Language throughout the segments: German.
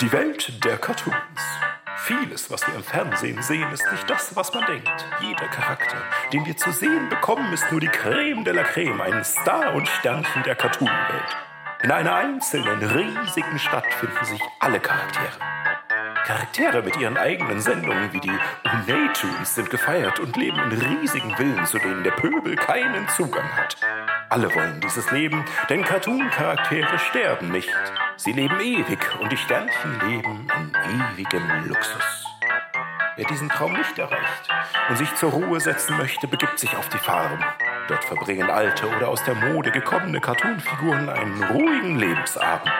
Die Welt der Cartoons. Vieles, was wir im Fernsehen sehen, ist nicht das, was man denkt. Jeder Charakter, den wir zu sehen bekommen, ist nur die Creme de la Creme, ein Star und Sternchen der Cartoonwelt. In einer einzelnen, riesigen Stadt finden sich alle Charaktere. Charaktere mit ihren eigenen Sendungen wie die Unatoons sind gefeiert und leben in riesigen Villen, zu denen der Pöbel keinen Zugang hat. Alle wollen dieses Leben, denn Cartoon-Charaktere sterben nicht. Sie leben ewig und die Sternchen leben in ewigem Luxus. Wer diesen Traum nicht erreicht und sich zur Ruhe setzen möchte, begibt sich auf die Farm. Dort verbringen alte oder aus der Mode gekommene Cartoonfiguren einen ruhigen Lebensabend.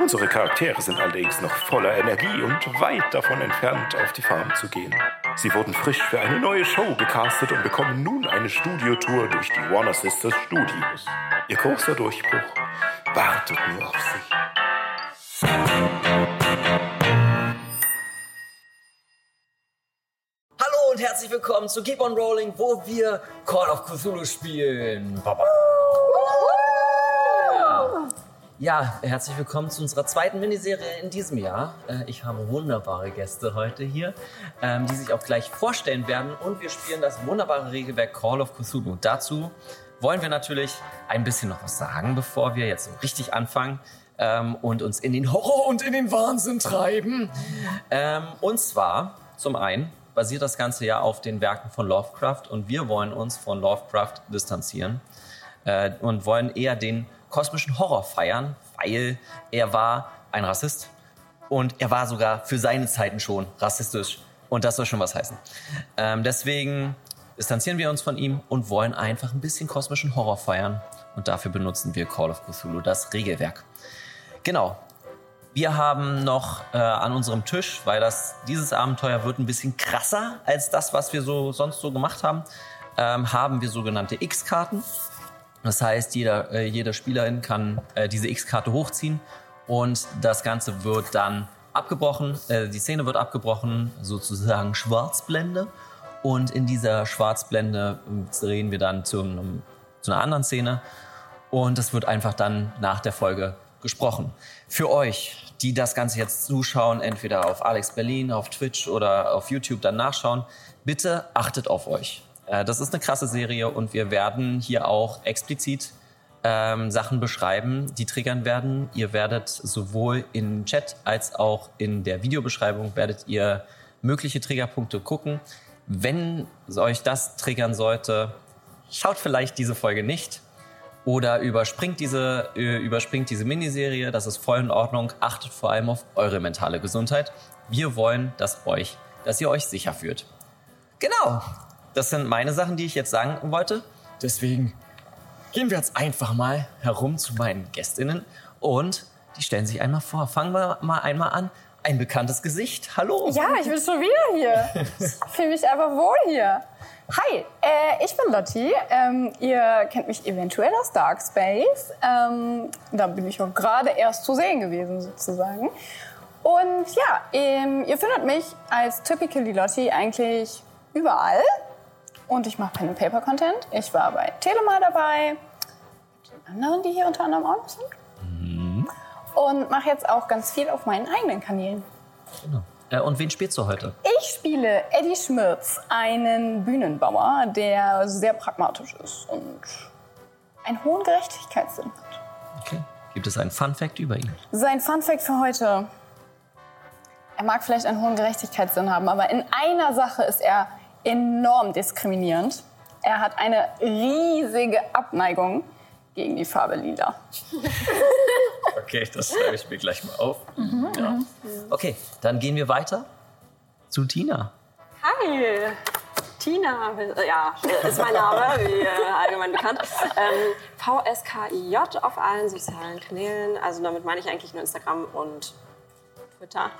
Unsere Charaktere sind allerdings noch voller Energie und weit davon entfernt, auf die Farm zu gehen. Sie wurden frisch für eine neue Show gecastet und bekommen nun eine Studiotour durch die Warner Sisters Studios. Ihr großer Durchbruch wartet nur auf sie. Hallo und herzlich willkommen zu Keep on Rolling, wo wir Call of Cthulhu spielen. Baba. Ja, herzlich willkommen zu unserer zweiten Miniserie in diesem Jahr. Äh, Ich habe wunderbare Gäste heute hier, ähm, die sich auch gleich vorstellen werden. Und wir spielen das wunderbare Regelwerk Call of Cthulhu. Dazu wollen wir natürlich ein bisschen noch was sagen, bevor wir jetzt so richtig anfangen ähm, und uns in den Horror und in den Wahnsinn treiben. Ähm, Und zwar, zum einen, basiert das Ganze ja auf den Werken von Lovecraft und wir wollen uns von Lovecraft distanzieren äh, und wollen eher den kosmischen Horror feiern, weil er war ein Rassist und er war sogar für seine Zeiten schon rassistisch und das soll schon was heißen. Ähm, deswegen distanzieren wir uns von ihm und wollen einfach ein bisschen kosmischen Horror feiern und dafür benutzen wir Call of Cthulhu, das Regelwerk. Genau, wir haben noch äh, an unserem Tisch, weil das dieses Abenteuer wird ein bisschen krasser als das, was wir so sonst so gemacht haben, ähm, haben wir sogenannte X-Karten. Das heißt, jeder, äh, jede Spielerin kann äh, diese X-Karte hochziehen und das Ganze wird dann abgebrochen. Äh, die Szene wird abgebrochen, sozusagen Schwarzblende. Und in dieser Schwarzblende äh, drehen wir dann zu, einem, zu einer anderen Szene. Und es wird einfach dann nach der Folge gesprochen. Für euch, die das Ganze jetzt zuschauen, entweder auf Alex Berlin, auf Twitch oder auf YouTube dann nachschauen, bitte achtet auf euch. Äh, Das ist eine krasse Serie und wir werden hier auch explizit ähm, Sachen beschreiben, die triggern werden. Ihr werdet sowohl im Chat als auch in der Videobeschreibung werdet ihr mögliche Triggerpunkte gucken. Wenn euch das triggern sollte, schaut vielleicht diese Folge nicht oder überspringt diese, äh, überspringt diese Miniserie. Das ist voll in Ordnung. Achtet vor allem auf eure mentale Gesundheit. Wir wollen, dass, euch, dass ihr euch sicher fühlt. Genau. Das sind meine Sachen, die ich jetzt sagen wollte. Deswegen gehen wir jetzt einfach mal herum zu meinen Gästinnen und die stellen sich einmal vor. Fangen wir mal einmal an. Ein bekanntes Gesicht. Hallo. Ja, ich bin schon wieder hier. Ich fühle mich einfach wohl hier. Hi, äh, ich bin Lotti. Ähm, ihr kennt mich eventuell aus Dark Space. Ähm, da bin ich auch gerade erst zu sehen gewesen, sozusagen. Und ja, ähm, ihr findet mich als Typically Lotti eigentlich überall. Und ich mache Pen and Paper Content. Ich war bei Telemal dabei. Die anderen, die hier unter anderem auch noch sind. Und mache jetzt auch ganz viel auf meinen eigenen Kanälen. Genau. Äh, und wen spielst du heute? Ich spiele Eddie Schmirz, einen Bühnenbauer, der sehr pragmatisch ist und einen hohen Gerechtigkeitssinn hat. Okay. Gibt es einen Fun Fact über ihn? Sein Funfact für heute. Er mag vielleicht einen hohen Gerechtigkeitssinn haben, aber in einer Sache ist er enorm diskriminierend. Er hat eine riesige Abneigung gegen die Farbe Lila. Okay, das schreibe ich mir gleich mal auf. Ja. Okay, dann gehen wir weiter zu Tina. Hi, Tina, ja, ist mein Name, wie äh, allgemein bekannt. Ähm, VSKIJ auf allen sozialen Kanälen. Also damit meine ich eigentlich nur Instagram und Twitter.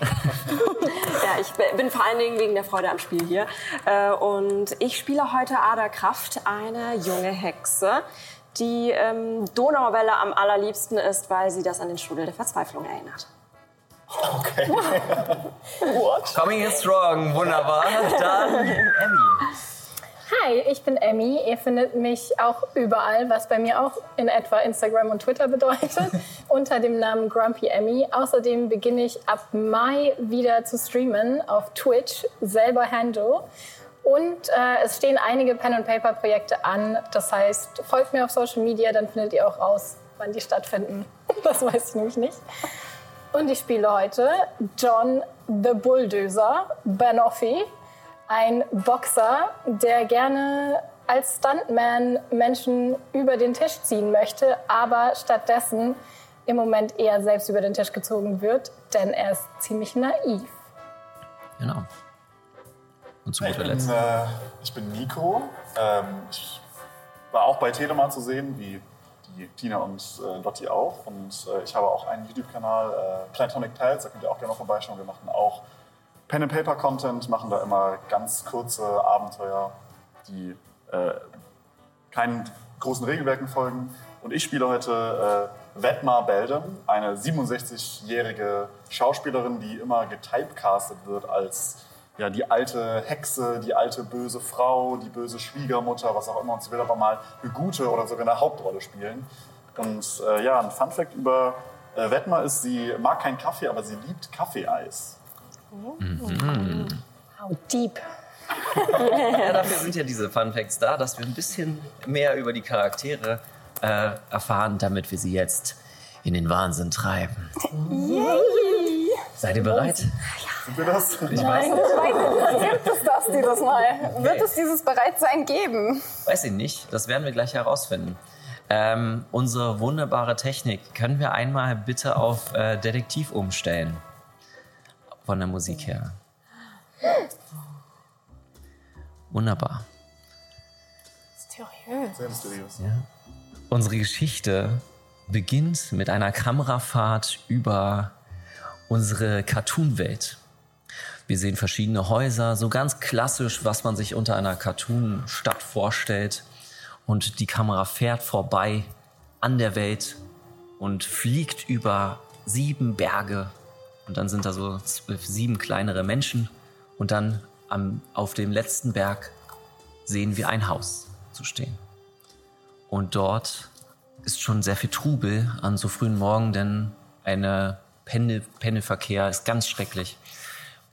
ja, ich bin vor allen Dingen wegen der Freude am Spiel hier. Äh, und ich spiele heute Ada Kraft, eine junge Hexe, die ähm, Donauwelle am allerliebsten ist, weil sie das an den Strudel der Verzweiflung erinnert. Coming in strong, wunderbar. Dann Emmy. Hi, ich bin Emmy. Ihr findet mich auch überall, was bei mir auch in etwa Instagram und Twitter bedeutet, unter dem Namen Grumpy Emmy. Außerdem beginne ich ab Mai wieder zu streamen auf Twitch, selber Handle. Und äh, es stehen einige Pen-and-Paper-Projekte an. Das heißt, folgt mir auf Social Media, dann findet ihr auch raus, wann die stattfinden. Das weiß ich nämlich nicht. Und ich spiele heute John the Bulldozer Banoffi, ein Boxer, der gerne als Stuntman Menschen über den Tisch ziehen möchte, aber stattdessen im Moment eher selbst über den Tisch gezogen wird, denn er ist ziemlich naiv. Genau. Und zu guter Letzt. äh, ich bin Nico. Ähm, ich war auch bei Telema zu sehen, wie die Tina und äh, Lotti auch. Und äh, ich habe auch einen YouTube-Kanal, äh, Platonic Tales, da könnt ihr auch gerne mal vorbeischauen. Wir machen auch Pen-and-Paper-Content, machen da immer ganz kurze Abenteuer, die äh, keinen großen Regelwerken folgen. Und ich spiele heute äh, Vetma Beldem, eine 67-jährige Schauspielerin, die immer getypecastet wird als ja, die alte Hexe, die alte böse Frau, die böse Schwiegermutter, was auch immer. Und sie will aber mal eine gute oder sogar eine Hauptrolle spielen. Und äh, ja, ein Funfact über äh, Vetma ist, sie mag keinen Kaffee, aber sie liebt Kaffeeeis. How deep. Ja, dafür sind ja diese Fun Facts da, dass wir ein bisschen mehr über die Charaktere äh, erfahren, damit wir sie jetzt in den Wahnsinn treiben. Seid ihr bereit? Sind wir das? Ich weiß, Nein, ich weiß nicht. Gibt es das dieses Mal? Wird es dieses Bereitsein geben? weiß ich nicht. Das werden wir gleich herausfinden. Ähm, unsere wunderbare Technik können wir einmal bitte auf äh, Detektiv umstellen. Von der Musik her. Wunderbar. Mysteriös. Sehr mysteriös. Unsere Geschichte beginnt mit einer Kamerafahrt über unsere Cartoon-Welt. Wir sehen verschiedene Häuser, so ganz klassisch, was man sich unter einer Cartoon-Stadt vorstellt. Und die Kamera fährt vorbei an der Welt und fliegt über sieben Berge. Und dann sind da so sieben kleinere Menschen. Und dann am, auf dem letzten Berg sehen wir ein Haus zu stehen. Und dort ist schon sehr viel Trubel an so frühen Morgen, denn eine Pendel, Pendelverkehr ist ganz schrecklich.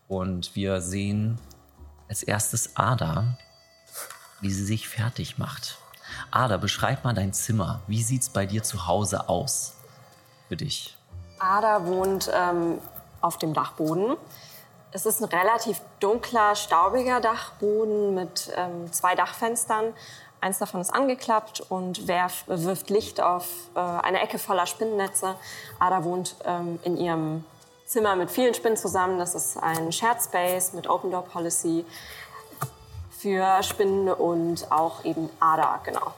Und wir sehen als erstes Ada, wie sie sich fertig macht. Ada, beschreib mal dein Zimmer. Wie sieht's bei dir zu Hause aus? Für dich. Ada wohnt ähm, auf dem Dachboden. Es ist ein relativ dunkler, staubiger Dachboden mit ähm, zwei Dachfenstern. Eins davon ist angeklappt und werf, wirft Licht auf äh, eine Ecke voller Spinnennetze. Ada wohnt ähm, in ihrem Zimmer mit vielen Spinnen zusammen. Das ist ein Shared Space mit Open Door Policy für Spinnen und auch eben Ada, genau.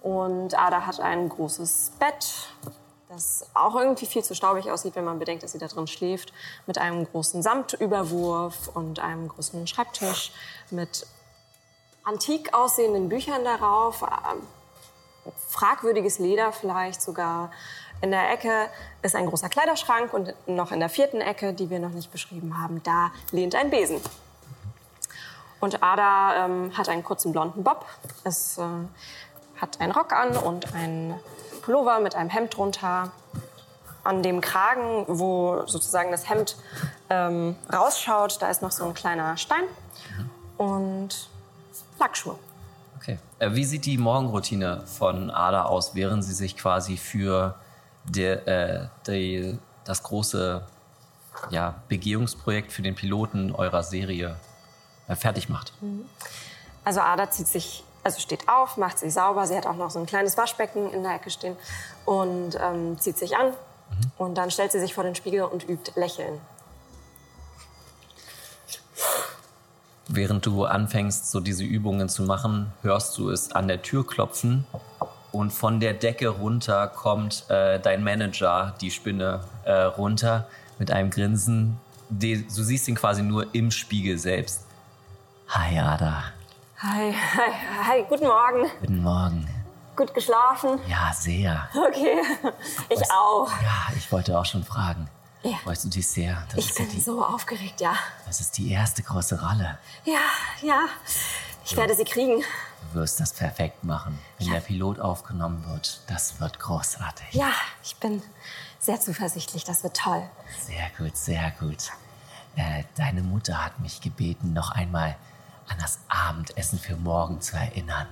Und Ada hat ein großes Bett, das auch irgendwie viel zu staubig aussieht, wenn man bedenkt, dass sie da drin schläft, mit einem großen Samtüberwurf und einem großen Schreibtisch mit antik aussehenden Büchern darauf, ähm, fragwürdiges Leder vielleicht sogar. In der Ecke ist ein großer Kleiderschrank und noch in der vierten Ecke, die wir noch nicht beschrieben haben, da lehnt ein Besen. Und Ada ähm, hat einen kurzen blonden Bob. Es äh, hat einen Rock an und einen Pullover mit einem Hemd drunter. An dem Kragen, wo sozusagen das Hemd ähm, rausschaut, da ist noch so ein kleiner Stein und Lackschuhe. Okay. Äh, wie sieht die Morgenroutine von Ada aus, während sie sich quasi für der, äh, die, das große ja, Begehungsprojekt für den Piloten eurer Serie äh, fertig macht? Also Ada zieht sich, also steht auf, macht sich sauber. Sie hat auch noch so ein kleines Waschbecken in der Ecke stehen und ähm, zieht sich an. Und dann stellt sie sich vor den Spiegel und übt Lächeln. Während du anfängst, so diese Übungen zu machen, hörst du es an der Tür klopfen und von der Decke runter kommt äh, dein Manager, die Spinne, äh, runter mit einem Grinsen. Die, du siehst ihn quasi nur im Spiegel selbst. Hi Ada, Hi, hi, hi, guten Morgen. guten Morgen. Gut geschlafen? Ja, sehr. Okay, ich auch. Ja, ich wollte auch schon fragen. Ja. Freust du dich sehr? Das, Ich ist ja bin die, so aufgeregt, ja. das ist die erste große Rolle. Ja, ja. Ich werde sie kriegen. Du wirst das perfekt machen. Wenn der Pilot aufgenommen wird, das wird großartig. Ja, ich bin sehr zuversichtlich. Das wird toll. Sehr gut, sehr gut. Äh, deine Mutter hat mich gebeten, noch einmal an das Abendessen für morgen zu erinnern.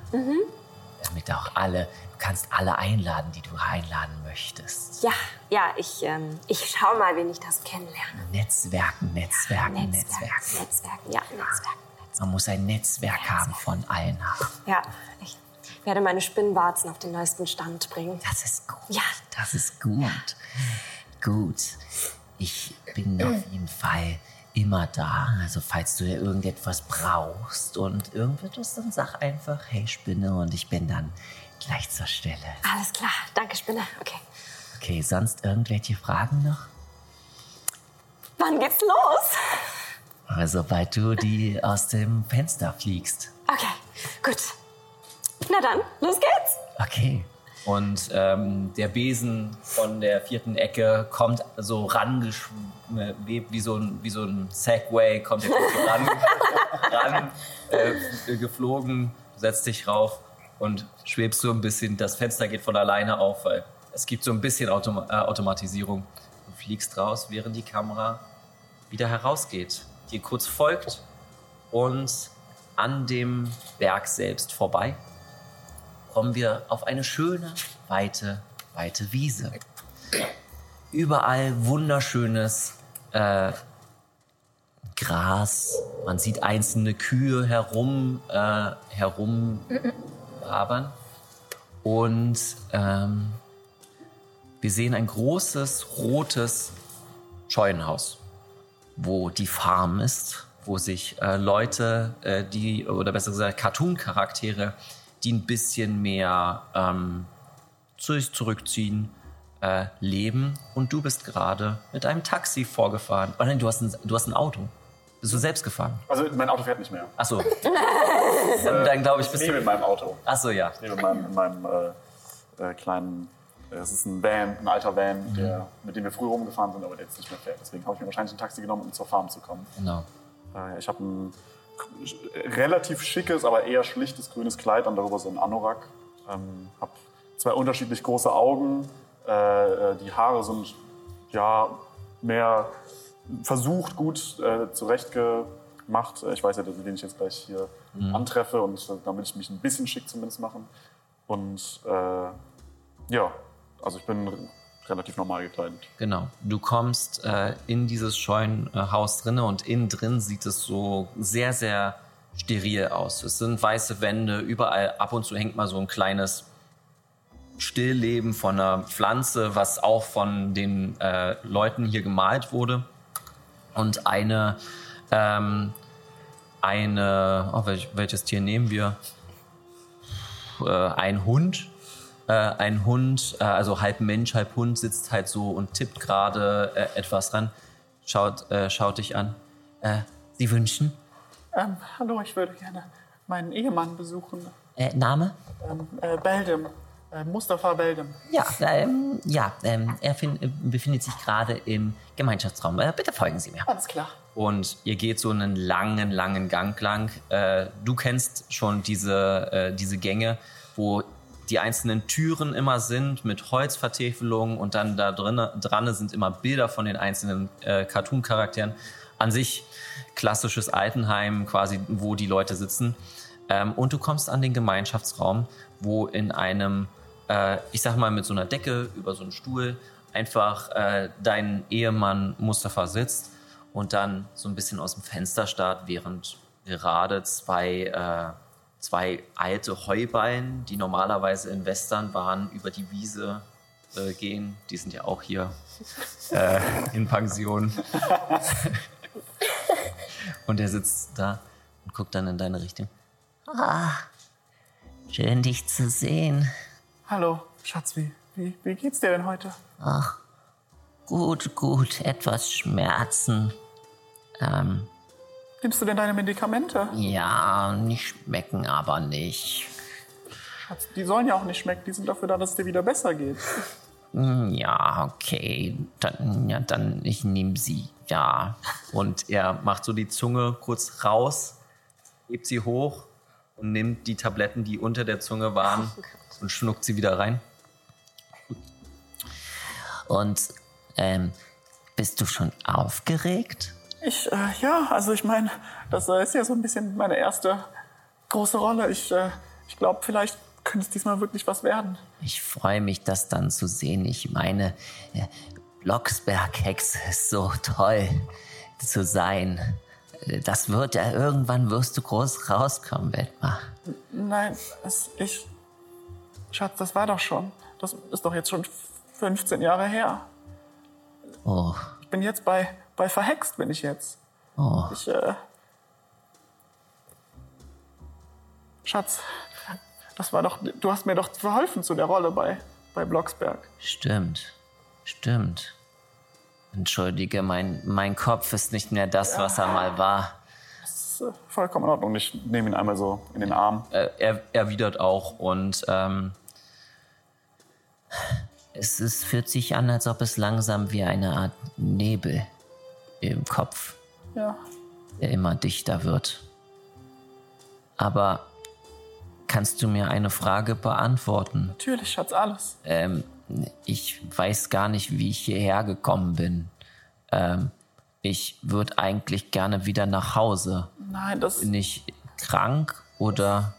Damit auch alle, du kannst alle einladen, die du einladen möchtest. Ja, ja, ich, ähm, ich schau mal, wen ich das kennenlerne. Netzwerken, Netzwerken, Netzwerken. Netzwerken, Netzwerken, ja, Netzwerken. Man muss ein Netzwerk haben von allen. Ja, ich werde meine Spinnwarzen auf den neuesten Stand bringen. Das ist gut. Ja. Das ist gut. Gut. Ich bin auf jeden Fall immer da. Also falls du irgendetwas brauchst und irgendetwas, dann sag einfach, hey Spinne und ich bin dann gleich zur Stelle. Alles klar, danke Spinne. Okay, Okay, sonst irgendwelche Fragen noch? wann geht's los? Also, sobald du die aus dem Fenster fliegst. Okay, gut. Na dann, los geht's. Okay. Und ähm, der Besen von der vierten Ecke kommt so rangeschwebt, wie so ein, wie so ein Segway, kommt so ran, ran äh, geflogen, setzt dich rauf und schwebst so ein bisschen. Das Fenster geht von alleine auf, weil es gibt so ein bisschen Automa äh, Automatisierung. Du fliegst raus, während die Kamera wieder herausgeht, dir kurz folgt und an dem Berg selbst vorbei kommen wir auf eine schöne, weite, weite Wiese. Überall wunderschönes äh, Gras. Man sieht einzelne Kühe herum, äh, herumwabern. Und ähm, wir sehen ein großes, rotes Scheunenhaus, wo die Farm ist, wo sich äh, Leute, äh, die, oder besser gesagt Cartoon-Charaktere, die ein bisschen mehr ähm, zu sich zurückziehen, äh, leben. Und du bist gerade mit einem Taxi vorgefahren. Oh nein, du hast ein, du hast ein Auto. Bist du selbst gefahren? Also mein Auto fährt nicht mehr. Achso. dann dann glaube ich, Ich bist lebe du. in meinem Auto. Achso, ja. Ich lebe in meinem, in meinem äh, äh, kleinen, äh, es ist ein Van, ein alter Van, der, mit dem wir früher rumgefahren sind, aber der jetzt nicht mehr fährt. Deswegen habe ich mir wahrscheinlich ein Taxi genommen, um zur Farm zu kommen. Genau. Äh, ich habe ein relativ schickes, aber eher schlichtes grünes Kleid und darüber so ein Anorak. Ähm, habe zwei unterschiedlich große Augen. Äh, äh, die Haare sind ja mehr versucht gut äh, zurechtgemacht. Äh, Ich weiß ja, wen ich jetzt gleich hier antreffe und äh, da will ich mich ein bisschen schick zumindest machen. Und äh, ja, also ich bin relativ normal gekleidet. Genau. Du kommst äh, in dieses Scheunenhaus drinne und innen drin sieht es so sehr, sehr steril aus. Es sind weiße Wände, überall ab und zu hängt mal so ein kleines Stillleben von einer Pflanze, was auch von den äh, Leuten hier gemalt wurde. Und eine, ähm, eine, oh, welch, welches Tier nehmen wir? Äh, ein Hund. Äh, ein Hund, äh, also halb Mensch, halb Hund, sitzt halt so und tippt gerade äh, etwas ran. Schaut, äh, schaut dich an. Äh, Sie wünschen? Ähm, hallo, ich würde gerne meinen Ehemann besuchen. Äh, Name? Ähm, äh, Beldem. Mustafa Beldem. Ja, ähm, ja ähm, er fin- äh, befindet sich gerade im Gemeinschaftsraum. Bitte folgen Sie mir. Alles klar. Und ihr geht so einen langen, langen Gang lang. Äh, du kennst schon diese, äh, diese Gänge, wo die einzelnen Türen immer sind mit Holzvertäfelungen und dann da dran sind immer Bilder von den einzelnen äh, Cartoon-Charakteren. An sich klassisches Altenheim, quasi, wo die Leute sitzen. Ähm, und du kommst an den Gemeinschaftsraum, wo in einem, äh, ich sag mal, mit so einer Decke über so einen Stuhl einfach äh, dein Ehemann Mustafa sitzt und dann so ein bisschen aus dem Fenster starrt, während gerade zwei, äh, zwei alte Heuballen, die normalerweise in Western waren, über die Wiese äh, gehen. Die sind ja auch hier äh, in Pension. und er sitzt da und guckt dann in deine Richtung. Ah, schön dich zu sehen. Hallo, Schatz, wie, wie, wie geht's dir denn heute? Gut, gut, etwas Schmerzen. Ähm, Nimmst du denn deine Medikamente? ja, nicht schmecken aber nicht. Schatz, die sollen ja auch nicht schmecken. Die sind dafür da, dass es dir wieder besser geht. Hm, Ja, okay. Dann, ja, dann ich nehme sie. Ja. Und er macht so die Zunge kurz raus, hebt sie hoch und nimmt die Tabletten, die unter der Zunge waren, und schnuckt sie wieder rein. Und ähm, bist du schon aufgeregt? Ich, äh, ja, also ich meine, das äh, ist ja so ein bisschen meine erste große Rolle. Ich, äh, ich glaube, vielleicht könnte es diesmal wirklich was werden. Ich freue mich, das dann zu sehen. Ich meine, äh, Blocksberg-Hex ist so toll zu sein. Äh, Das wird ja irgendwann wirst du groß rauskommen, Wetmar. Nein, es, ich. Schatz, das war doch schon. Das ist doch jetzt schon 15 Jahre her. Oh, Ich bin jetzt bei, bei Verhext, bin ich jetzt. oh. Ich, äh. Schatz, das war doch. Du hast mir doch verholfen zu der Rolle bei, bei Blocksberg. Stimmt, stimmt. Entschuldige, mein, mein Kopf ist nicht mehr das, was er mal war. Das ist äh, vollkommen in Ordnung. Ich nehme ihn einmal so in den Arm. Äh, er erwidert auch und ähm, Es ist, fühlt sich an, als ob es langsam wie eine Art Nebel im Kopf, Ja. der immer dichter wird. Aber kannst du mir eine Frage beantworten? Natürlich, Schatz, alles. Ähm, ich weiß gar nicht, wie ich hierher gekommen bin. Ähm, ich würde eigentlich gerne wieder nach Hause. Nein, das Bin ich krank oder...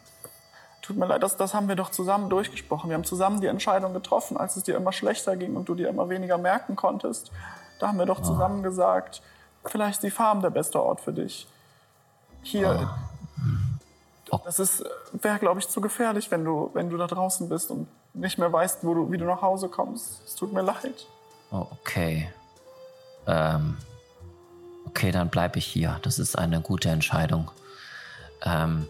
tut mir leid, das, das haben wir doch zusammen durchgesprochen. Wir haben zusammen die Entscheidung getroffen, als es dir immer schlechter ging und du dir immer weniger merken konntest. Da haben wir doch zusammen gesagt, vielleicht ist die Farm der beste Ort für dich. Hier. Das ist, wäre, glaube ich, zu gefährlich, wenn du, wenn du da draußen bist und nicht mehr weißt, wo du, wie du nach Hause kommst. Es tut mir leid. Oh, okay. Ähm, okay, dann bleibe ich hier. Das ist eine gute Entscheidung. Ähm,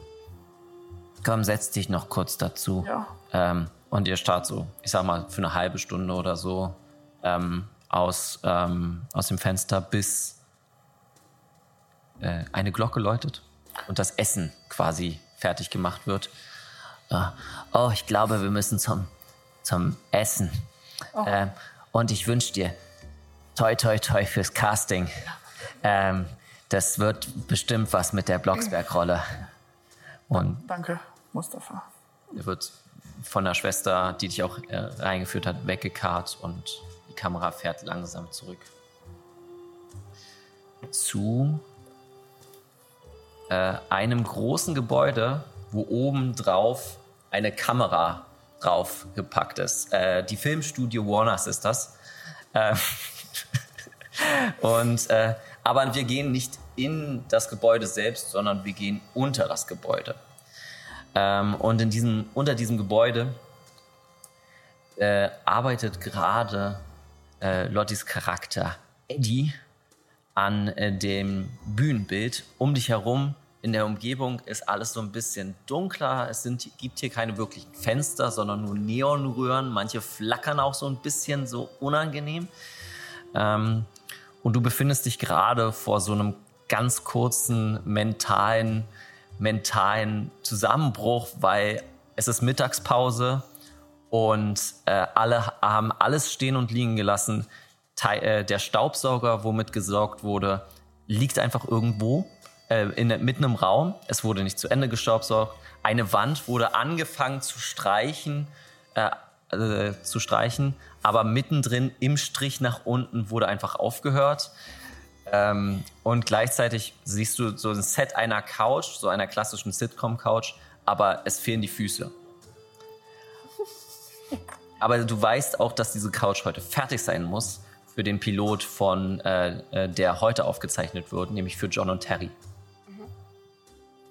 komm, setz dich noch kurz dazu. Ja. ähm, und ihr starrt so, ich sag mal, für eine halbe Stunde oder so ähm, aus, ähm, aus dem Fenster, bis äh, eine Glocke läutet und das Essen quasi fertig gemacht wird. Oh, ich glaube, wir müssen zum, zum Essen. Ähm, und ich wünsche dir toi, toi, toi fürs Casting. Ähm, das wird bestimmt was mit der Blocksberg-Rolle. Und Danke, Mustafa. Er wird von der Schwester, die dich auch äh, reingeführt hat, weggekarrt und die Kamera fährt langsam zurück. Zu äh, einem großen Gebäude, wo oben drauf eine Kamera drauf gepackt ist. Äh, die Filmstudio Warners ist das. Äh, und, aber wir gehen nicht in das Gebäude selbst, sondern wir gehen unter das Gebäude. Ähm, und in diesem, unter diesem Gebäude äh, arbeitet gerade äh, Lottis Charakter Eddie an äh, dem Bühnenbild. Um dich herum in der Umgebung ist alles so ein bisschen dunkler. Es sind, gibt hier keine wirklichen Fenster, sondern nur Neonröhren. Manche flackern auch so ein bisschen so unangenehm. Ähm, und du befindest dich gerade vor so einem ganz kurzen mentalen, mentalen Zusammenbruch, weil es ist Mittagspause und äh, alle haben alles stehen und liegen gelassen. Tei äh, der Staubsauger, womit gesorgt wurde, liegt einfach irgendwo äh, in, mitten im Raum. Es wurde nicht zu Ende gestaubsaugt. Eine Wand wurde angefangen zu streichen, äh, äh, zu streichen, aber mittendrin im Strich nach unten wurde einfach aufgehört. Ähm, und gleichzeitig siehst du so ein Set einer Couch, so einer klassischen Sitcom-Couch, aber es fehlen die Füße. Aber du weißt auch, dass diese Couch heute fertig sein muss für den Pilot von, äh, äh, der heute aufgezeichnet wird, nämlich für John und Terry.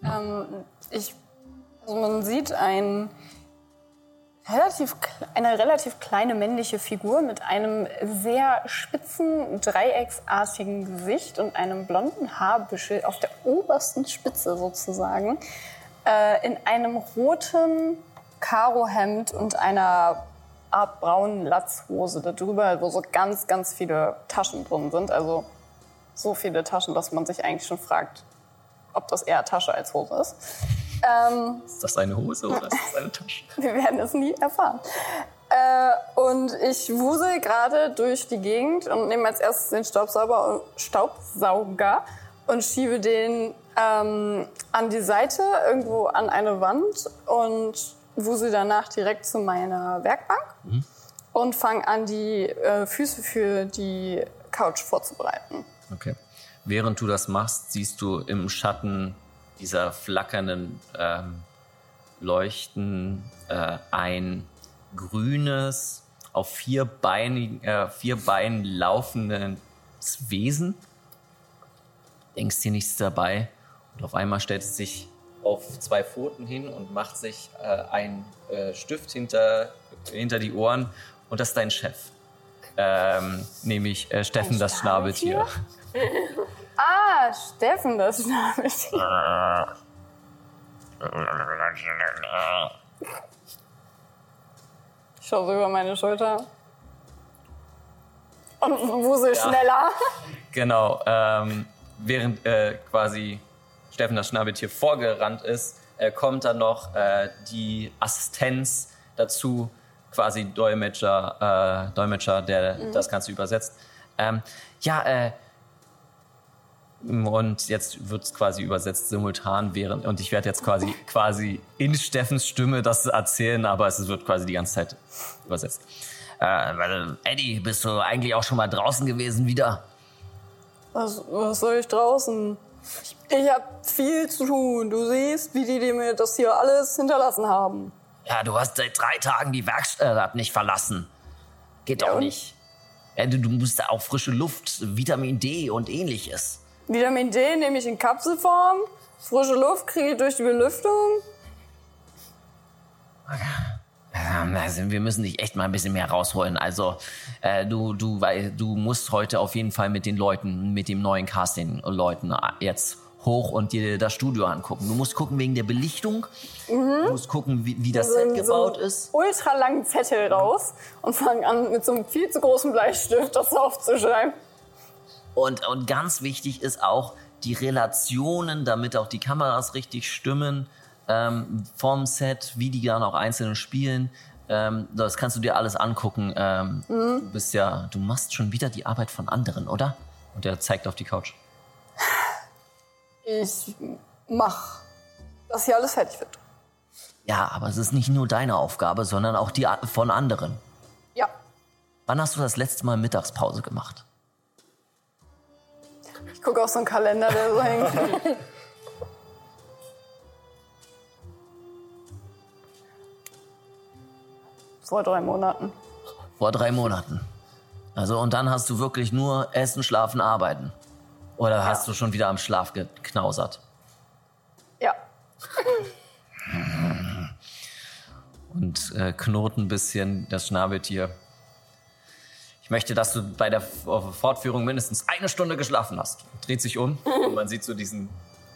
Ähm, ich, also man sieht ein relativ, eine relativ kleine männliche Figur mit einem sehr spitzen, dreiecksartigen Gesicht und einem blonden Haarbüschel auf der obersten Spitze sozusagen, äh, in einem roten Karohemd und einer Art braunen Latzhose darüber, wo so ganz, ganz viele Taschen drin sind. Also so viele Taschen, dass man sich eigentlich schon fragt, ob das eher Tasche als Hose ist. Ähm, Ist das eine Hose oder ist das eine Tasche? wir werden es nie erfahren. Äh, und ich wusel gerade durch die Gegend und nehme als erstes den Staubsauger und, Staubsauger und schiebe den ähm, an die Seite, irgendwo an eine Wand und wusel danach direkt zu meiner Werkbank und fange an, die äh, Füße für die Couch vorzubereiten. Okay. Während du das machst, siehst du im Schatten dieser flackernden ähm, Leuchten äh, ein grünes, auf vier Beinen, äh, vier Beinen laufendes Wesen. Denkst dir nichts dabei. Und auf einmal stellt es sich auf zwei Pfoten hin und macht sich äh, einen äh, Stift hinter, hinter die Ohren. Und das ist dein Chef. Ähm, nämlich äh, Steffen, das Schnabeltier. Ah, Steffen, das Schnabeltier. Ich schaue so über meine Schulter. Und wusel schneller. Genau, ähm, während äh, quasi Steffen das Schnabeltier vorgerannt ist, äh, kommt dann noch äh, die Assistenz dazu, quasi Dolmetscher, äh, Dolmetscher der das Ganze übersetzt. Ähm, ja, äh, und jetzt wird es quasi übersetzt simultan während und ich werde jetzt quasi quasi in Steffens Stimme das erzählen, aber es wird quasi die ganze Zeit übersetzt. Äh, weil, Eddie, bist du eigentlich auch schon mal draußen gewesen wieder? Was, was soll ich draußen? Ich, ich habe viel zu tun. Du siehst, wie die, die mir das hier alles hinterlassen haben. Ja, du hast seit drei Tagen die Werkstatt nicht verlassen. Geht doch und? nicht. Ja, du, du musst da auch frische Luft, Vitamin D und ähnliches. Vitamin D nehme ich in Kapselform. Frische Luft kriege ich durch die Belüftung. Also wir müssen dich echt mal ein bisschen mehr rausholen. Also äh, du, du, weil, du musst heute auf jeden Fall mit den Leuten, mit dem neuen Casting-Leuten jetzt hoch und dir das Studio angucken. Du musst gucken wegen der Belichtung. Du musst gucken, wie, wie das Set gebaut so ist. ultra langen Zettel raus und fange an, mit so einem viel zu großen Bleistift das aufzuschreiben. Und, und ganz wichtig ist auch die Relationen, damit auch die Kameras richtig stimmen ähm, vom Set, wie die dann auch einzeln spielen. Ähm, das kannst du dir alles angucken. Ähm, Du bist ja, du machst schon wieder die Arbeit von anderen, oder? Und er zeigt auf die Couch. Ich mach, dass hier alles fertig wird. Ja, aber es ist nicht nur deine Aufgabe, sondern auch die von anderen. Ja, Wann hast du das letzte Mal Mittagspause gemacht? Ich gucke auf so einen Kalender, der so hängt. Vor drei Monaten. Vor drei Monaten. Also, und dann hast du wirklich nur Essen, Schlafen, Arbeiten. Oder hast du schon wieder am Schlaf geknausert? Ja. und äh, knurrt ein bisschen das Schnabeltier. Ich möchte, dass du bei der Fortführung mindestens eine Stunde geschlafen hast. Dreht sich um und man sieht so diesen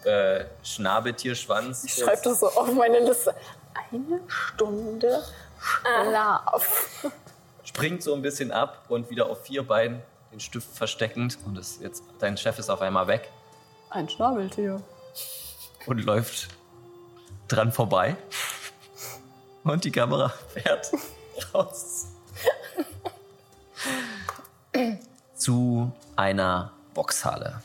äh, Schnabeltierschwanz. Ich schreibe das so auf meine Liste. Eine Stunde Schlaf. springt so ein bisschen ab und wieder auf vier Beinen den Stift versteckend und ist jetzt dein Chef ist auf einmal weg Ein Schnabeltier. und läuft dran vorbei und die Kamera fährt raus zu einer Boxhalle.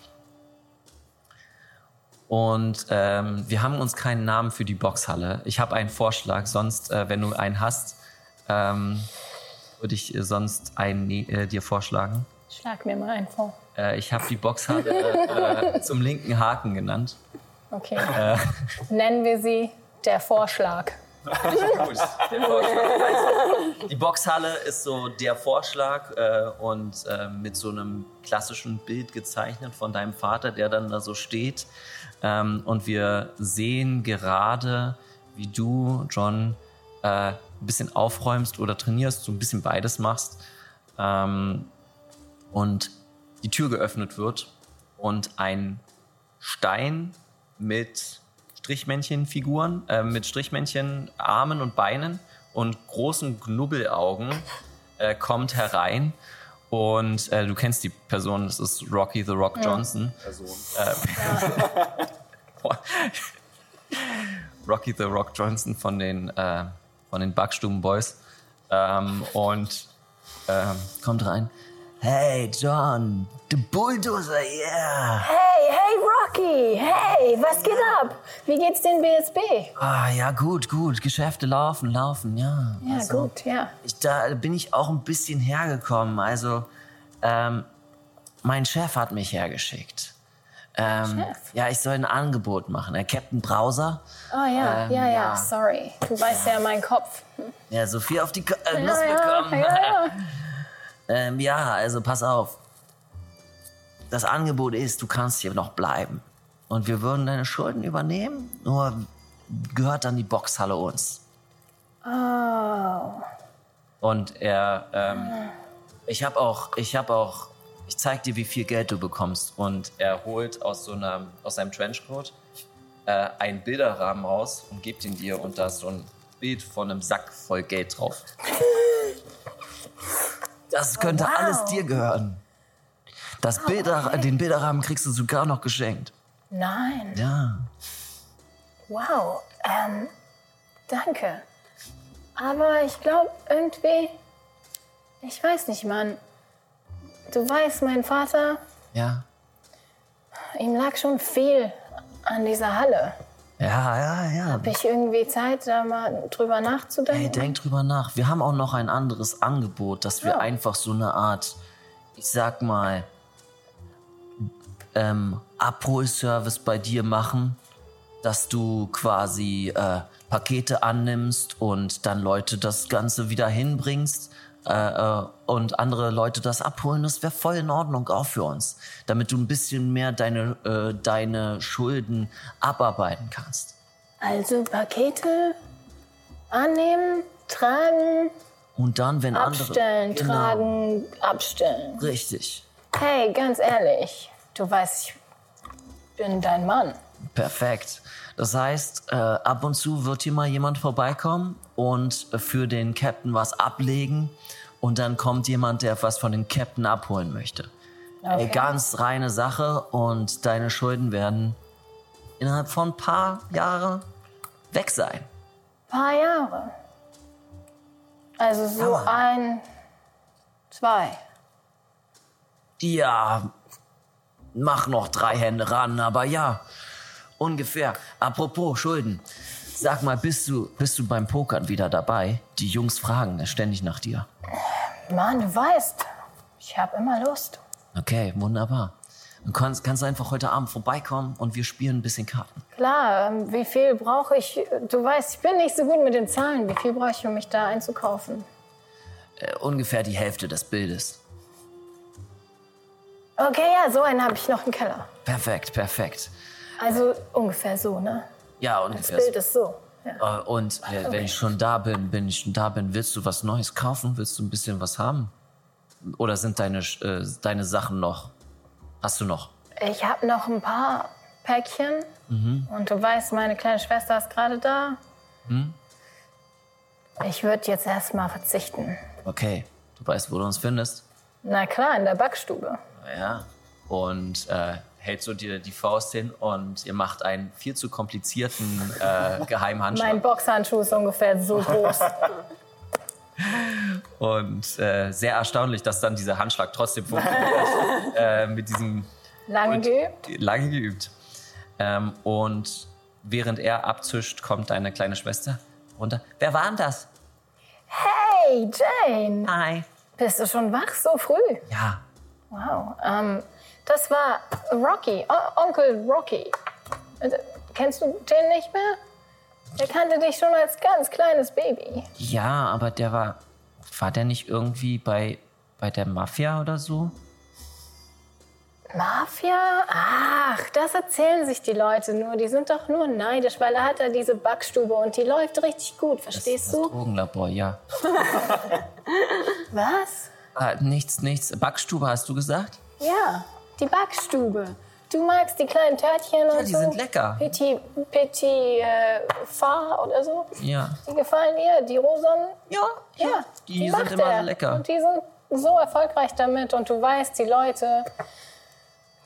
Und ähm, wir haben uns keinen Namen für die Boxhalle. Ich habe einen Vorschlag, sonst, äh, wenn du einen hast, ähm, würde ich äh, sonst einen ne- äh, dir vorschlagen. Schlag mir mal einen vor. Äh, ich habe die Boxhalle äh, zum linken Haken genannt. Okay. Nennen wir sie der Vorschlag. Die Boxhalle ist so der Vorschlag äh, und äh, mit so einem klassischen Bild gezeichnet von deinem Vater, der dann da so steht. Ähm, und wir sehen gerade, wie du, John, äh, ein bisschen aufräumst oder trainierst, so ein bisschen beides machst. Ähm, und die Tür geöffnet wird und ein Stein mit Strichmännchenfiguren, äh, mit Strichmännchen, Armen und Beinen und großen Knubbelaugen äh, kommt herein. Und äh, du kennst die Person, das ist Rocky the Rock Johnson. Person. Rocky the Rock Johnson von den, äh, von den Backstuben Boys. Ähm, und ähm, kommt rein. Hey, John, the Bulldozer, yeah. Hey, hey, Rocky! Hey, was geht ab? Wie geht's den BSB? Ah, ja, gut, gut. Geschäfte laufen, laufen, ja. Ja, Also, gut, ja. Ich, da bin ich auch ein bisschen hergekommen. Also, ähm, mein Chef hat mich hergeschickt. Ähm, Chef? Ja, ich soll ein Angebot machen. Der Captain Browser. Oh ja, Ähm, ja, ja, ja. sorry. Du weißt ja mein Kopf. Ja, so viel auf die K äh, Nuss Ja, ja, bekommen. Ähm, ja, also pass auf. Das Angebot ist, du kannst hier noch bleiben. Und wir würden deine Schulden übernehmen, nur gehört dann die Boxhalle uns. Oh. Und er, ähm, ich habe auch, ich habe auch, ich zeig dir, wie viel Geld du bekommst. Und er holt aus so einer, aus seinem Trenchcoat äh, einen Bilderrahmen raus und gibt ihn dir und da ist so ein Bild von einem Sack voll Geld drauf. Das könnte wow. alles dir gehören. Das Bilder, Den Bilderrahmen kriegst du sogar noch geschenkt. Nein. Ja. Wow. Ähm, danke. Aber ich glaube irgendwie, ich weiß nicht, Mann. Du weißt, mein Vater, Ja. ihm lag schon viel an dieser Halle. Ja, ja, ja. Hab ich irgendwie Zeit, da mal drüber nachzudenken? Hey, denk drüber nach. Wir haben auch noch ein anderes Angebot, dass wir Ja. einfach so eine Art, ich sag mal, ähm, Abholservice bei dir machen, dass du quasi äh, Pakete annimmst und dann Leute das Ganze wieder hinbringst äh, und andere Leute das abholen. Das wäre voll in Ordnung auch für uns, damit du ein bisschen mehr deine, äh, deine Schulden abarbeiten kannst. Also Pakete annehmen, tragen, Und dann, wenn andere... abstellen, Genau. tragen, abstellen. Richtig. Hey, ganz ehrlich, du weißt, ich bin dein Mann. Perfekt. Das heißt, äh, ab und zu wird hier mal jemand vorbeikommen und für den Captain was ablegen und dann kommt jemand, der was von dem Captain abholen möchte. Ey, ganz reine Sache und deine Schulden werden innerhalb von ein paar Jahren weg sein. Paar Jahre. Also so Hammer. ein, zwei. Ja, mach noch drei Hände ran, aber ja, ungefähr. Apropos Schulden. Sag mal, bist du, bist du beim Pokern wieder dabei? Die Jungs fragen ständig nach dir. Mann, du weißt, ich habe immer Lust. Okay, wunderbar. Du kannst, kannst einfach heute Abend vorbeikommen und wir spielen ein bisschen Karten. Klar, ähm, wie viel brauche ich? Du weißt, ich bin nicht so gut mit den Zahlen. Wie viel brauche ich, um mich da einzukaufen? Äh, ungefähr die Hälfte des Bildes. Okay, ja, so einen habe ich noch im Keller. Perfekt, perfekt. Also ungefähr so, ne? Ja, Das ungefähr. Bild ist so. Ja. Äh, und äh, wenn ich schon da bin, bin ich schon da bin, willst du was Neues kaufen? Willst du ein bisschen was haben? Oder sind deine, äh, deine Sachen noch? Hast du noch? Ich habe noch ein paar Päckchen. Und du weißt, meine kleine Schwester ist gerade da. Ich würde jetzt erstmal verzichten. Okay, du weißt, wo du uns findest. Na klar, in der Backstube. Ja. Und äh, hält so dir die Faust hin und ihr macht einen viel zu komplizierten äh, Geheimhandschlag. Mein Boxhandschuh ist ungefähr so groß. Und äh, sehr erstaunlich, dass dann dieser Handschlag trotzdem funktioniert. äh, mit diesem Lange geübt. lange geübt. Ähm, und während er abzischt, kommt deine kleine Schwester runter. Wer war denn das? Hey, Jane. Hi. Bist du schon wach so früh? Ja. Wow. Ähm, das war Rocky, o Onkel Rocky. Äh, Kennst du den nicht mehr? Der kannte dich schon als ganz kleines Baby. Ja, aber der war. War der nicht irgendwie bei, bei der Mafia oder so? Mafia? Ach, das erzählen sich die Leute nur. Die sind doch nur neidisch, weil er hat da diese Backstube und die läuft richtig gut. Verstehst Das du? Drogenlabor, ja. Was? Ah, nichts, nichts. Backstube hast du gesagt? Ja, die Backstube. Du magst die kleinen Törtchen und die so? sind lecker. Petit, Petit äh, Phare oder so? Ja. Die gefallen dir? Die rosanen? Ja, Ja, die sind macht immer er. lecker. Und die sind so erfolgreich damit. Und du weißt, die Leute,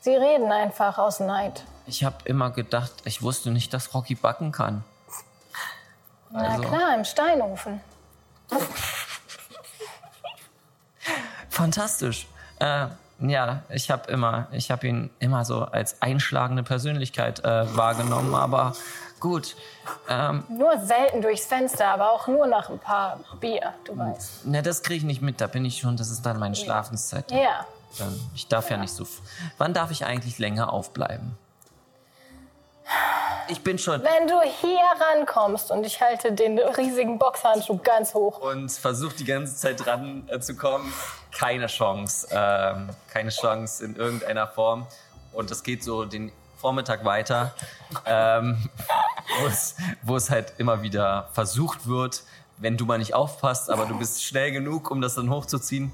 sie reden einfach aus Neid. Ich habe immer gedacht, ich wusste nicht, dass Rocky backen kann. Also- Na klar, im Steinofen. Fantastisch. Äh, ja, ich habe immer, ich habe ihn immer so als einschlagende Persönlichkeit äh, wahrgenommen, aber gut. Ähm, Nur selten durchs Fenster, aber auch nur nach ein paar Bier, du weißt. ne, das kriege ich nicht mit. Da bin ich schon. Das ist dann meine Schlafenszeit. Ja. Dann, ich darf ja nicht so. Wann darf ich eigentlich länger aufbleiben? Ich bin schon Wenn du hier rankommst und ich halte den riesigen Boxhandschuh ganz hoch. und versuche die ganze Zeit dran äh, zu kommen. Keine Chance. Ähm, keine Chance in irgendeiner Form. Und es geht so den Vormittag weiter, ähm, wo es- halt immer wieder versucht wird, wenn du mal nicht aufpasst, aber du bist schnell genug, um das dann hochzuziehen.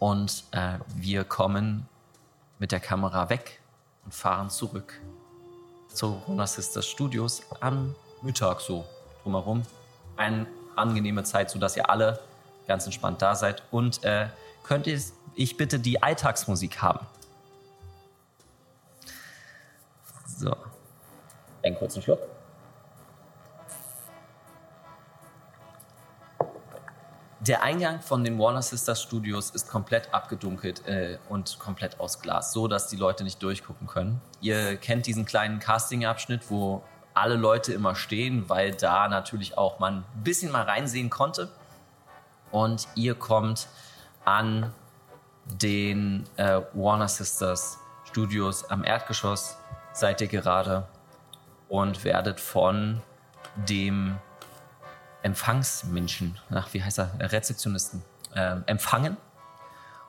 Und äh, wir kommen mit der Kamera weg und fahren zurück zu Rona Sisters Studios am Mittag so drumherum. Eine angenehme Zeit, sodass ihr alle ganz entspannt da seid. Und äh, könnt ihr ich bitte die Alltagsmusik haben? So. Einen kurzen Schluck. Der Eingang von den Warner Sisters Studios ist komplett abgedunkelt äh, und komplett aus Glas, so dass die Leute nicht durchgucken können. Ihr kennt diesen kleinen Casting-Abschnitt, wo alle Leute immer stehen, weil da natürlich auch man ein bisschen mal reinsehen konnte. Und ihr kommt an den äh, Warner Sisters Studios am Erdgeschoss, seid ihr gerade und werdet von dem Empfangsmenschen, ach, wie heißt er, Äh, Rezeptionisten, ähm, empfangen.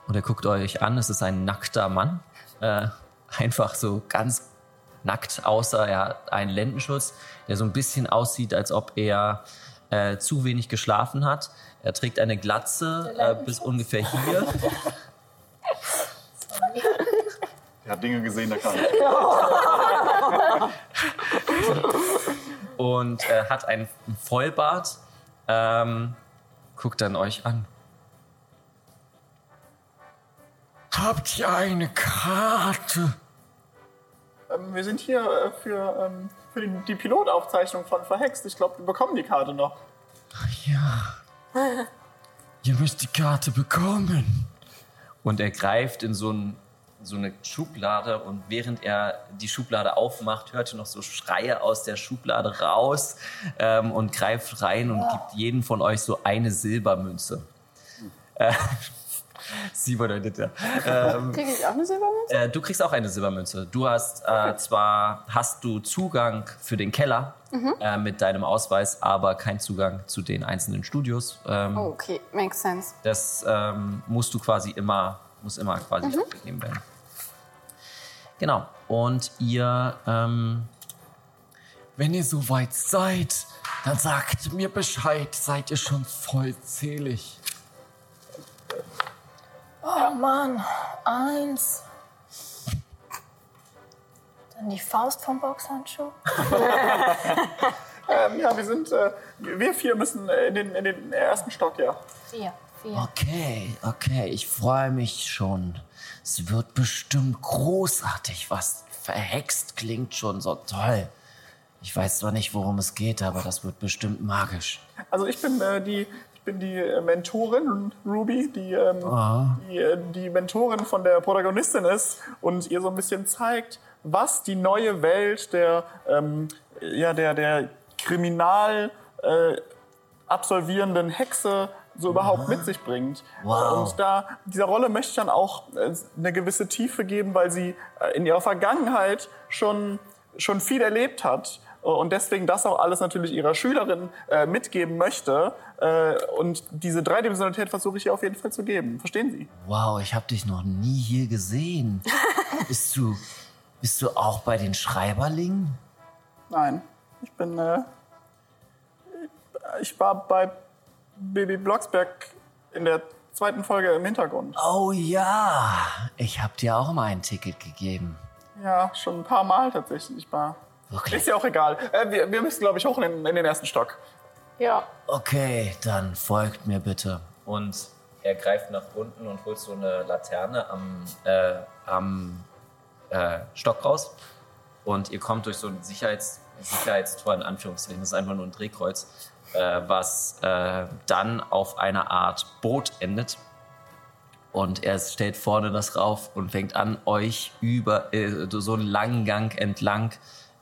Und er guckt euch an, es ist ein nackter Mann, äh, einfach so ganz nackt, außer er hat einen Lendenschutz, der so ein bisschen aussieht, als ob er äh, zu wenig geschlafen hat. Er trägt eine Glatze äh, bis ungefähr hier. Er hat Dinge gesehen, der kann. und äh, hat einen Vollbart. Ähm, guckt dann euch an. Habt ihr eine Karte? Ähm, wir sind hier äh, für, ähm, für die, die Pilotaufzeichnung von Verhext. Ich glaube, wir bekommen die Karte noch. Ja. Ihr müsst die Karte bekommen. Und er greift in so, ein, so eine Schublade und während er die Schublade aufmacht, hört ihr noch so Schreie aus der Schublade raus ähm, und greift rein und gibt jedem von euch so eine Silbermünze. Äh, Sie bedeutet ja. Ähm, Kriege ich auch eine Silbermünze? äh, du kriegst auch eine Silbermünze. Du hast äh, zwar hast du Zugang für den Keller äh, mit deinem Ausweis, aber keinen Zugang zu den einzelnen Studios. Ähm, Oh, okay, makes sense. Das ähm, musst du quasi immer, muss immer quasi abgegeben werden. Genau. Und ihr, ähm, Wenn ihr soweit seid, dann sagt mir Bescheid. Seid ihr schon vollzählig? Oh Mann, eins. Dann die Faust vom Boxhandschuh. Ähm, ja, wir sind, äh, wir vier müssen in den, in den ersten Stock, ja. Vier, vier. Okay, okay, ich freue mich schon. Es wird bestimmt großartig. Was verhext klingt schon so toll. Ich weiß zwar nicht, worum es geht, aber das wird bestimmt magisch. Also ich bin äh, die, bin die äh, Mentorin Ruby, die, ähm, die, äh, die Mentorin von der Protagonistin ist und ihr so ein bisschen zeigt, was die neue Welt der, ähm, ja, der, der Kriminal äh, absolvierenden Hexe so überhaupt mit sich bringt. Wow. Und da dieser Rolle möchte ich dann auch äh, eine gewisse Tiefe geben, weil sie in ihrer Vergangenheit schon, schon viel erlebt hat und deswegen das auch alles natürlich ihrer Schülerin äh, mitgeben möchte. Äh, und diese Dreidimensionalität versuche ich ihr auf jeden Fall zu geben. Verstehen Sie? Wow, ich habe dich noch nie hier gesehen. bist du, bist du auch bei den Schreiberlingen? Nein, ich bin. Äh, ich war bei Baby Blocksberg in der zweiten Folge im Hintergrund. Oh ja, ich habe dir auch mal ein Ticket gegeben. Ja, schon ein paar Mal tatsächlich. Ich war. Wirklich? Ist ja auch egal. Äh, wir, wir müssen, glaube ich, hoch in in den ersten Stock. Ja. Okay, dann folgt mir bitte. und er greift nach unten und holt so eine Laterne am, äh, am äh, Stock raus. Und ihr kommt durch so ein Sicherheits Sicherheitstor, in Anführungszeichen, das ist einfach nur ein Drehkreuz, äh, was äh, dann auf einer Art Boot endet. Und er stellt vorne das rauf und fängt an, euch über äh, so einen langen Gang entlang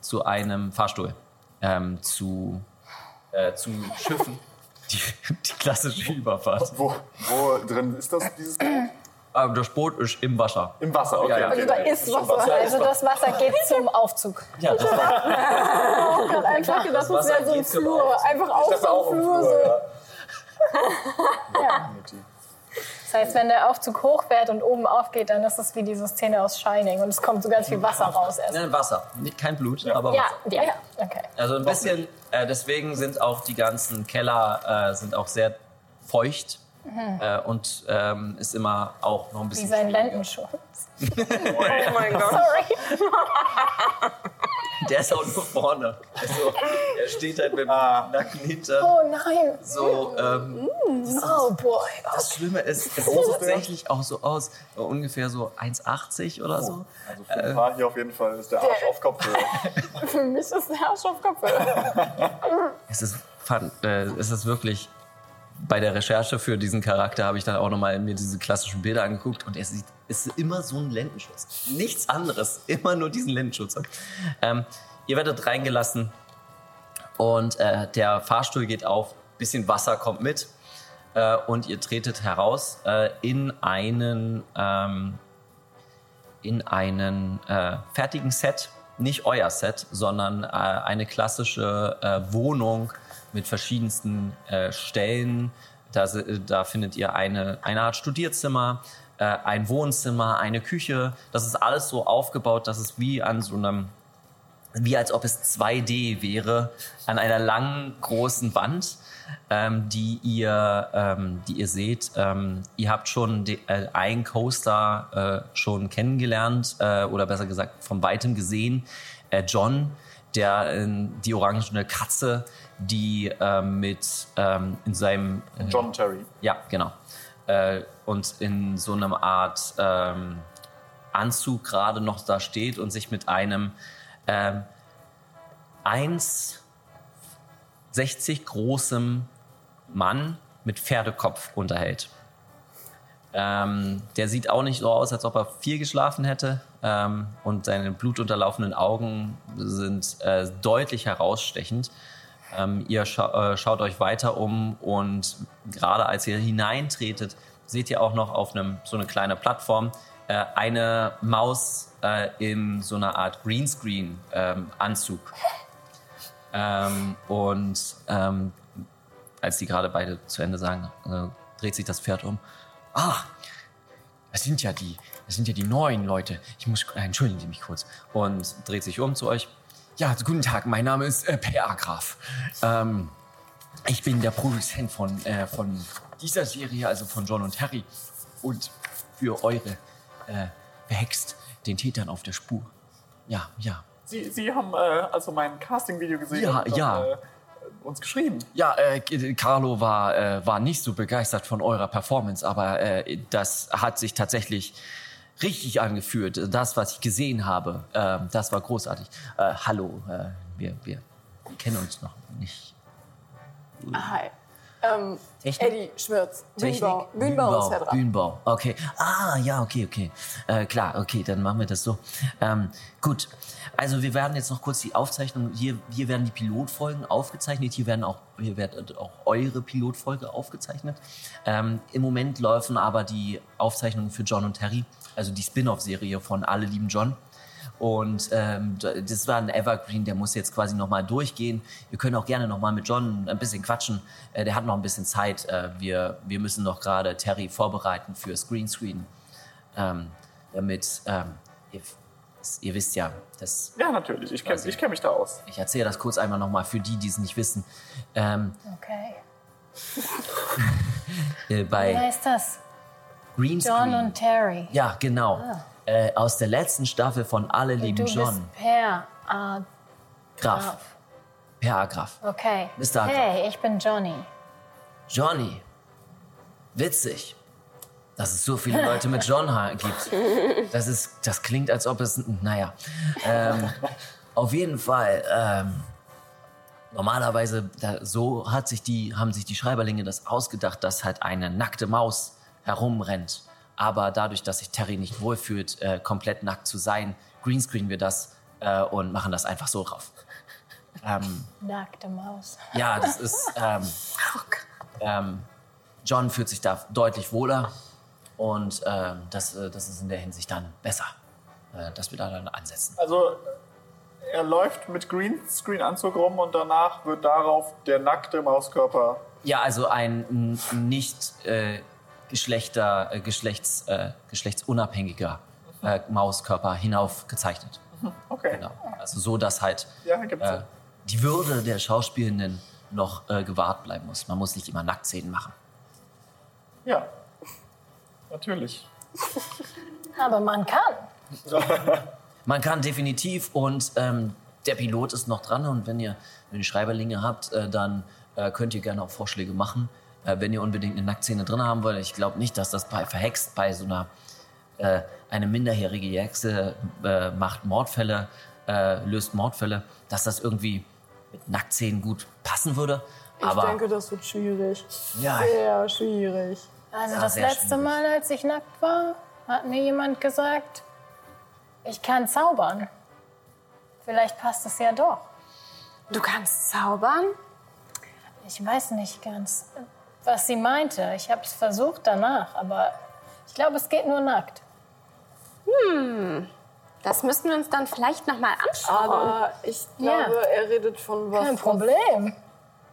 zu einem Fahrstuhl ähm, zu, äh, zu schiffen. Die, die klassische Überfahrt. Wo, wo drin ist das, dieses Boot? Aber das Boot ist im Wasser. Im Wasser, okay. Ja, ja. Also da ist Wasser. Also das Wasser geht zum Aufzug. Ja, das war Ich hab einfach gedacht, das Wasser wäre so ein geht zum Flur. Aufzug. Einfach auf Das so war auch einem im Flur. Flur, So. ja. Ja. Das heißt, wenn der Aufzug hochfährt und oben aufgeht, dann ist es wie diese Szene aus Shining und es kommt so ganz viel Wasser raus. Erst. Nein, Wasser. Nicht- Kein Blut, aber Ja, Wasser. ja, ja. Okay. Also ein bisschen, äh, deswegen sind auch die ganzen Keller äh, sind auch sehr feucht äh, und ähm, ist immer auch noch ein Wie bisschen sein schwieriger. Lendenschutz. Oh mein Gott. Sorry. Der ist auch nur vorne. Also, er steht halt mit dem Nacken hinter. Oh nein. So, ähm, Oh boy. das Schlimme ist, es sieht tatsächlich auch so aus, so ungefähr so 1,80 oder so. Also für ein paar hier auf jeden Fall ist der Arsch auf Kopfhörer. Für mich ist der Arsch auf Kopfhörer. Es ist, fand, äh, es ist wirklich, bei der Recherche für diesen Charakter habe ich dann auch nochmal mir diese klassischen Bilder angeguckt und er sieht, es ist immer so ein Lendenschutz. Nichts anderes, immer nur diesen Lendenschutz. Ähm, ihr werdet reingelassen und äh, der Fahrstuhl geht auf, bisschen Wasser kommt mit äh, und ihr tretet heraus äh, in einen ähm, in einen äh, fertigen Set, nicht euer Set, sondern äh, eine klassische äh, Wohnung mit verschiedensten äh, Stellen. Da, da findet ihr eine, eine Art Studierzimmer, äh, ein Wohnzimmer, eine Küche. Das ist alles so aufgebaut, dass es wie an so einem wie als ob es 2D wäre, an einer langen, großen Wand, ähm, die, ihr, ähm, die ihr seht. Ähm, ihr habt schon de, äh, einen Coaster äh, schon kennengelernt, äh, oder besser gesagt von weitem gesehen. Äh, John, der äh, die orangene Katze, die äh, mit ähm, in seinem äh, John Terry. ja, genau. Äh, und in so einer Art ähm, Anzug gerade noch da steht und sich mit einem ähm, 1,60 großem Mann mit Pferdekopf unterhält. Ähm, der sieht auch nicht so aus, als ob er viel geschlafen hätte. Ähm, und seine blutunterlaufenden Augen sind äh, deutlich herausstechend. Ähm, ihr scha äh, schaut euch weiter um und gerade als ihr hineintretet, seht ihr auch noch auf einem so eine kleine Plattform äh, eine Maus äh, in so einer Art Greenscreen-Anzug. Ähm, und ähm, als die gerade beide zu Ende sagen, äh, dreht sich das Pferd um. Ach, das sind ja die, das sind ja die neuen Leute. Ich muss, äh, entschuldigen Sie mich kurz. Und dreht sich um zu euch. Ja, guten Tag, mein Name ist äh, Per Graf. Ähm, ich bin der Produzent von, äh, von dieser Serie, also von John und Harry. Und für eure äh, Verhext den Tätern auf der Spur. Ja, ja. Sie, Sie haben äh, also mein Casting-Video gesehen Ja, und ja. Äh, uns geschrieben. Ja, äh, Carlo war, äh, war nicht so begeistert von eurer Performance, aber äh, das hat sich tatsächlich richtig angefühlt. Das, was ich gesehen habe, äh, das war großartig. Äh, hallo, äh, wir, wir kennen uns noch nicht. Hi. Ähm, Technik? Eddie Schwirz. Technik? Bühnenbau. Bühnenbau ist ja dran. Bühnenbau, okay. Ah, ja, okay, okay. Äh, klar, okay, dann machen wir das so. Ähm, gut, also wir werden jetzt noch kurz die Aufzeichnung, hier, hier werden die Pilotfolgen aufgezeichnet, hier werden auch, hier wird auch eure Pilotfolge aufgezeichnet. Ähm, Im Moment laufen aber die Aufzeichnungen für John und Terry, also die Spin-off-Serie von Alle lieben John. Und ähm, das war ein Evergreen, der muss jetzt quasi nochmal durchgehen. Wir können auch gerne nochmal mit John ein bisschen quatschen. Äh, der hat noch ein bisschen Zeit. Äh, wir, wir müssen noch gerade Terry vorbereiten für Screenscreen. Ähm, damit, ähm, ihr, ihr wisst ja, das, Ja, natürlich. Ich kenne ich kenn mich da aus. ich erzähle das kurz einmal nochmal für die, die es nicht wissen. Ähm, Okay. äh, Wie bei heißt das? Greenscreen. John und Terry. ja, genau. Äh, aus der letzten Staffel von Alle lieben Du John. bist Per. Ah, Graf. Per Agraf. okay. Mr. Agraf. Hey, ich bin Johnny. Johnny. Witzig, dass es so viele Leute mit John gibt. Das, ist, das klingt, als ob es. Naja. Ähm, auf jeden Fall. Ähm, normalerweise, da, so hat sich die, haben sich die Schreiberlinge das ausgedacht, dass halt eine nackte Maus herumrennt aber dadurch, dass sich Terry nicht wohlfühlt, äh, komplett nackt zu sein, greenscreenen wir das äh, und machen das einfach so drauf. Ähm, Nackte Maus. ja, das ist. Ähm, ähm, John fühlt sich da deutlich wohler und ähm, das, äh, das ist in der Hinsicht dann besser, äh, dass wir da dann ansetzen. Also er läuft mit Greenscreen-Anzug rum und danach wird darauf der nackte Mauskörper. Ja, also ein n- nicht äh, Geschlechter, äh, Geschlechts, äh, geschlechtsunabhängiger äh, Mauskörper hinauf gezeichnet. Okay. Genau. Also so, dass halt Ja, äh, die Würde der Schauspielenden noch äh, gewahrt bleiben muss. Man muss nicht immer Nacktszenen machen. Ja. Natürlich. Aber man kann. Man kann definitiv und ähm, der Pilot ist noch dran und wenn ihr, wenn ihr Schreiberlinge habt, äh, dann äh, könnt ihr gerne auch Vorschläge machen. Äh, wenn ihr unbedingt eine Nacktszene drin haben wollt, ich glaube nicht, dass das bei verhext bei so einer äh, eine minderjährige Hexe äh, macht Mordfälle, äh, löst Mordfälle, dass das irgendwie mit Nacktszenen gut passen würde. Aber das wird schwierig. ja, Sehr schwierig. Also Ja, das letzte schwierig. Mal, als ich nackt war, hat mir jemand gesagt, ich kann zaubern. Vielleicht passt es ja doch. Du kannst zaubern? Ich weiß nicht ganz, was sie meinte. Ich habe es versucht danach, aber ich glaube, es geht nur nackt. Das müssten wir uns dann vielleicht noch mal anschauen. Aber ich glaube, Ja. er redet von was, Kein Problem.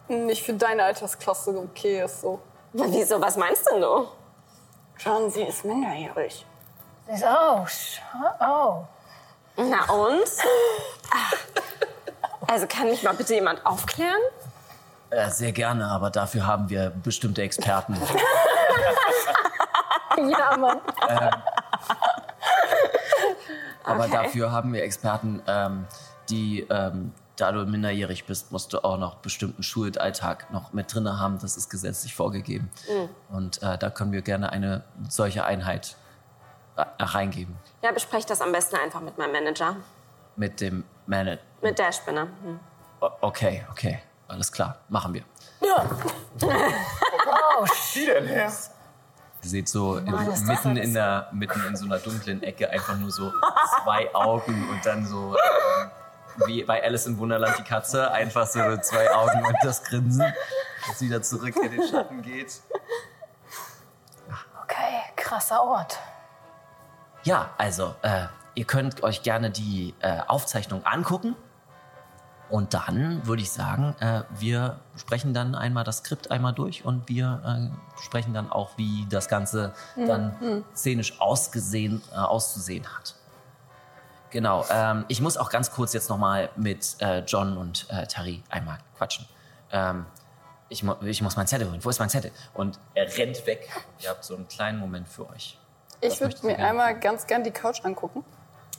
was nicht für deine Altersklasse okay ist. So. Wieso, was meinst denn du? Schauen, sie ist minderjährig. Sie ist, oh, sch- oh. Na und? Ah. Also kann mich mal bitte jemand aufklären? Äh, sehr gerne, aber dafür haben wir bestimmte Experten. Ja, Mann. Aber Okay. dafür haben wir Experten, ähm, die, ähm, da du minderjährig bist, musst du auch noch bestimmten Schulalltag noch mit drin haben. Das ist gesetzlich vorgegeben. Und äh, da können wir gerne eine solche Einheit äh, reingeben. Ja, besprecht das am besten einfach mit meinem Manager. Mit dem Manager. Mit der Spinne. Hm. Okay, okay. Alles klar. Machen wir. Wie denn her? Ihr seht so in, Mann, mitten, in der, mitten in so einer dunklen Ecke einfach nur so zwei Augen und dann so ähm, wie bei Alice im Wunderland die Katze, einfach so zwei Augen und das Grinsen, das wieder zurück in den Schatten geht. Okay, krasser Ort. Ja, also äh, ihr könnt euch gerne die äh, Aufzeichnung angucken und dann würde ich sagen, äh, wir sprechen dann einmal das Skript einmal durch und wir äh, sprechen dann auch, wie das Ganze dann szenisch ausgesehen, äh, auszusehen hat. Genau, ähm, ich muss auch ganz kurz jetzt nochmal mit äh, John und äh, Tari einmal quatschen. Ähm, ich, ich muss meinen Zettel holen. Wo ist mein Zettel? Und er rennt weg. Ihr habt so einen kleinen Moment für euch. Ich würde mir einmal ganz gern die Couch angucken,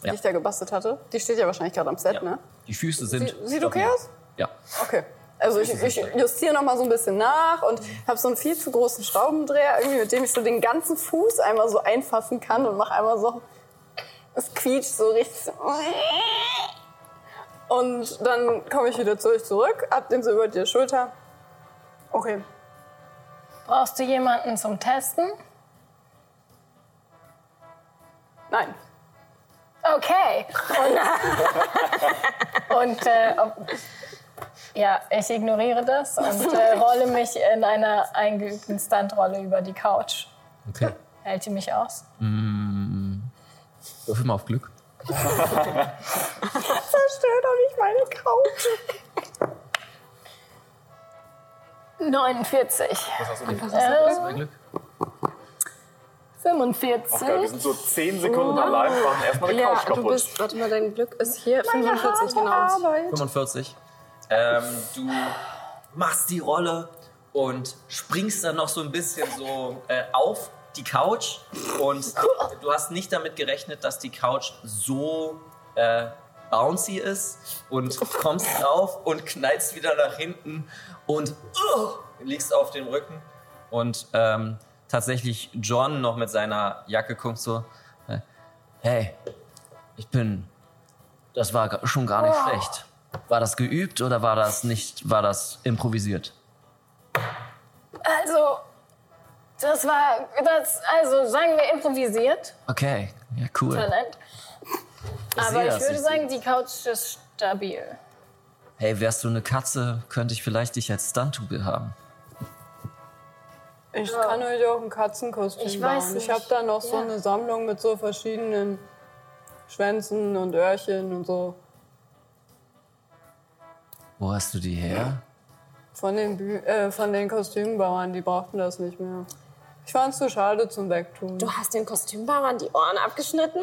die Ja. ich da gebastelt hatte. Die steht ja wahrscheinlich gerade am Set, Ja. ne? Die Füße sind. Sie- sieht okay aus? Ja. Okay. Also ich, ich justiere noch mal so ein bisschen nach und habe so einen viel zu großen Schraubendreher, irgendwie, mit dem ich so den ganzen Fuß einmal so einfassen kann und mache einmal so, es quietscht so richtig. So. Und dann komme ich wieder zu euch zurück, hab den so über die Schulter. Okay. Brauchst du jemanden zum Testen? Nein. Okay. Und, und äh, ja, ich ignoriere das und äh, rolle mich in einer eingeübten Stuntrolle über die Couch. Okay. Hält die mich aus? Würfel mal auf Glück. Zerstört doch nicht meine Couch. 49. Was hast du denn? Zwei Glück. 45. Okay, wir sind so 10 Sekunden allein, machen erstmal eine Ja, Couch du kaputt. bist, warte mal, dein Glück ist hier 45, genau. 45. Ähm, du machst die Rolle und springst dann noch so ein bisschen so äh, auf die Couch und du hast nicht damit gerechnet, dass die Couch so äh, bouncy ist und kommst drauf und knallst wieder nach hinten und uh, liegst auf dem Rücken und ähm, tatsächlich John noch mit seiner Jacke kommt so, äh, hey, ich bin das war schon gar nicht schlecht. War das geübt oder war das nicht, war das improvisiert? Also, Das war, das, also sagen wir improvisiert. Okay, ja, cool. Talent. Ich Aber ich würde ich sagen, die Couch ist stabil. Hey, wärst du eine Katze, könnte ich vielleicht dich als Stunt-Double haben. Ich kann euch auch ein Katzenkostüm Ich weiß bauen. Ich habe da noch so Ja. eine Sammlung mit so verschiedenen Schwänzen und Öhrchen und so. Wo hast du die her? Von den, Bü äh, von den Kostümbauern, die brauchten das nicht mehr. Ich fand's zu schade zum Wegtun. Du hast den Kostümbauern die Ohren abgeschnitten?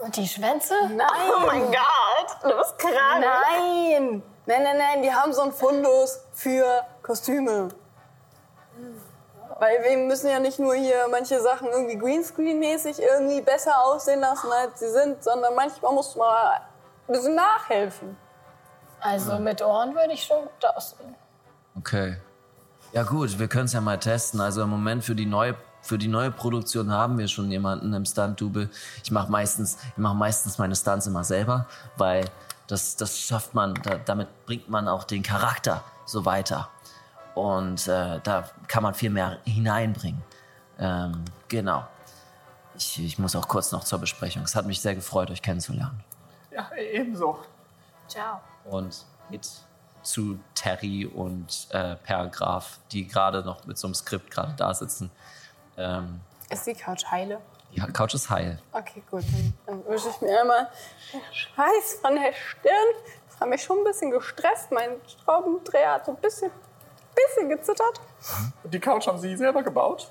Und die Schwänze? Nein! Oh mein Gott, du bist krank. Nein! Nein, nein, nein, die haben so einen Fundus für Kostüme. Weil wir müssen ja nicht nur hier manche Sachen irgendwie Greenscreen-mäßig irgendwie besser aussehen lassen, als sie sind, sondern manchmal muss man ein bisschen nachhelfen. Also mit Ohren würde ich schon gut aussehen. Okay. Ja gut, wir können es ja mal testen. Also im Moment für die neue für die neue Produktion haben wir schon jemanden im Stunt-Double. Ich mache meistens, ich mache meistens meine Stunts immer selber, weil das, das schafft man, da, damit bringt man auch den Charakter so weiter. Und äh, da kann man viel mehr hineinbringen. Ähm, genau. Ich, ich muss auch kurz noch zur Besprechung. Es hat mich sehr gefreut, euch kennenzulernen. Ja, ebenso. Ciao. und geht zu Terry und äh, Per Graf, die gerade noch mit so einem Skript gerade da sitzen. Ähm, Ist die Couch heile? die Couch ist heil. Okay, gut. Dann, dann wische ich mir einmal den Schweiß von der Stirn. Das hat mich schon ein bisschen gestresst. Mein Schraubendreher hat so ein bisschen, bisschen gezittert. Die Couch haben Sie selber gebaut?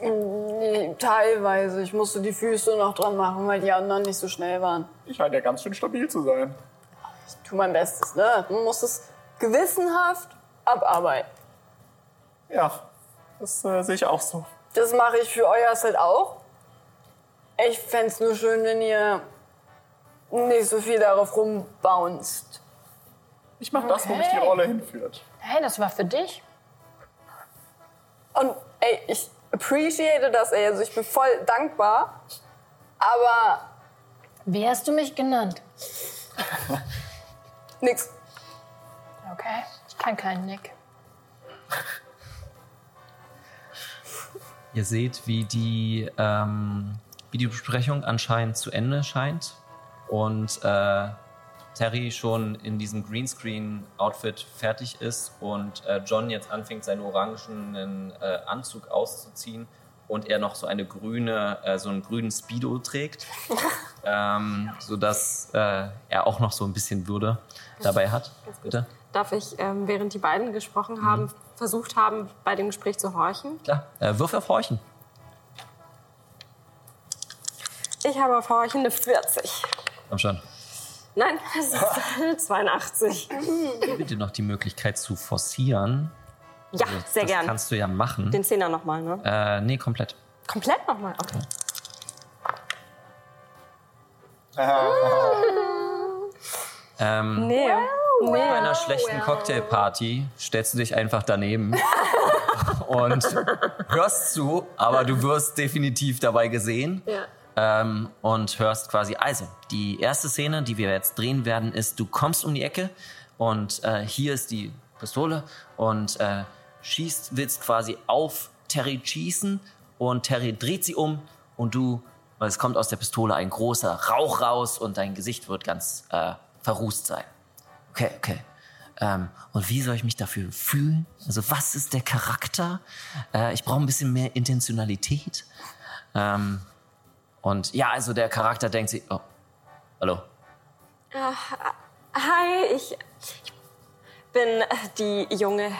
Nee, teilweise. Ich musste die Füße noch dran machen, weil die anderen nicht so schnell waren. Ich scheine ja ganz schön stabil zu sein. Ich tue mein Bestes, ne? Man muss es gewissenhaft abarbeiten. Ja, das äh, sehe ich auch so. Das mache ich für euer Set auch. Ich fände es nur schön, wenn ihr nicht so viel darauf rumbounced. Ich mache das, wo mich die. Rolle hinführt. Hey, das war für dich. Und ey, ich appreciate das, ey. Also ich bin voll dankbar. Aber Wie hast du mich genannt? nix. Okay, ich kann keinen Nick. Ihr seht, wie die, ähm, wie die Besprechung anscheinend zu Ende scheint und äh, Terry schon in diesem Greenscreen-Outfit fertig ist und äh, John jetzt anfängt, seinen orangenen äh, Anzug auszuziehen und er noch so eine grüne, äh, so einen grünen Speedo trägt, ähm, sodass äh, er auch noch so ein bisschen Würde dabei hat. Bitte? Darf ich, ähm, während die beiden gesprochen haben, versucht haben, bei dem Gespräch zu horchen? Klar, äh, Würf auf Horchen. Ich habe auf Horchen eine 40. Komm schon. Nein, es ist eine 82. Gebe dir noch die Möglichkeit zu forcieren. Ja, sehr das gern. kannst du ja machen. Den Zehner nochmal, ne? Äh, nee, komplett. Komplett nochmal? Okay. Ähm, Nee. Bei einer schlechten Cocktailparty stellst du dich einfach daneben und hörst zu, aber du wirst definitiv dabei gesehen. Ja. Ähm, und hörst quasi, also, die erste Szene, die wir jetzt drehen werden, ist, du kommst um die Ecke und äh, hier ist die Pistole und äh, schießt, willst quasi auf Terry schießen und Terry dreht sie um und du, weil es kommt aus der Pistole ein großer Rauch raus und dein Gesicht wird ganz äh, verrußt sein. Okay, okay. Ähm, und wie soll ich mich dafür fühlen? Also was ist der Charakter? Äh, ich brauche ein bisschen mehr Intentionalität. Ähm, und ja, also der Charakter denkt sich, oh, hallo. Hi, ich, ich bin die junge,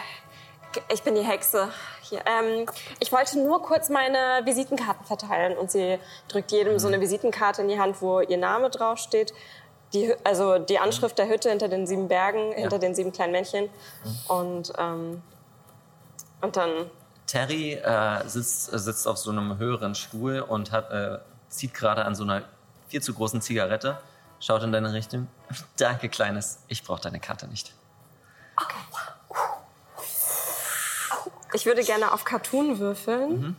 ich bin die Hexe hier. Ähm, ich wollte nur kurz meine Visitenkarten verteilen und sie drückt jedem so eine Visitenkarte in die Hand, wo ihr Name draufsteht. Die, also die Anschrift der Hütte hinter den sieben Bergen, hinter den sieben kleinen Männchen. Und, ähm, und dann Terry äh, sitzt, sitzt auf so einem höheren Stuhl und hat, äh, zieht gerade an so einer viel zu großen Zigarette, schaut in deine Richtung. Danke, Kleines, ich brauche deine Karte nicht. Ich würde gerne auf Cartoon würfeln.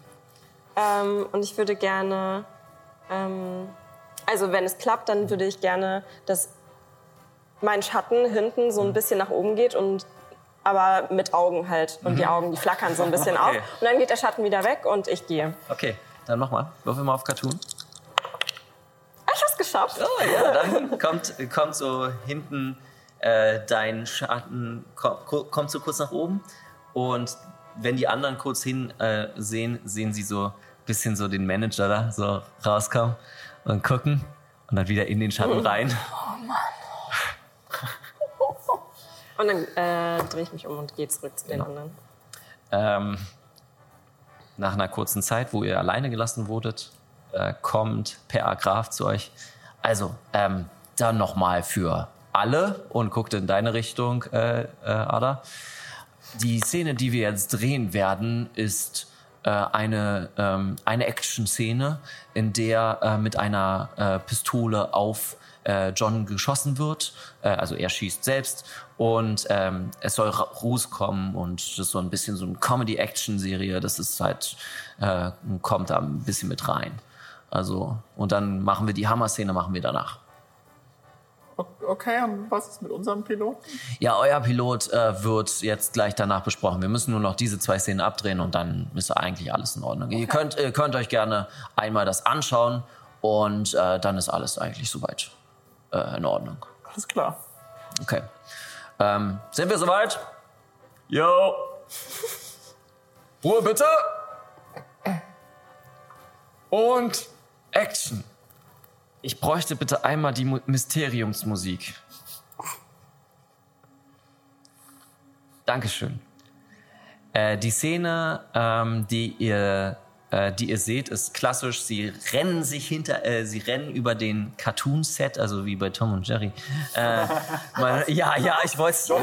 Ähm, und ich würde gerne, ähm, also wenn es klappt, dann würde ich gerne, dass mein Schatten hinten so ein bisschen nach oben geht und aber mit Augen halt. Und die Augen, die flackern so ein bisschen auf. Okay. Und dann geht der Schatten wieder weg und ich gehe. Okay, dann mach mal. Würfel mal auf Cartoon. Geschafft. Oh ja, dann kommt, kommt so hinten äh, dein Schatten, kommt, kommt so kurz nach oben. Und wenn die anderen kurz hin äh, sehen, sehen sie so ein bisschen so den Manager da so rauskommen und gucken. Und dann wieder in den Schatten rein. Und dann äh, drehe ich mich um und gehe zurück zu den anderen. Ähm, nach einer kurzen Zeit, wo ihr alleine gelassen wurdet, äh, kommt Per Agraf zu euch. Also, ähm, dann nochmal für alle und guckt in deine Richtung, äh, äh, Ada. Die Szene, die wir jetzt drehen werden, ist äh, eine, ähm, eine Action-Szene, in der äh, mit einer äh, Pistole auf äh, John geschossen wird. Äh, also er schießt selbst und ähm, es soll Ruß kommen und das ist so ein bisschen so eine Comedy-Action-Serie. Das ist halt, äh, kommt da ein bisschen mit rein. Also, und dann machen wir die Hammer-Szene, machen wir danach. Okay, und was ist mit unserem Piloten? Ja, euer Pilot äh, wird jetzt gleich danach besprochen. Wir müssen nur noch diese zwei Szenen abdrehen und dann ist eigentlich alles in Ordnung. Ihr, könnt, ihr könnt euch gerne einmal das anschauen und äh, dann ist alles eigentlich soweit äh, in Ordnung. Alles klar. Okay. Ähm, sind wir soweit? Jo. Ruhe bitte. Und Action. Ich bräuchte bitte einmal die Mu Mysteriumsmusik. Dankeschön. Äh, die Szene, ähm, die ihr äh, die ihr seht, ist klassisch. Sie rennen sich hinter, äh, sie rennen über den Cartoon-Set, also wie bei Tom und Jerry. Äh, man, ja, ja, ich wollte für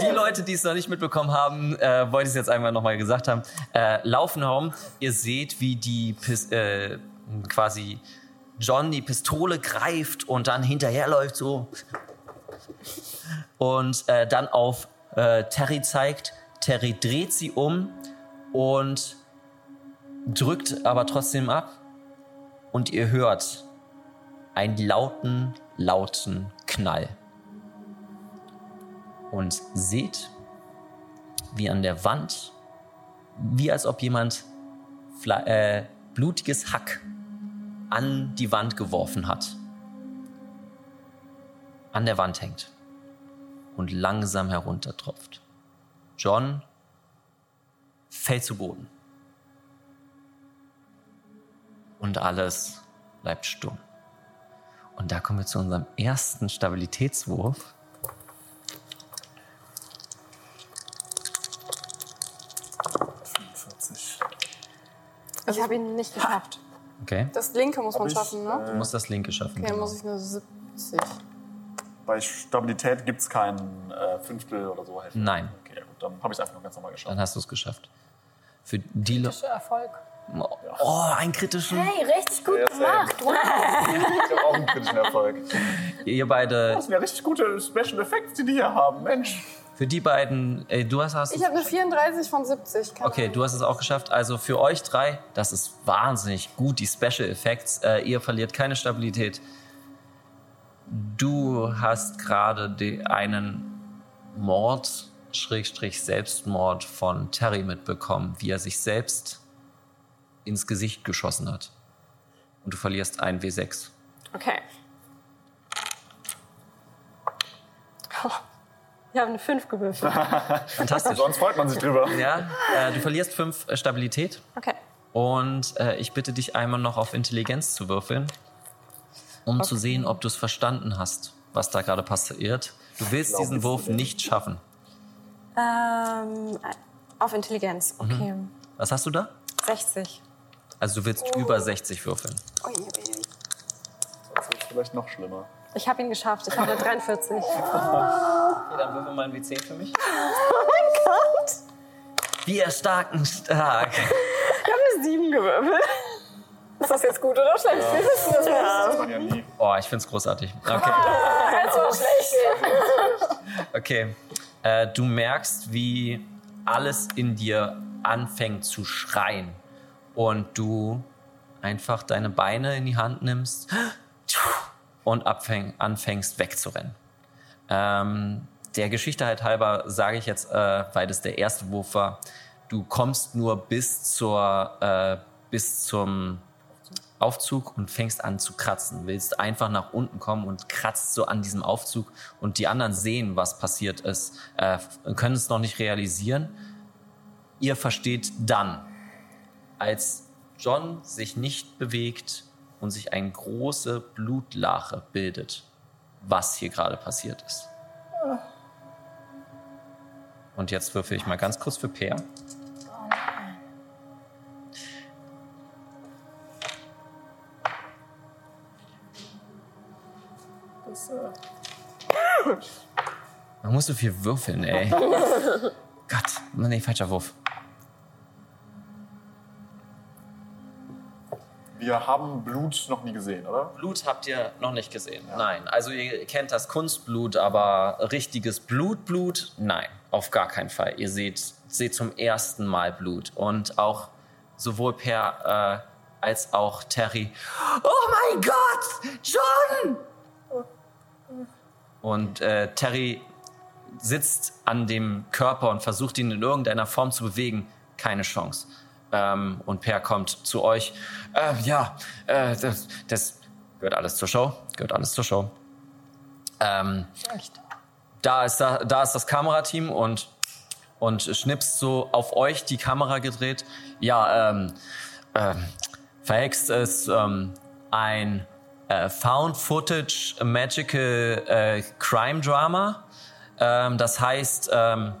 die Leute, die es noch nicht mitbekommen haben, äh, wollte ich es jetzt einmal nochmal gesagt haben. Äh, laufen herum. Ihr seht, wie die Pis äh, quasi John die Pistole greift und dann hinterherläuft so und äh, dann auf äh, Terry zeigt. Terry dreht sie um und drückt aber trotzdem ab und ihr hört einen lauten, lauten Knall. Und seht, wie an der Wand, wie als ob jemand äh, blutiges Hack an die Wand geworfen hat. An der Wand hängt und langsam heruntertropft. John fällt zu Boden. Und alles bleibt stumm. Und da kommen wir zu unserem ersten Stabilitätswurf. Ich habe ihn nicht geschafft. Okay. Das linke muss man ich, schaffen, ne? Du musst das linke schaffen. Okay, dann muss ich eine 70. Bei Stabilität gibt es kein äh, Fünftel oder so. Hälfte. Nein, Okay, gut, dann habe ich es einfach nur ganz normal geschafft. dann hast du es geschafft. Für die Leute. Erfolg. Oh, einen kritischen. Hey, richtig gut Ja, gemacht. Wow. Ich habe auch einen kritischen Erfolg. Ihr beide, Das sind ja richtig gute Special Effects, die die hier haben. Mensch. Für die beiden, ey, du hast, hast Ich habe eine 34 von 70. Keine Okay, Ahnung. du hast es auch geschafft. Also für euch drei, das ist wahnsinnig gut, die Special Effects. Äh, ihr verliert keine Stabilität. Du hast gerade einen Mord, Schrägstrich Selbstmord von Terry mitbekommen, wie er sich selbst ins Gesicht geschossen hat. Und du verlierst ein W6. Okay. Ich habe eine 5 gewürfelt. Fantastisch. Sonst freut man sich drüber. Ja, äh, du verlierst fünf äh, Stabilität. Okay. Und äh, ich bitte dich einmal noch auf Intelligenz zu würfeln, um zu sehen, ob du es verstanden hast, was da gerade passiert. Du willst diesen Wurf nicht schaffen. Ähm, auf Intelligenz. Okay. Was hast du da? 60. Also du willst über 60 würfeln. Ui, ui, ui. Das wird vielleicht noch schlimmer. Ich habe ihn geschafft. Ich habe eine 43. Okay, dann würfel mal ein W10 für mich. Wir starken stark. Ich habe eine 7 gewürfelt. Ist das jetzt gut oder schlecht? Wir wissen das nicht. Ja nie. Oh, ich find's großartig. Okay. so schlecht. Okay. Äh, du merkst, wie alles in dir anfängt zu schreien. Und du einfach deine Beine in die Hand nimmst und abfäng, anfängst wegzurennen. Ähm, der Geschichte halt halber sage ich jetzt, äh, weil das der erste Wurf war, du kommst nur bis zur äh, bis zum Aufzug und fängst an zu kratzen. Willst einfach nach unten kommen und kratzt so an diesem Aufzug und die anderen sehen, was passiert ist, äh, können es noch nicht realisieren. Ihr versteht dann, als John sich nicht bewegt und sich eine große Blutlache bildet, was hier gerade passiert ist. Und jetzt würfel ich mal ganz kurz für Peer. Äh, Man muss so viel würfeln, ey. Gott, nee, falscher Wurf. Wir haben Blut noch nie gesehen, oder? Blut habt ihr noch nicht gesehen. Nein. Also ihr kennt das Kunstblut, aber richtiges Blut, Blut? Nein, auf gar keinen Fall. Ihr seht, seht zum ersten Mal Blut. Und auch sowohl Per äh, als auch Terry. Oh mein Gott! John! Und äh, Terry sitzt an dem Körper und versucht ihn in irgendeiner Form zu bewegen. Keine Chance. Ähm, und Per kommt zu euch. Äh, ja, äh, das, das gehört alles zur Show. Gehört alles zur Show. Ähm, da, ist da, da ist das Kamerateam und, und schnipst so auf euch die Kamera gedreht. Ja, ähm, ähm, verhext ist ähm, ein äh, Found-Footage Magical äh, Crime Drama. Ähm, das heißt, ähm,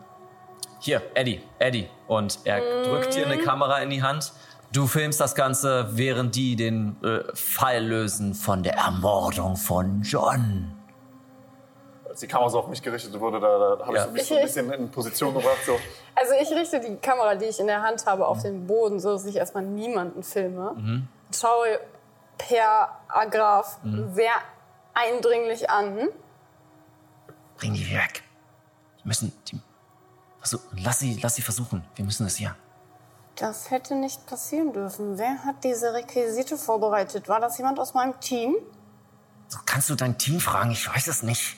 hier, Eddie, Eddie. Und er drückt dir eine Kamera in die Hand. Du filmst das Ganze, während die den äh, Fall lösen von der Ermordung von John. Als die Kamera so auf mich gerichtet wurde, da, da habe Ja. ich so mich so ein bisschen in Position gebracht. So. Also ich richte die Kamera, die ich in der Hand habe, auf den Boden, so dass ich erstmal niemanden filme. Mhm. Schaue per Agraf sehr eindringlich an. Bring die weg. Die müssen. Die, versuch, lass, sie, lass sie versuchen. Wir müssen das hier. Das hätte nicht passieren dürfen. Wer hat diese Requisite vorbereitet? War das jemand aus meinem Team? So kannst du dein Team fragen. Ich weiß es nicht.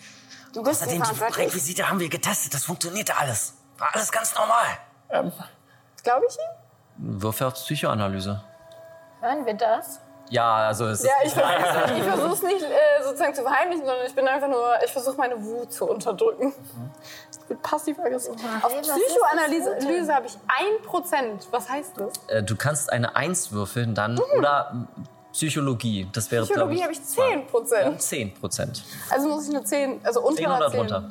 Du bist Außerdem, die. Requisite haben wir getestet. Das funktionierte alles. War alles ganz normal. ähm, Glaube ich ihm? Würfel auf Psychoanalyse. Hören wir das? Ja, also es Ja, ist, ich versuche ich versuch's nicht äh, sozusagen zu verheimlichen, sondern ich bin einfach nur, ich versuche meine Wut zu unterdrücken. Ich bin passiv-aggressiv. Auf was ist das Psychoanalyse habe ich 1%. Was heißt das? äh, du kannst eine Eins würfeln dann oder mm, Psychologie. Das wäre, Psychologie ich, habe ich 10%. Zehn Prozent. Also muss ich eine 10, also unter 10 einer oder 10. drunter.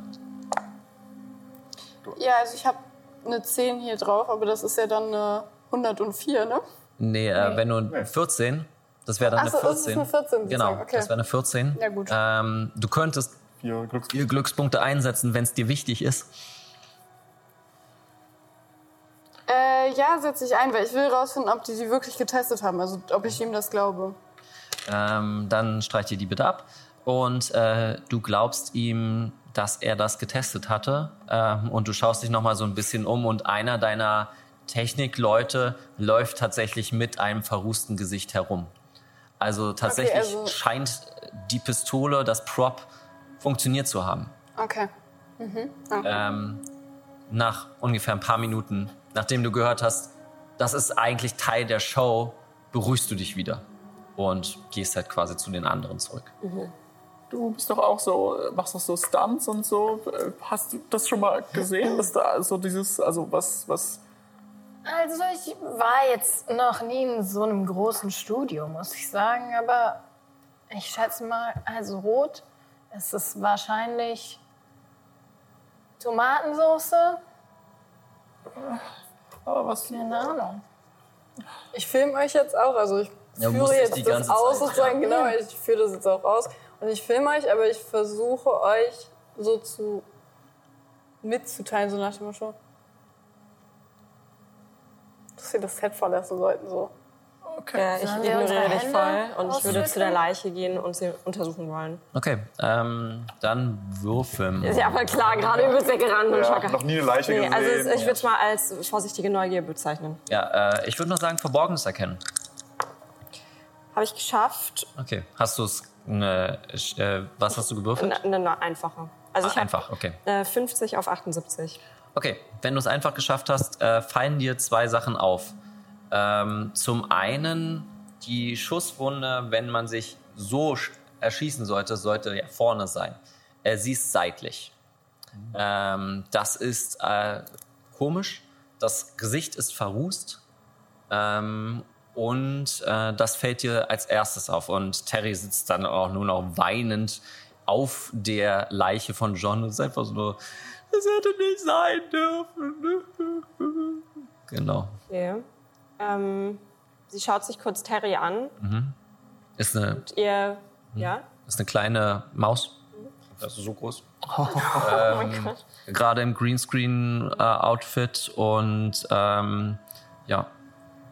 Ja, also ich habe eine 10 hier drauf, aber das ist ja dann eine 104, ne? Nee, äh, wenn du 14, das wäre dann Ach eine so, 14. das ist eine 14 Genau, okay. das wäre eine 14. Ja, gut. Ähm, du könntest Vier Glücks vier Glückspunkte einsetzen, wenn es dir wichtig ist. Äh, ja, setze ich ein, weil ich will rausfinden, ob die die wirklich getestet haben, also ob ich ihm das glaube. Ähm, dann streich dir die bitte ab. Und äh, du glaubst ihm, dass er das getestet hatte. Ähm, und du schaust dich nochmal so ein bisschen um und einer deiner Technikleute läuft tatsächlich mit einem verrußten Gesicht herum. Also tatsächlich also- scheint die Pistole, das Prop, funktioniert zu haben. Okay. Ähm, nach ungefähr ein paar Minuten, nachdem du gehört hast, das ist eigentlich Teil der Show, beruhigst du dich wieder und gehst halt quasi zu den anderen zurück. du bist doch auch so, äh, machst doch so Stunts und so. Äh, Hast du das schon mal gesehen, dass da so dieses, also was, was, Also ich war jetzt noch nie in so einem großen Studio, muss ich sagen, aber ich schätze mal, also rot ist es wahrscheinlich Tomatensauce, aber was, keine Ahnung. Ich filme euch jetzt auch, also ich Ja, führe jetzt die das ganze aus Zeit, sozusagen, genau, ich führe das jetzt auch aus. Und ich filme euch, aber ich versuche euch so zu mitzuteilen, so nach dem Motto, dass wir das Set verlassen sollten, so. okay. Ja, ich Sollen ignoriere dich voll und ich würde zu der Leiche gehen und sie untersuchen wollen. Okay, ähm, dann würfeln. Ist ja aber klar, gerade übelst weggerannt und Ja, schocker. noch nie eine Leiche Nee, gesehen. also ich würde es mal als vorsichtige Neugier bezeichnen. Ja, äh, ich würde noch sagen, Verborgenes erkennen. Habe ich geschafft. Okay, hast du es, äh, äh, was hast du gewürfelt? Eine, eine einfache. Also Ah, ich einfach, okay. Äh, 50 auf 78. Okay, wenn du es einfach geschafft hast, äh, fallen dir zwei Sachen auf. Ähm, zum einen die Schusswunde, wenn man sich so sch- erschießen sollte, sollte ja vorne sein. Äh, sie ist seitlich. Ähm, das ist äh, komisch. Das Gesicht ist verrußt. Ähm, und äh, das fällt dir als erstes auf. Und Terry sitzt dann auch nur noch weinend auf der Leiche von John und ist einfach so das hätte nicht sein dürfen. Genau. Okay. Ähm, sie schaut sich kurz Terry an. Ist eine, Und ihr, ja? ist eine kleine Maus. Also so groß. Oh mein Ähm, Gott. Gerade im Greenscreen-Outfit und ähm, ja,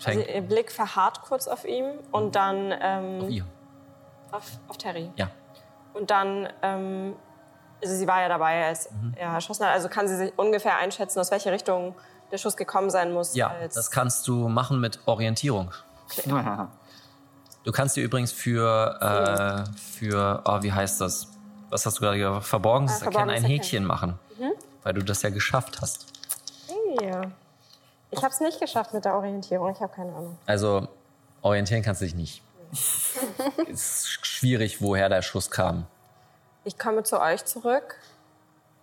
Also ihr Blick verharrt kurz auf ihm und dann ähm, auf ihr. auf, auf Terry. Ja. Und dann, ähm, also sie war ja dabei, als Mhm. er erschossen hat. Also kann sie sich ungefähr einschätzen, aus welche Richtung der Schuss gekommen sein muss. Ja, das kannst du machen mit Orientierung. Du kannst dir übrigens für, äh, für oh, wie heißt das? Was hast du gerade gesagt? Verborgenes Ah, Erkennen ein. Häkchen machen. Mhm. Weil du das ja geschafft hast. Ja. Ich habe es nicht geschafft mit der Orientierung. Ich habe keine Ahnung. Also orientieren kannst du dich nicht. es ist schwierig, woher der Schuss kam. Ich komme zu euch zurück.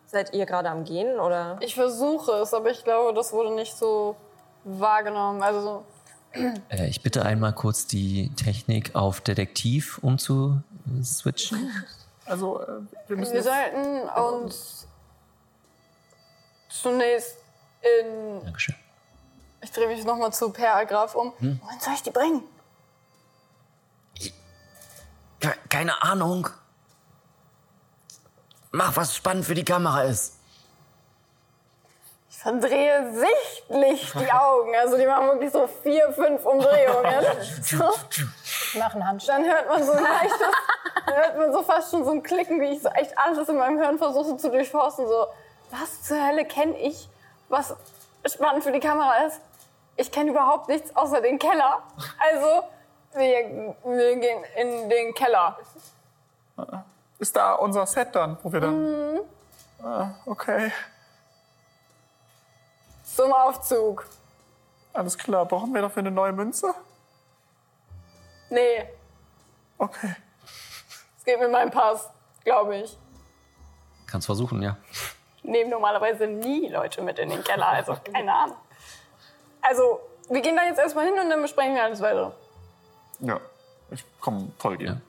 Seid ihr gerade am Gehen oder? Ich versuche es, aber ich glaube, das wurde nicht so wahrgenommen. Also Äh, ich bitte einmal kurz die Technik auf Detektiv umzuswitchen. Also, äh, wir müssen wir sollten uns zunächst in. Dankeschön. Ich drehe mich nochmal zu Per Graf um. Hm? Wohin soll ich die bringen? Ke- Keine Ahnung. Mach, was spannend für die Kamera ist. Ich verdrehe sichtlich die Augen. Also die machen wirklich so vier, fünf Umdrehungen. So. Mach einen Handstand. Dann hört man so ein leichtes, dann hört man so fast schon so ein Klicken, wie ich so echt alles in meinem Hirn versuche zu durchforsten. So, was zur Hölle kenne ich, was spannend für die Kamera ist? Ich kenne überhaupt nichts außer den Keller. Also, wir, wir gehen in den Keller. ist da unser Set dann, wo wir dann. Mhm. Ah, okay, Zum Aufzug. alles klar. Brauchen wir dafür eine neue Münze? Nee, Okay. es geht mit meinem Pass, glaube ich. Kannst versuchen, ja. nehmen normalerweise nie Leute mit in den Keller, also keine Ahnung. Also, wir gehen da jetzt erstmal hin und dann besprechen wir alles weiter. Ja, ich komme voll gehen.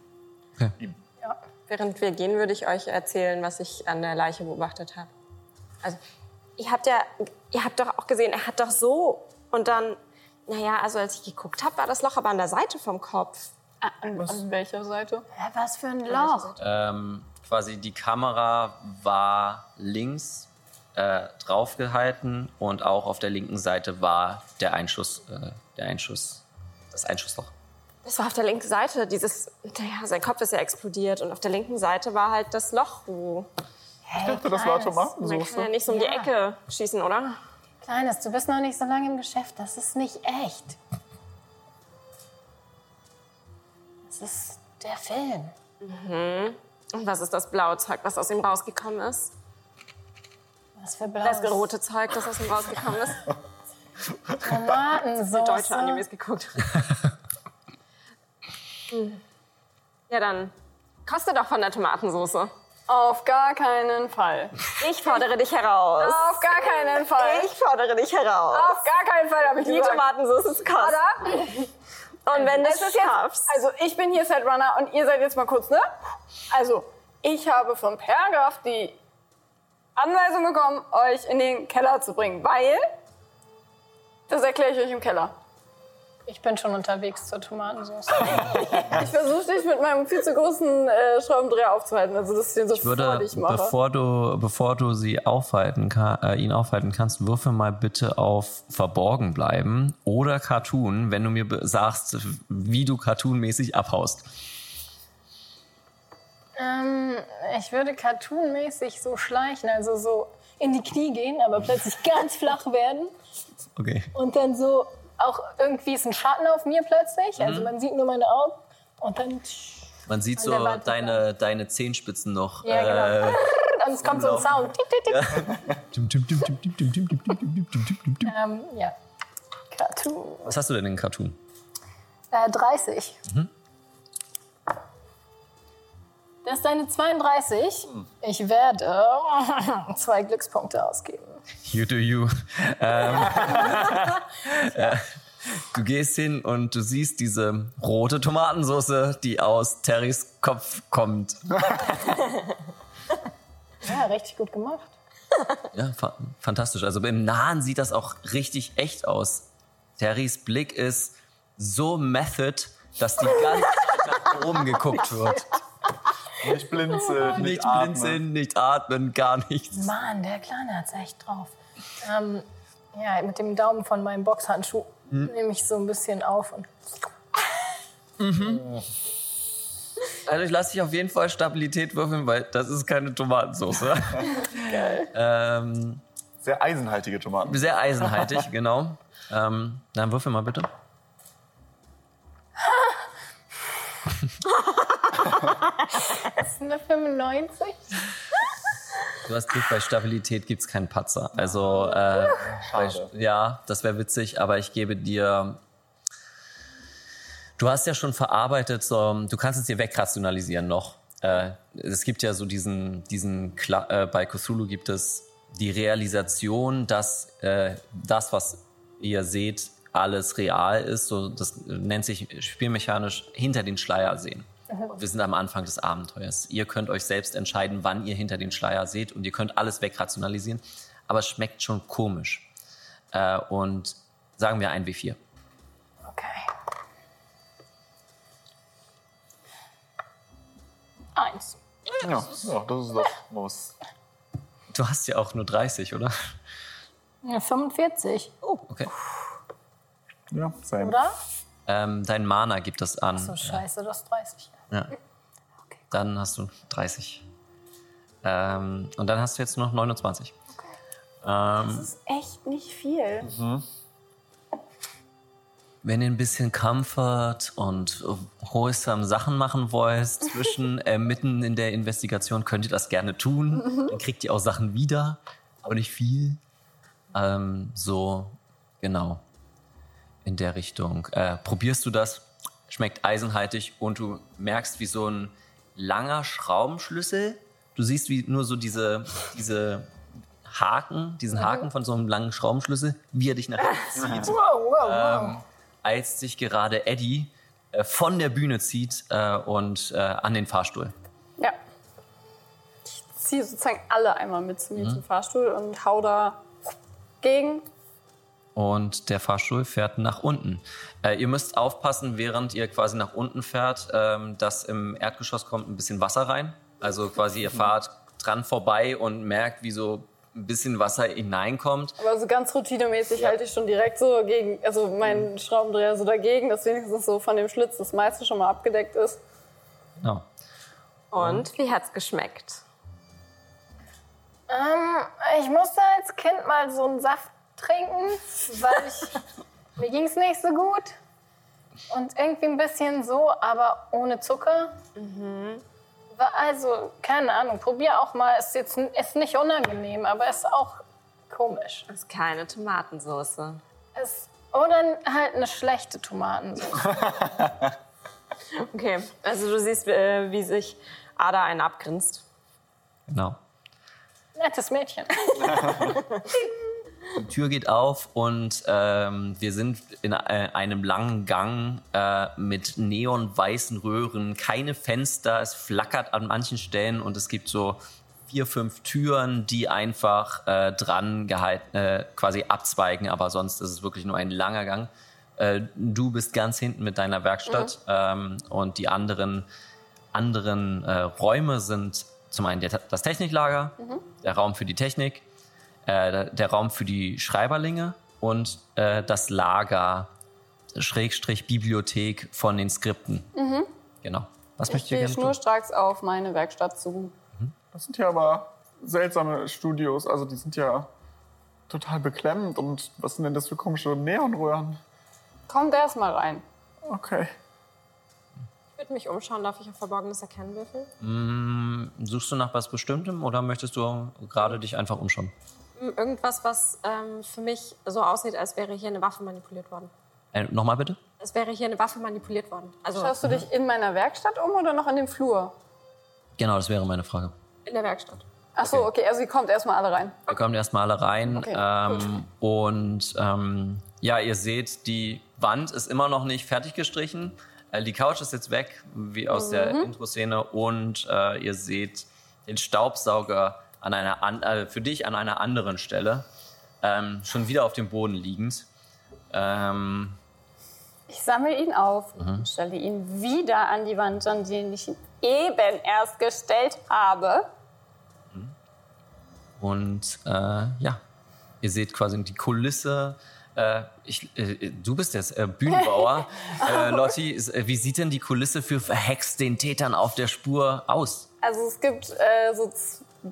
Während wir gehen, würde ich euch erzählen, was ich an der Leiche beobachtet habe. Also, ihr habt ja, ihr habt doch auch gesehen, er hat doch so und dann, naja, also als ich geguckt habe, war das Loch aber an der Seite vom Kopf. An, an welcher Seite? Ja, was für ein Loch. Ähm, quasi die Kamera war links äh, draufgehalten und auch auf der linken Seite war der Einschuss, äh, der Einschuss, das Einschussloch. Das war auf der linken Seite, dieses, naja, sein Kopf ist ja explodiert und auf der linken Seite war halt das Loch, wo Ich dachte, das war man kann ja nicht so um die Ja. Ecke schießen, oder? Kleines, du bist noch nicht so lange im Geschäft. Das ist nicht echt. Das ist der Film. Und was ist das blaue Zeug, was aus ihm rausgekommen ist? Was für Das blaues rote Zeug, das aus ihm rausgekommen ist? Tomatensauce. Deutsche Animes geguckt. Hm. ja, dann koste doch von der Tomatensauce. Auf gar keinen Fall. Ich fordere dich heraus. Auf gar keinen Fall. Ich fordere dich heraus. Auf gar keinen Fall habe ich die. Tomatensauce zu kosten. Und wenn du Es ist jetzt, schaffst. also ich bin hier Setrunner und ihr seid jetzt mal kurz, ne? Also, ich habe vom Pergraf die Anweisung bekommen, euch in den Keller zu bringen, weil, das erkläre ich euch im Keller. Ich bin schon unterwegs zur Tomatensauce. Ich versuche dich mit meinem viel zu großen äh, Schraubendreher aufzuhalten, also dass ich den so Ich würde, dich mache. bevor du, bevor du sie aufhalten ka- äh, ihn aufhalten kannst, würfel mal bitte auf Verborgen bleiben oder Cartoon, wenn du mir sagst, wie du cartoonmäßig abhaust. ähm, ich würde cartoonmäßig so schleichen, also so in die Knie gehen, aber plötzlich ganz flach werden. Okay. Und dann so, auch irgendwie ist ein Schatten auf mir plötzlich. Also man sieht nur meine Augen und dann. Man sieht so deine, deine Zehenspitzen noch. Ja, genau. Äh, und es kommt so ein Sound. Ja. ähm, ja. Cartoon. Was hast du denn in Cartoon? Äh, 30. Mhm. Das ist deine 32. Ich werde zwei Glückspunkte ausgeben. You do you. Ähm, äh, du gehst hin und du siehst diese rote Tomatensauce, die aus Terrys Kopf kommt. Ja, richtig gut gemacht. Ja, fa fantastisch. Also im Nahen sieht das auch richtig echt aus. Terrys Blick ist so method, dass die ganze Zeit nach oben geguckt wird. Nicht blinzeln, Nicht nicht, atmen. blinzeln, nicht atmen, gar nichts. Mann, der Kleine hat's echt drauf. Ähm, ja, mit dem Daumen von meinem Boxhandschuh nehme ich so ein bisschen auf und Also ich lasse dich auf jeden Fall Stabilität würfeln, weil das ist keine Tomatensauce. ähm, Sehr eisenhaltige Tomaten. sehr eisenhaltig, genau. Ähm, dann würfel mal bitte. Das ist eine 95. Du hast Glück, bei Stabilität gibt es keinen Patzer. Also, äh, bei, ja, das wäre witzig, aber ich gebe dir. Du hast ja schon verarbeitet, so, du kannst es dir wegrationalisieren noch. Äh, es gibt ja so diesen, diesen Kla äh, bei Cthulhu gibt es die Realisation, dass äh, das, was ihr seht, alles real ist. So, das nennt sich spielmechanisch hinter den Schleier sehen. Wir sind am Anfang des Abenteuers. Ihr könnt euch selbst entscheiden, wann ihr hinter den Schleier seht und ihr könnt alles wegrationalisieren. Aber es schmeckt schon komisch. Äh, und sagen wir ein W4. Okay. Eins. Ja, ja, das ist doch was. Du hast ja auch nur 30, oder? Ja, 45, Oh, okay. Ja, same. oder? Ähm, dein Mana gibt das an. So scheiße, das ist 30. Ja. Dann hast du 30. Ähm, und dann hast du jetzt noch 29. Ähm, Das ist echt nicht viel. wenn ihr ein bisschen Comfort und wholesome Sachen machen wollt, zwischen, äh, mitten in der Investigation, könnt ihr das gerne tun. Dann kriegt ihr auch Sachen wieder, aber nicht viel. Ähm, so, genau. In der Richtung. Äh, probierst du das, schmeckt eisenhaltig und du merkst, wie so ein langer Schraubenschlüssel. Du siehst, wie nur so diese, diese Haken, diesen Haken von so einem langen Schraubenschlüssel, wie er dich nach hinten zieht Wow, wow, wow. ähm, als sich gerade Eddie äh, von der Bühne zieht äh, und äh, an den Fahrstuhl. Ja. Ich ziehe sozusagen alle einmal mit zu mir zum Fahrstuhl und hau da gegen. Und der Fahrstuhl fährt nach unten. Äh, ihr müsst aufpassen, während ihr quasi nach unten fährt, ähm, dass im Erdgeschoss kommt ein bisschen Wasser rein. Also quasi ihr fahrt dran vorbei und merkt, wie so ein bisschen Wasser hineinkommt. Aber so ganz routinemäßig halte ich schon direkt so gegen, also meinen Schraubendreher so dagegen, dass wenigstens so von dem Schlitz das meiste schon mal abgedeckt ist. Genau. Und wie hat's geschmeckt? Ähm, ich musste als Kind mal so einen Saft trinken, weil ich, mir ging es nicht so gut. Und irgendwie ein bisschen so, aber ohne Zucker. War Also, keine Ahnung, probier auch mal. Ist jetzt ist nicht unangenehm, aber ist auch komisch. Ist keine Tomatensauce. Ist, oder halt eine schlechte Tomatensauce. Okay, also du siehst, äh, wie sich Ada einen abgrinst. genau. Nettes Mädchen. Die Tür geht auf und ähm, wir sind in äh, einem langen Gang äh, mit neonweißen Röhren, keine Fenster, es flackert an manchen Stellen und es gibt so vier, fünf Türen, die einfach äh, dran gehalten, äh, quasi abzweigen, aber sonst ist es wirklich nur ein langer Gang. Äh, du bist ganz hinten mit deiner Werkstatt ähm, und die anderen, anderen äh, Räume sind zum einen der, das Techniklager, der Raum für die Technik, äh, der, Raum für die Schreiberlinge und äh, das Lager, Schrägstrich Bibliothek von den Skripten. Genau. Was ihr gehe gerne tun? schnurstracks auf meine Werkstatt zu. Das sind ja aber seltsame Studios. Also die sind ja total beklemmend. Und was sind denn das für komische Neonröhren? Kommt erst mal rein. Okay. Ich würde mich umschauen, darf ich auf Verborgenes erkennen würfeln? Mm, Suchst du nach was Bestimmtem oder möchtest du gerade dich einfach umschauen? Irgendwas, was ähm, für mich so aussieht, als wäre hier eine Waffe manipuliert worden. Äh, Nochmal bitte? Es wäre hier eine Waffe manipuliert worden. Also Schaust du dich in meiner Werkstatt um oder noch in dem Flur? Genau, das wäre meine Frage. in der Werkstatt. Ach so, okay, also ihr kommt erstmal alle rein. Wir kommen erstmal alle rein. Okay, ähm, und ähm, ja, ihr seht, die Wand ist immer noch nicht fertig gestrichen. Äh, die Couch ist jetzt weg, wie aus der Intro-Szene. Und äh, ihr seht den Staubsauger an einer an, äh, für dich an einer anderen Stelle. Ähm, schon wieder auf dem Boden liegend. Ähm, Ich sammle ihn auf und stelle ihn wieder an die Wand, an die ich ihn eben erst gestellt habe. Und äh, ja, ihr seht quasi die Kulisse. Äh, ich, äh, du bist jetzt äh, Bühnenbauer. äh, Lotti, äh, wie sieht denn die Kulisse für Verhext den Tätern auf der Spur aus? Also es gibt so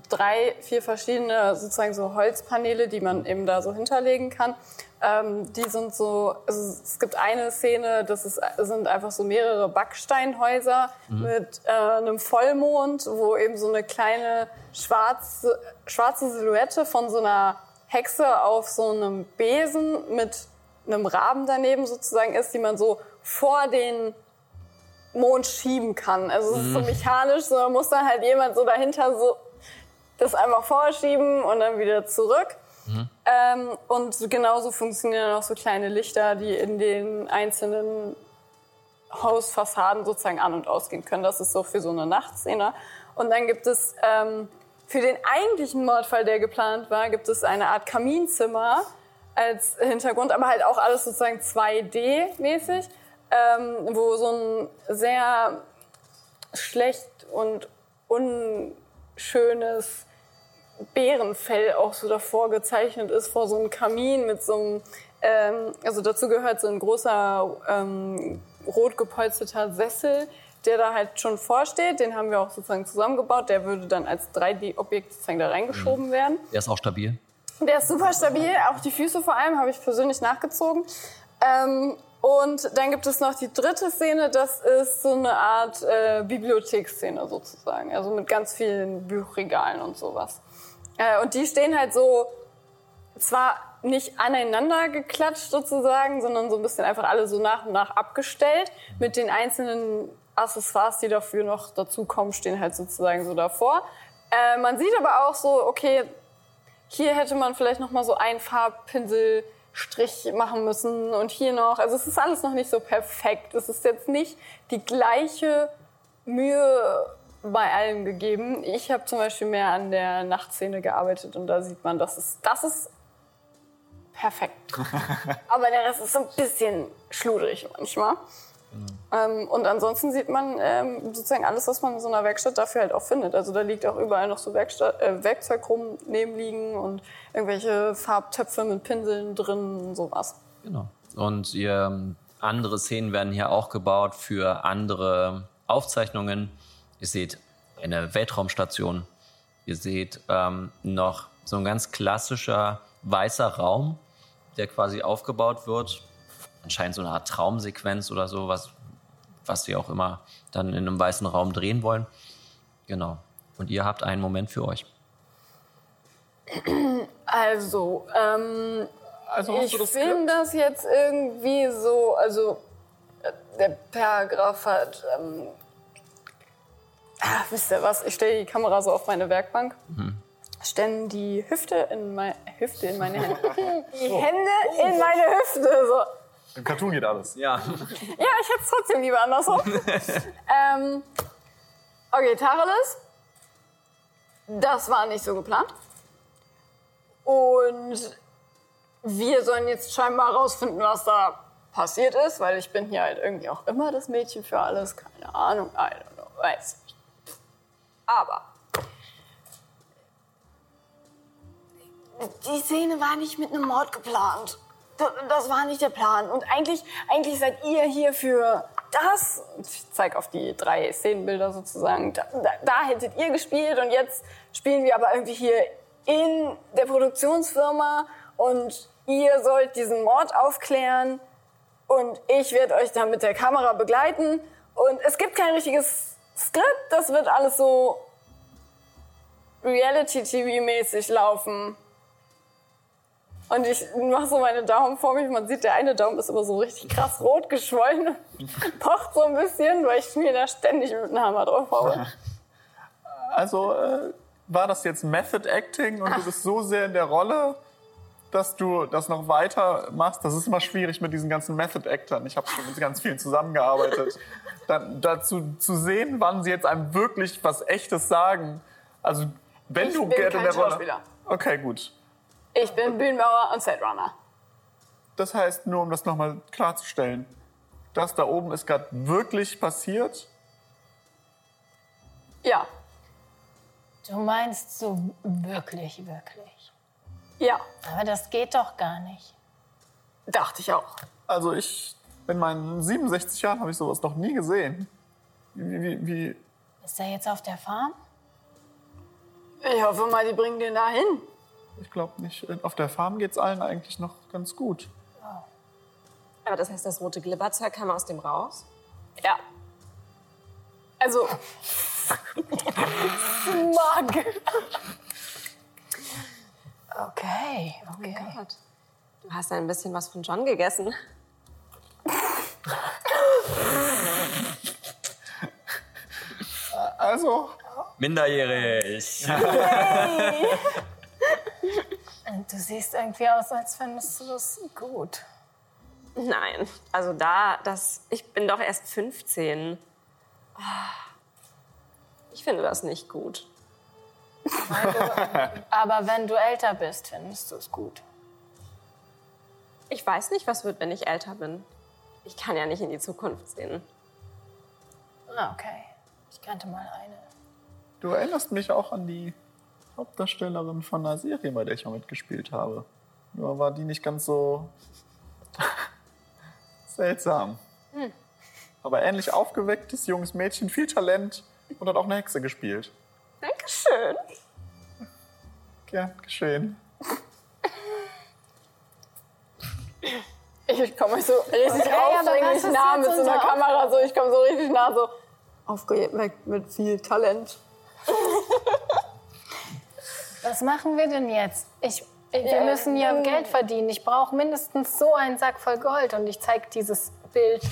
drei, vier verschiedene sozusagen so Holzpaneele, die man eben da so hinterlegen kann. Ähm, die sind so, also es gibt eine Szene, das ist, sind einfach so mehrere Backsteinhäuser mit äh, einem Vollmond, wo eben so eine kleine schwarze, schwarze Silhouette von so einer Hexe auf so einem Besen mit einem Raben daneben sozusagen ist, die man so vor den Mond schieben kann. Also es ist so mechanisch, so muss dann halt jemand so dahinter so das einfach vorschieben und dann wieder zurück. Ähm, und genauso funktionieren auch so kleine Lichter, die in den einzelnen Hausfassaden sozusagen an- und ausgehen können. Das ist so für so eine Nachtszene. Und dann gibt es ähm, für den eigentlichen Mordfall, der geplant war, gibt es eine Art Kaminzimmer als Hintergrund, aber halt auch alles sozusagen 2D-mäßig, ähm, wo so ein sehr schlecht und unschönes Bärenfell auch so davor gezeichnet ist, vor so einem Kamin mit so einem, ähm, also dazu gehört so ein großer ähm, rot gepolsterter Sessel, der da halt schon vorsteht. Den haben wir auch sozusagen zusammengebaut. Der würde dann als 3D-Objekt sozusagen da reingeschoben werden. Der ist auch stabil. Der ist super stabil, auch die Füße vor allem habe ich persönlich nachgezogen. Ähm, und dann gibt es noch die dritte Szene, das ist so eine Art äh, Bibliotheksszene sozusagen, also mit ganz vielen Buchregalen und sowas. Äh, und die stehen halt so zwar nicht aneinander geklatscht sozusagen, sondern so ein bisschen einfach alle so nach und nach abgestellt. Mit den einzelnen Accessoires, die dafür noch dazukommen, stehen halt sozusagen so davor. Äh, man sieht aber auch so, okay, hier hätte man vielleicht noch mal so einen Farbpinselstrich machen müssen und hier noch. Also es ist alles noch nicht so perfekt. Es ist jetzt nicht die gleiche Mühe bei allem gegeben. Ich habe zum Beispiel mehr an der Nachtszene gearbeitet und da sieht man, das ist, das ist perfekt. Aber der Rest ist so ein bisschen schludrig manchmal. Ähm, und ansonsten sieht man ähm, sozusagen alles, was man in so einer Werkstatt dafür halt auch findet. Also da liegt auch überall noch so Werkstatt, äh, Werkzeug rum neben liegen und irgendwelche Farbtöpfe mit Pinseln drin und sowas. Genau. Und ihr, ähm, andere Szenen werden hier auch gebaut für andere Aufzeichnungen. Ihr seht eine Weltraumstation. Ihr seht ähm, noch so ein ganz klassischer weißer Raum, der quasi aufgebaut wird. Anscheinend so eine Art Traumsequenz oder so, was, was sie auch immer dann in einem weißen Raum drehen wollen. Genau. Und ihr habt einen Moment für euch. Also, ähm, Also hast ich finde das jetzt irgendwie so, also äh, der Paragraph hat, ähm, ah, wisst ihr was, ich stelle die Kamera so auf meine Werkbank, stelle die Hüfte in, mein, Hüfte in meine Hände, die Hände in meine Hüfte, so. Im Cartoon geht alles. Ja. Ja, ich hätte es trotzdem lieber andersrum. ähm, okay, Tacheles. Das war nicht so geplant. Und wir sollen jetzt scheinbar rausfinden, was da passiert ist, weil ich bin hier halt irgendwie auch immer das Mädchen für alles. Keine Ahnung, I don't know, weiß nicht. Aber die Szene war nicht mit einem Mord geplant. Das war nicht der Plan. Und eigentlich, eigentlich seid ihr hier für das. Ich zeige auf die drei Szenenbilder sozusagen. Da, da, da hättet ihr gespielt und jetzt spielen wir aber irgendwie hier in der Produktionsfirma und ihr sollt diesen Mord aufklären und ich werde euch dann mit der Kamera begleiten Und es gibt kein richtiges Skript, das wird alles so Reality-TV-mäßig laufen. Und ich mache so meine Daumen vor mich. Man sieht, der eine Daumen ist aber so richtig krass rot geschwollen. Pocht so ein bisschen, weil ich mir da ständig mit dem Hammer drauf haue. Also äh, war das jetzt Method Acting und du bist so sehr in der Rolle, dass du das noch weiter machst? Das ist immer schwierig mit diesen ganzen Method Actern. Ich habe schon mit ganz vielen zusammengearbeitet. Dann dazu zu sehen, wann sie jetzt einem wirklich was Echtes sagen. Also wenn Ich du bin gerne in der Rolle. Okay, gut. Ich bin Bühnenbauer und Setrunner. Das heißt, nur um das nochmal klarzustellen, das da oben ist gerade wirklich passiert. Ja, Du meinst so wirklich, wirklich. ja, Aber das geht doch gar nicht. dachte ich auch. Also ich, in meinen 67 Jahren habe ich sowas noch nie gesehen. Wie, wie, wie, Ist er jetzt auf der Farm? Ich hoffe mal, die bringen den da hin. Ich glaube nicht. Auf der Farm geht es allen eigentlich noch ganz gut. Aber das heißt, das rote Glibberzeug kam aus dem raus? Ja. Also. Mag. Okay, okay. Gott. Du hast ein bisschen was von John gegessen. Also, Minderjährig. Und du siehst irgendwie aus, als fändest du das gut. Nein, also da, das, ich bin doch erst 15. Ich finde das nicht gut. Aber wenn du älter bist, findest du es gut. Ich weiß nicht, was wird, wenn ich älter bin. Ich kann ja nicht in die Zukunft sehen. Ah, okay. Ich kannte mal eine. du erinnerst mich auch an die Hauptdarstellerin von einer Serie, bei der ich mal mitgespielt habe. Nur war die nicht ganz so seltsam. Aber ähnlich aufgewecktes junges Mädchen, viel Talent und hat auch eine Hexe gespielt. Dankeschön. Gern geschehen. Ich komme so richtig Okay, aber aufdringlich was ist nah mit so einer Kamera. So, ich komme so richtig nah, so aufgeweckt mit viel Talent. Was machen wir denn jetzt? Ich, wir müssen ja Geld verdienen. Ich brauche mindestens so einen Sack voll Gold. Und ich zeige dieses Bild,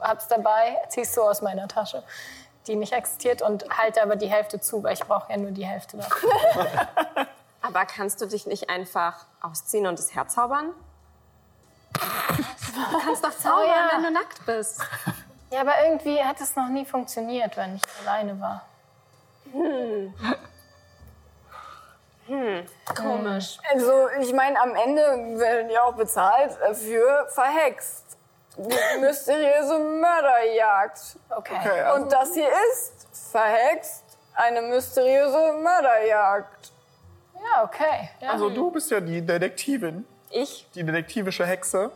hab's dabei, zieh's so aus meiner Tasche, die nicht existiert und halte aber die Hälfte zu, weil ich brauche ja nur die Hälfte davon. Aber kannst du dich nicht einfach ausziehen und es herzaubern? Du kannst doch zaubern, Oh ja. wenn du nackt bist. Ja, aber irgendwie hat es noch nie funktioniert, wenn ich alleine war. Komisch. Also, ich meine, am Ende werden die auch bezahlt für verhext. Die mysteriöse Mörderjagd. Okay. Okay, also, Und das hier ist verhext eine mysteriöse Mörderjagd. Ja, okay. Ja. also du bist ja die Detektivin, Ich? die detektivische Hexe.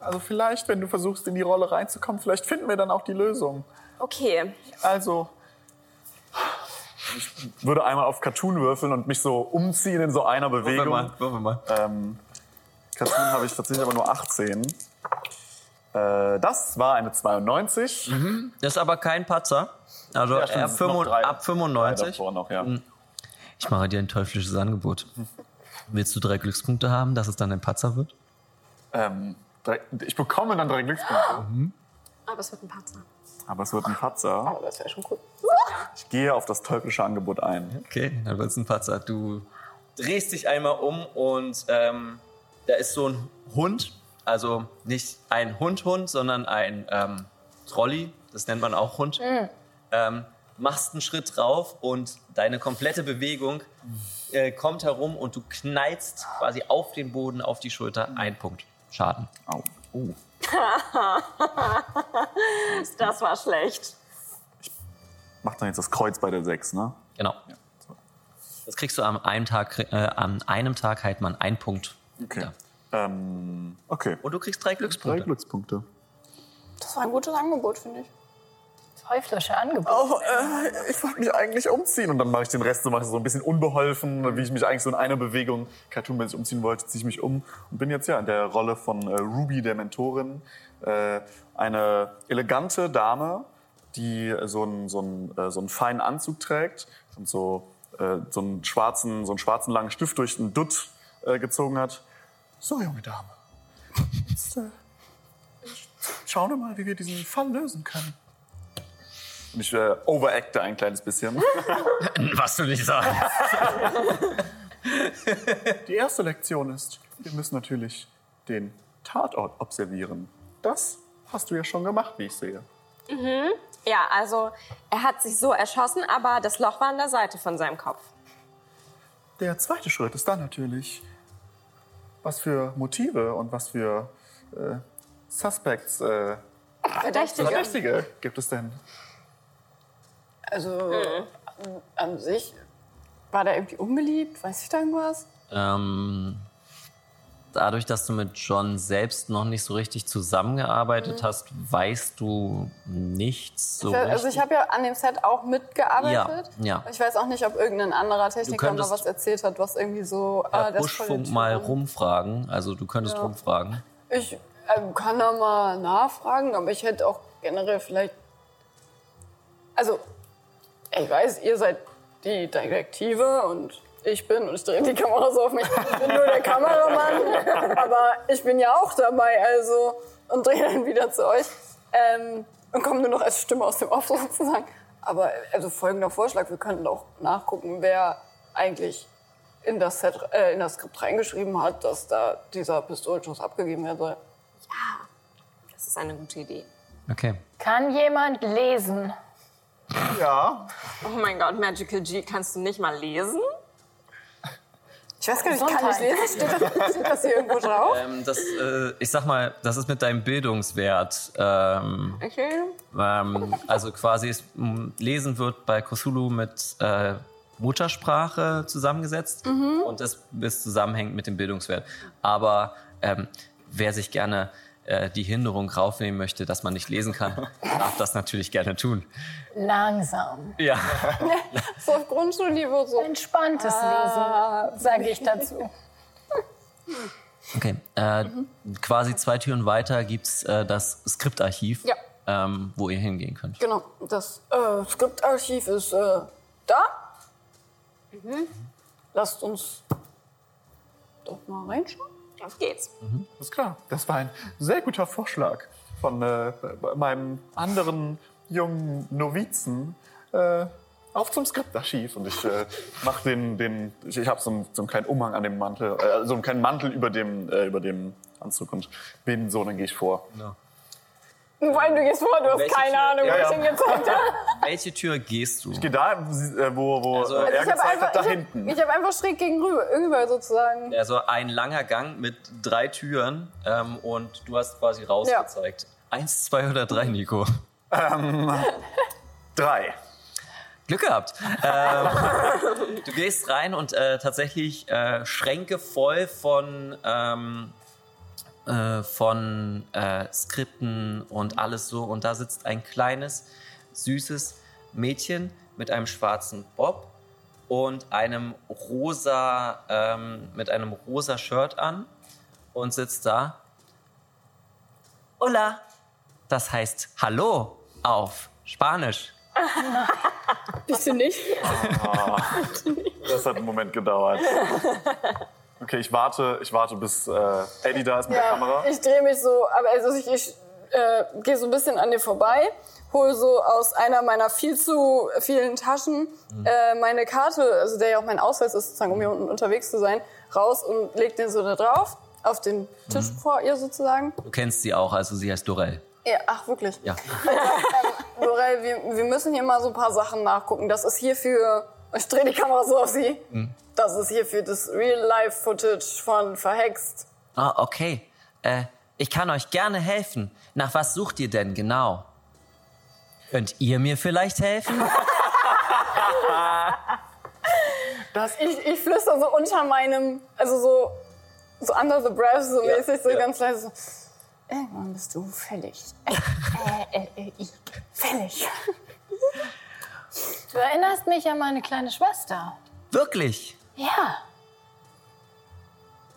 Also vielleicht, wenn du versuchst, in die Rolle reinzukommen, vielleicht finden wir dann auch die Lösung. Okay. Also, ich würde einmal auf Cartoon würfeln und mich so umziehen in so einer Bewegung. Würfel mal. Ähm, Cartoon habe ich tatsächlich aber nur 18. Äh, das war eine 92. Das ist aber kein Patzer. Also Ja, stimmt, ab, noch 95, drei- ab Drei 95. davor noch, ja. Ich mache dir ein teuflisches Angebot. Willst du drei Glückspunkte haben, dass es dann ein Patzer wird? Ähm, drei, ich bekomme dann drei Glückspunkte. Aber es wird ein Patzer. Aber es wird ein Patzer. Aber das wäre schon cool. Ich gehe auf das teuflische Angebot ein. Okay, dann wird es ein Patzer. Du drehst dich einmal um und ähm, da ist so ein Hund. Also nicht ein Hund-Hund, sondern ein ähm, Trolley. Das nennt man auch Hund. Ähm, machst einen Schritt drauf und deine komplette Bewegung äh, kommt herum und du knallst quasi auf den Boden, auf die Schulter. Ein Punkt. Schaden. Au. Oh. Das war schlecht. Macht dann jetzt das Kreuz bei der 6, ne? Genau. Das kriegst du an einem Tag, äh, an einem Tag halt man einen Punkt. Okay. Ja. Ähm, okay. Und du kriegst drei Drei Glückspunkte. Glückspunkte. Das war ein gutes Angebot, finde ich. Teuflische Angebot. Oh, äh, ich wollte mich eigentlich umziehen. Und dann mache ich den Rest so, mache ich so ein bisschen unbeholfen, wie ich mich eigentlich so in einer Bewegung cartoonmäßig umziehen wollte, ziehe ich mich um und bin jetzt ja in der Rolle von äh, Ruby, der Mentorin. Äh, eine elegante Dame die so einen, so einen, äh, so einen feinen Anzug trägt und so, äh, so, einen schwarzen, so einen schwarzen langen Stift durch einen Dutt äh, gezogen hat. So, junge Dame. Jetzt, äh, schauen wir mal, wie wir diesen Fall lösen können. Und ich äh, overacte ein kleines bisschen. Was du nicht sagst. Die erste Lektion ist, wir müssen natürlich den Tatort observieren. Das hast du ja schon gemacht, wie ich sehe. Ja, also er hat sich so erschossen, aber das Loch war an der Seite von seinem Kopf. Der zweite Schritt ist dann natürlich, was für Motive und was für äh, Suspects, äh, Verdächtige. Verdächtige gibt es denn? Also an sich war der irgendwie unbeliebt, weiß ich da irgendwas? Ähm, dadurch, dass du mit John selbst noch nicht so richtig zusammengearbeitet hast, weißt du nichts so also richtig. ich habe ja an dem Set auch mitgearbeitet. Ja, ja. Ich weiß auch nicht, ob irgendein anderer Techniker mal könntest was erzählt hat, was irgendwie so. voll der Buschfunk mal rumfragen. Also du könntest Ja. rumfragen. Ich ähm, kann da mal nachfragen, aber ich hätte auch generell vielleicht. Also, ich weiß, ihr seid die Detektive und ich bin, und ich drehe die Kamera so auf mich, ich bin nur der Kameramann, aber ich bin ja auch dabei, also, und drehe dann wieder zu euch. Ähm, und komme nur noch als Stimme aus dem Off sozusagen. Aber, also folgender Vorschlag, wir könnten auch nachgucken, wer eigentlich in das, Set, äh, in das Skript reingeschrieben hat, dass da dieser Pistolenschuss abgegeben werden soll. Das ist eine gute Idee. Okay. Kann jemand lesen? Ja. Oh mein Gott, Magical G, kannst du nicht mal lesen? Ich weiß gar nicht, kann ich lesen? Steht das, steht das hier irgendwo drauf? Ähm, das, äh, ich sag mal, das ist mit deinem Bildungswert. Ähm, Okay. ähm, also quasi ist, m, Lesen wird bei Cthulhu mit äh, Muttersprache zusammengesetzt und das ist zusammenhängt mit dem Bildungswert. Aber ähm, wer sich gerne äh, die Hinderung raufnehmen möchte, dass man nicht lesen kann, darf das natürlich gerne tun. Langsam. Ja. So auf Grundschulniveau so. Entspanntes Lesen, sage ich dazu. Okay. Äh, Quasi zwei Türen weiter gibt's äh, das Skriptarchiv, Ja. ähm, wo ihr hingehen könnt. Genau, das äh, Skriptarchiv ist äh, da. Lasst uns doch mal reinschauen. Auf geht's. Ist klar. Das war ein sehr guter Vorschlag von äh, meinem anderen jungen Novizen. Äh, auf zum Skriptarchiv. Und ich äh, mach den, den ich, ich habe so, einen- so einen kleinen Umhang an dem Mantel, äh, so einen kleinen Mantel über dem, äh, über dem Anzug und bin so, dann gehe ich vor. Vor allem, du gehst vor, du hast Welche keine Tür? Ahnung, Ja, wo ja. ich hingezeigt habe. Welche Tür gehst du? Ich gehe da, äh, wo, wo Also- äh, Also er Ich habe gezeigt hat, da einfach, ich hinten. hab, ich hab einfach schräg gegenüber, irgendwann sozusagen. Also ein langer Gang mit drei Türen ähm, und du hast quasi rausgezeigt. Eins, zwei oder drei, Nico? Drei. Glück gehabt. ähm, du gehst rein und äh, tatsächlich äh, Schränke voll von, ähm, äh, von äh, Skripten und alles so. Und da sitzt ein kleines, süßes Mädchen mit einem schwarzen Bob und einem rosa, ähm, mit einem rosa Shirt an und sitzt da. Hola. Das heißt Hallo auf Spanisch. Bitte nicht. Das hat einen Moment gedauert. Okay, ich warte, ich warte, bis äh, Eddie da ist mit der Kamera. Ich drehe mich so, aber also ich, ich äh, gehe so ein bisschen an dir vorbei, hole so aus einer meiner viel zu vielen Taschen äh, meine Karte, also der ja auch mein Ausweis ist, sozusagen, um hier unten unterwegs zu sein, raus und leg den so da drauf, auf den Tisch vor ihr sozusagen. Du kennst sie auch, also sie heißt Dorel. Ja, ach, wirklich. Ja. Dorel, wir, wir müssen hier mal so ein paar Sachen nachgucken. Das ist hier für. Ich drehe die Kamera so auf sie. Das ist hier für das Real-Life-Footage von Verhext. Ah, okay. Äh, ich kann euch gerne helfen. Nach was sucht ihr denn genau? Könnt ihr mir vielleicht helfen? Das ich, ich flüster so unter meinem. Also so. So under the breath, so mäßig, so ganz leise. So, Irgendwann bist du fällig. Äh, äh, äh, ich. Fällig. Du erinnerst mich an meine kleine Schwester. Wirklich? Ja.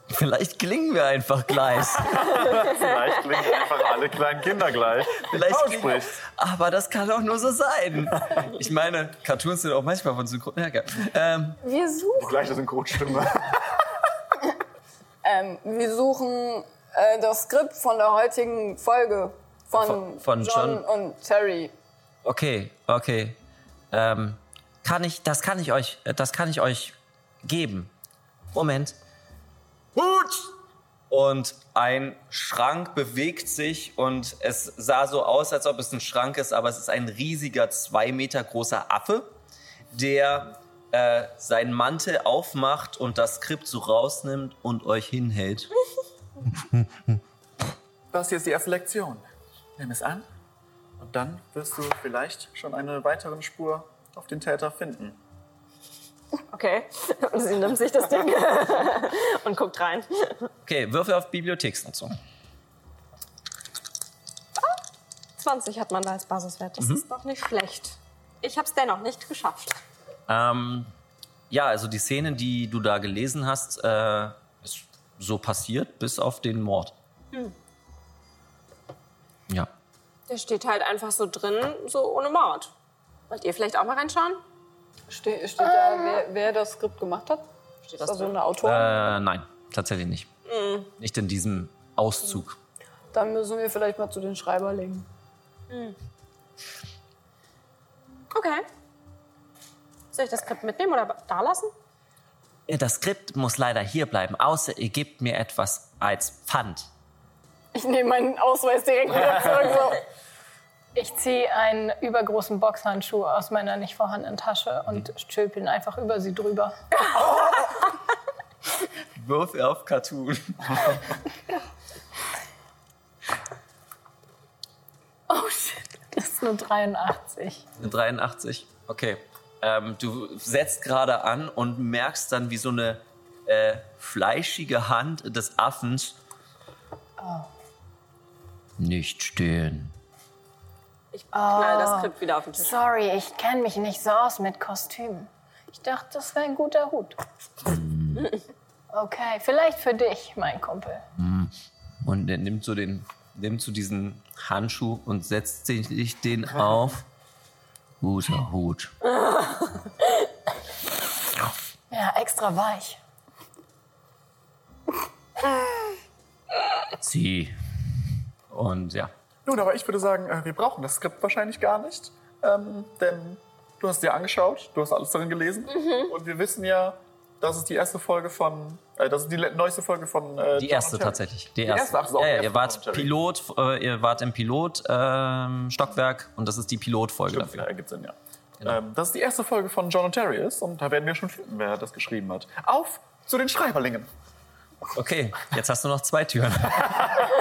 Vielleicht klingen wir einfach gleich. Vielleicht klingen einfach alle kleinen Kinder gleich. Vielleicht klingen aber das kann auch nur so sein. Ich meine, Cartoons sind auch manchmal von Synchron. Ja, geil. ähm, Wir Die suchen, gleiche Synchronstimme. ähm, wir suchen äh, das Skript von der heutigen Folge von, Von- von John, John. und Terry. okay, okay. Ähm, kann ich, das kann ich euch, das kann ich euch geben. Moment. Hut! Und ein Schrank bewegt sich und es sah so aus, als ob es ein Schrank ist, aber es ist ein riesiger, zwei Meter großer Affe, der äh, seinen Mantel aufmacht und das Skript so rausnimmt und euch hinhält. Das hier ist die erste Lektion. Nimm es an und dann wirst du vielleicht schon eine weitere Spur auf den Täter finden. Okay. Und sie nimmt sich das Ding und guckt rein. Okay, Würfel auf Bibliotheksnutzung. 20 hat man da als Basiswert. Das ist doch nicht schlecht. Ich habe es dennoch nicht geschafft. Ähm, ja, also die Szene, die du da gelesen hast, äh, ist so passiert, bis auf den Mord. Ja. Der steht halt einfach so drin, so ohne Mord. Wollt ihr vielleicht auch mal reinschauen? Ste steht da, wer, wer das Skript gemacht hat? Steht Ist da so eine Autorin? Äh, nein, tatsächlich nicht. Nicht in diesem Auszug. Dann müssen wir vielleicht mal zu den Schreiberlingen. Okay. Soll ich das Skript mitnehmen oder da lassen? Das Skript muss leider hier bleiben, außer ihr gebt mir etwas als Pfand. Ich nehme meinen Ausweis direkt wieder zurück. So. Ich ziehe einen übergroßen Boxhandschuh aus meiner nicht vorhandenen Tasche und stülpe ihn einfach über sie drüber. Würfel auf Cartoon. Oh shit. Das ist nur 83. Eine 83. Okay. Ähm, du setzt gerade an und merkst dann, wie so eine äh, fleischige Hand des Affens. Nicht stehen. Ich knall das Skript wieder auf den Tisch. Sorry, ich kenne mich nicht so aus mit Kostümen. Ich dachte, das wäre ein guter Hut. Okay, vielleicht für dich, mein Kumpel. Und er nimmt so den, nimmt so diesen Handschuh und setzt sich den auf. Guter Hut. Ja, extra weich. Zieh. Und ja. Nun, aber ich würde sagen, äh, wir brauchen das Skript wahrscheinlich gar nicht. Ähm, denn du hast dir angeschaut, du hast alles darin gelesen. Und wir wissen ja, das ist die erste Folge von, äh, das ist die neueste Folge von. Äh, Die John erste tatsächlich. Die erste, erste. ach, das ist auch ja, die ja, erste ihr wart. Pilot, äh, ihr wart im Pilot ähm, Stockwerk und das ist die Pilotfolge Stimmt, dafür. ja, ergibt Sinn, ja. Genau. Ähm, das ist die erste Folge von John und Terry ist und da werden wir schon finden, wer das geschrieben hat. Auf zu den Schreiberlingen. Okay, jetzt hast du noch zwei Türen.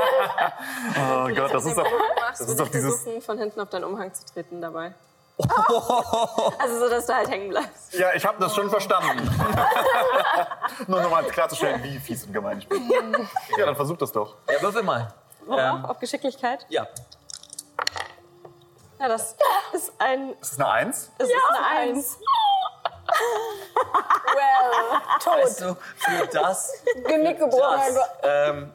Oh Gott, das ist doch. Das ist doch dieses- versuchen, von hinten auf deinen Umhang zu treten dabei. also so, dass du halt hängen bleibst. Ja, ich habe das schon verstanden. Nur nochmal klarzustellen, wie fies und gemein ich bin. Ja, dann versuch das doch. Ja, würfel mal. Ähm, Auf Geschicklichkeit? ja. Ja, das ist ein. Ist das eine Eins? Das ist eine Eins. Weißt du, für das Genick gebrochen. Ähm,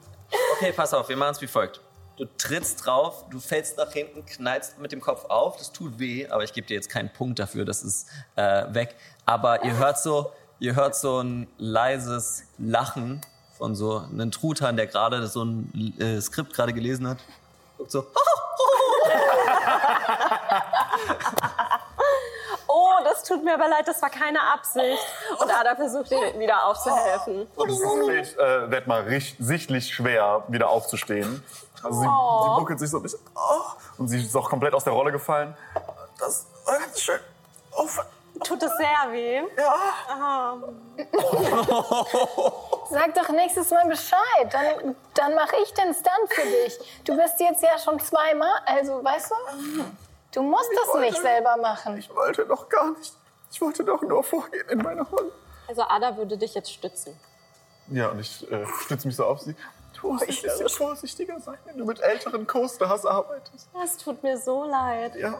okay, pass auf, wir machen es wie folgt. Du trittst drauf, du fällst nach hinten, knallst mit dem Kopf auf, das tut weh, aber ich gebe dir jetzt keinen Punkt dafür, das ist äh, weg. Aber ihr hört so, ihr hört so ein leises Lachen von so einem Truthahn, der gerade so ein äh, Skript gerade gelesen hat. Guckt so, Oh, das tut mir aber leid, das war keine Absicht. Und Ada versucht ihr wieder aufzuhelfen. Und es fällt äh, wird mal richt- sichtlich schwer, wieder aufzustehen. Also sie, sie buckelt sich so ein bisschen. Oh, und sie ist auch komplett aus der Rolle gefallen. Das war ganz schön. Oh, Tut es sehr weh. ja. Sag doch nächstes Mal Bescheid. Dann, dann mache ich den Stunt für dich. Du bist jetzt ja schon zweimal, also weißt du? Du musst das nicht selber machen. Ich wollte doch gar nicht. Ich wollte doch nur vorgehen in meiner Rolle. Also Ada würde dich jetzt stützen. Ja, und ich äh, stütze mich so auf sie. Du musst ein bisschen vorsichtiger sein, wenn du mit älteren Co-Stars arbeitest. Es tut mir so leid. Ja.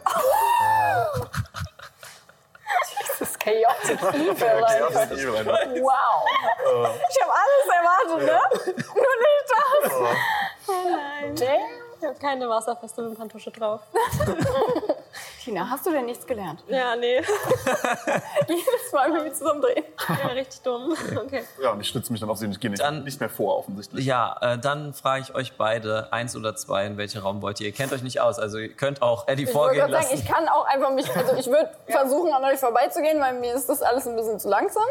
Jesus Chaotic Evil. einfach. Wow. Ich habe alles erwartet, ne? Nur nicht das. Oh nein. Ich habe keine wasserfeste Wimperntusche drauf. Tina, hast du denn nichts gelernt? Ja, nee. Jedes Mal, wenn wir zusammendrehen. Ja, richtig dumm. Okay. Ja, und ich stütze mich dann auf sie und ich gehe nicht, Dann- nicht mehr vor, offensichtlich. Ja, äh, dann frage ich euch beide, eins oder zwei, in welchen Raum wollt ihr? Ihr kennt euch nicht aus, also ihr könnt auch Eddie Ich wollte vorgehen gerade sagen, lassen. ich kann auch einfach mich, also ich würde versuchen, an euch vorbeizugehen, weil mir ist das alles ein bisschen zu langsam.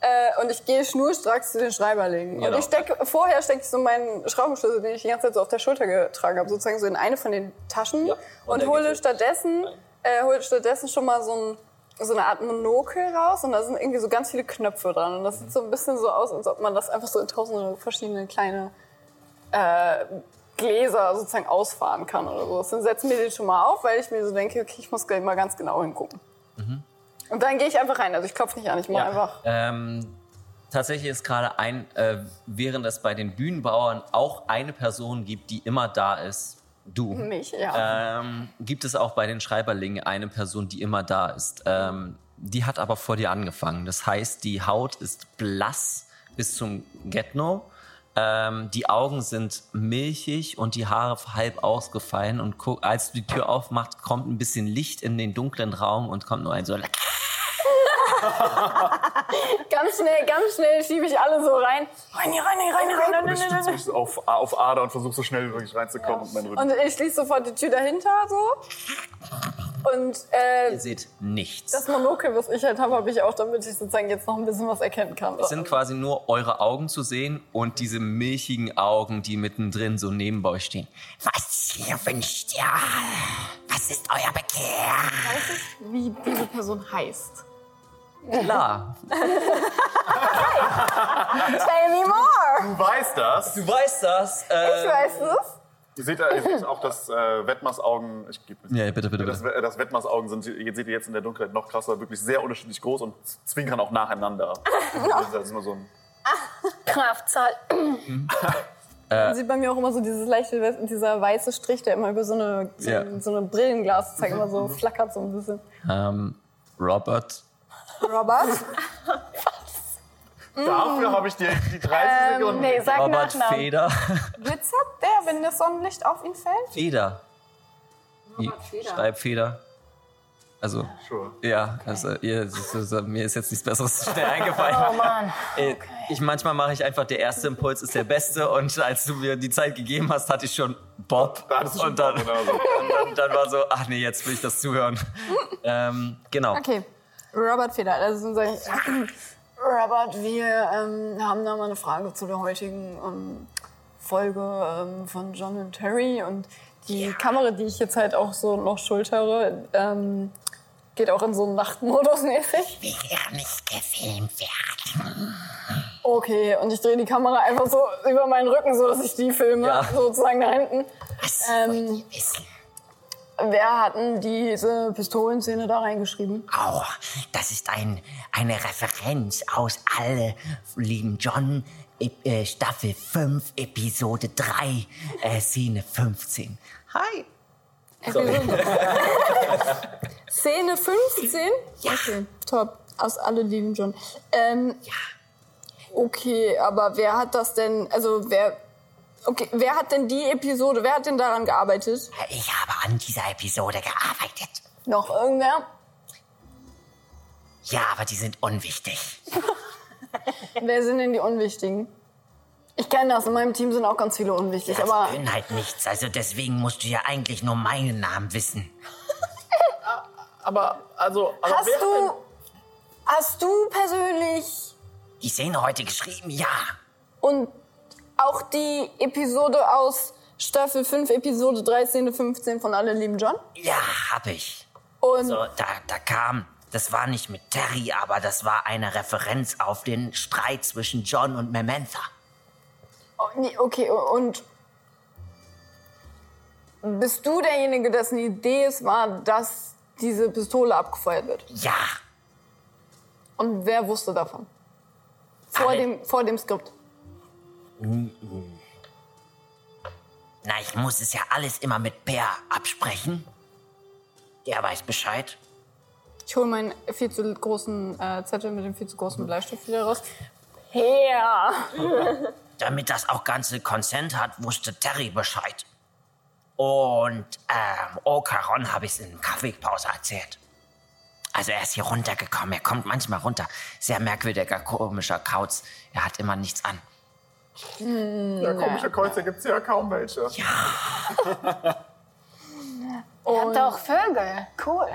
Äh, und ich gehe schnurstracks zu den Schreiberlingen. Genau. Und ich stecke, vorher stecke ich so meinen Schraubenschlüssel, den ich die ganze Zeit so auf der Schulter getragen habe, sozusagen so in eine von den Taschen. Ja, und und hole stattdessen, äh, hole stattdessen schon mal so, ein, so eine Art Monokel raus. Und da sind irgendwie so ganz viele Knöpfe dran. Und das sieht so ein bisschen so aus, als ob man das einfach so in tausende verschiedene kleine äh, Gläser sozusagen ausfahren kann oder so. Dann setzen wir den schon mal auf, weil ich mir so denke, okay, ich muss gleich mal ganz genau hingucken. Und dann gehe ich einfach rein. Also ich klopfe nicht an, ich mache einfach. Ähm, tatsächlich ist gerade ein, äh, während es bei den Bühnenbauern auch eine Person gibt, die immer da ist, du. Mich, ja. Ähm, gibt es auch bei den Schreiberlingen eine Person, die immer da ist. Ähm, die hat aber vor dir angefangen. Das heißt, die Haut ist blass bis zum Get-No. Ähm, die Augen sind milchig und die Haare halb ausgefallen. Und guck, als du die Tür aufmacht, kommt ein bisschen Licht in den dunklen Raum und kommt nur ein so Ganz schnell, ganz schnell schiebe ich alle so rein. Rein, hier, rein, hier, rein, hier, rein, rein, Und ich rein, mich auf, auf Ader und versuche so schnell wie möglich reinzukommen und meinen Rücken. Und ich schließe sofort die Tür dahinter so. Und äh, Ihr seht nichts. das Monokel, was ich halt habe, habe ich auch, damit ich sozusagen jetzt noch ein bisschen was erkennen kann. Es sind quasi nur eure Augen zu sehen und diese milchigen Augen, die mittendrin so neben euch stehen. Was ihr wünscht ihr? Was ist euer Begehr? Wie diese Person heißt. Klar. Tell me more! Du weißt das. Du weißt das. Äh, Ich weiß es. Ihr seht, da- ihr seht auch, dass äh, Wettmaßaugen, ich gebe Ja, bitte, bitte, Das, bitte. das Wettmaßaugen sind, ihr seht ihr jetzt in der Dunkelheit noch krasser, wirklich sehr unterschiedlich groß und zwinkern auch nacheinander. Das ist immer so ein Kraftzahl. Man sieht bei mir auch immer so dieses leichte, dieser weiße Strich, der immer über so eine, so, Ja. so eine Brillenglas zeigt, immer so flackert so ein bisschen. Ähm, Robert. Robert? Dafür habe ich dir die 30 Ähm, Sekunden. nee, sag Robert Nachnamen. Feder. Glitzert der, wenn das Sonnenlicht auf ihn fällt? Feder. Wie- Feder. Schreibfeder. Also, Sure. ja, also, ihr, das ist, mir ist jetzt nichts Besseres schnell eingefallen. Oh Mann. Äh, Ich, manchmal mache ich einfach, der erste Impuls ist der beste und als du mir die Zeit gegeben hast, hatte ich schon Bob. Da hattest du schon und dann, Bob, oder so. und dann, dann war so, ach nee, jetzt will ich das zuhören. ähm, genau. Okay, Robert Feder. Also sag ich, Robert, wir ähm, haben da mal eine Frage zu der heutigen ähm, Folge ähm, von John und Terry und die Kamera, die ich jetzt halt auch so noch schultere, ähm, geht auch in so einen Nachtmodus mäßig. Will er nicht gefilmt werden? Okay, und ich drehe die Kamera einfach so über meinen Rücken, so dass ich die filme, Ja. sozusagen da hinten. Was Ähm, wollt ihr wissen? Wer hat denn diese Pistolenszene da reingeschrieben? Oh, das ist ein, eine Referenz aus Alle lieben John, äh, Staffel 5, Episode 3, äh, Szene 15. Hi. Szene 15? Ja. Okay, top. Aus alle lieben John. Ähm, Ja. okay, aber wer hat das denn, also wer, okay, wer hat denn die Episode, wer hat denn daran gearbeitet? Ich habe an dieser Episode gearbeitet. Noch irgendwer? Ja, aber die sind unwichtig. Wer sind denn die Unwichtigen? Ich kenne das, in meinem Team sind auch ganz viele unwichtig, Das aber können halt nichts, also deswegen musst du ja eigentlich nur meinen Namen wissen. Aber, also, aber hast wer du, hast du persönlich Die Szene heute geschrieben, ja. und auch die Episode aus Staffel 5, Episode 13, 15 von Alle lieben John? Ja, hab ich. Und So, da, da kam, das war nicht mit Terry, aber das war eine Referenz auf den Streit zwischen John und Memantha. Oh, okay, und bist du derjenige, dessen Idee es war, dass diese Pistole abgefeuert wird? Ja, Und wer wusste davon? Vor, Alle. dem, vor dem Skript. Na, ich muss es ja alles immer mit Bär absprechen. Der weiß Bescheid. Ich hole meinen viel zu großen äh, Zettel mit dem viel zu großen Bleistift wieder raus. Ja. Damit das auch ganze Konsent hat, wusste Terry Bescheid. Und ähm, Ocaron habe ich es in der Kaffeepause erzählt. Also er ist hier runtergekommen, er kommt manchmal runter. Sehr merkwürdiger, komischer Kauz. Er hat immer nichts an. Ja, komische Kreuze gibt es ja kaum welche. Ihr habt auch Vögel. Cool.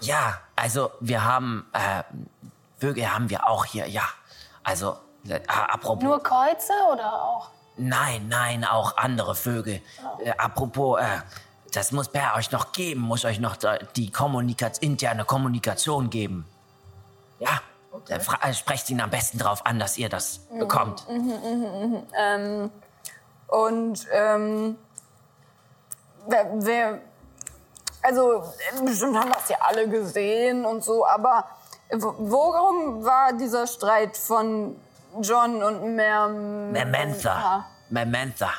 Ja, also wir haben, äh, Vögel haben wir auch hier, ja. Also, äh, apropos. Nur Kreuze oder auch? Nein, nein, auch andere Vögel. Äh, apropos, äh, das muss Per euch noch geben, muss euch noch die Kommunika interne Kommunikation geben. Ja, okay. äh, sprecht ihn am besten drauf an, dass ihr das bekommt. Ähm, und ähm, wer, wer, also bestimmt haben das ja alle gesehen und so, aber wo- worum war dieser Streit von John und Mer Memantha. Memantha.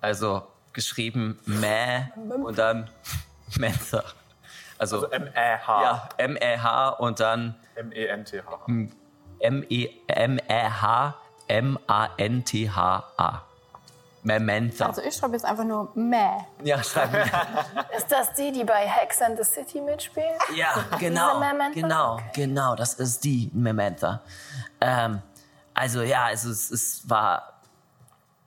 Also geschrieben Mä und dann Mentha. Also, Also M-E-H. ja, M-E-H und dann M-E-N-T-H. E M-E-M-E-H M-A-N-T-H-A. Memantha. Also ich schreibe jetzt einfach nur Meh. ja, schreib mir. Ist das die, die bei Hex and the City mitspielt? Ja, genau. Genau, Okay. genau. Das ist die Memantha. Ähm, also ja, also es, es war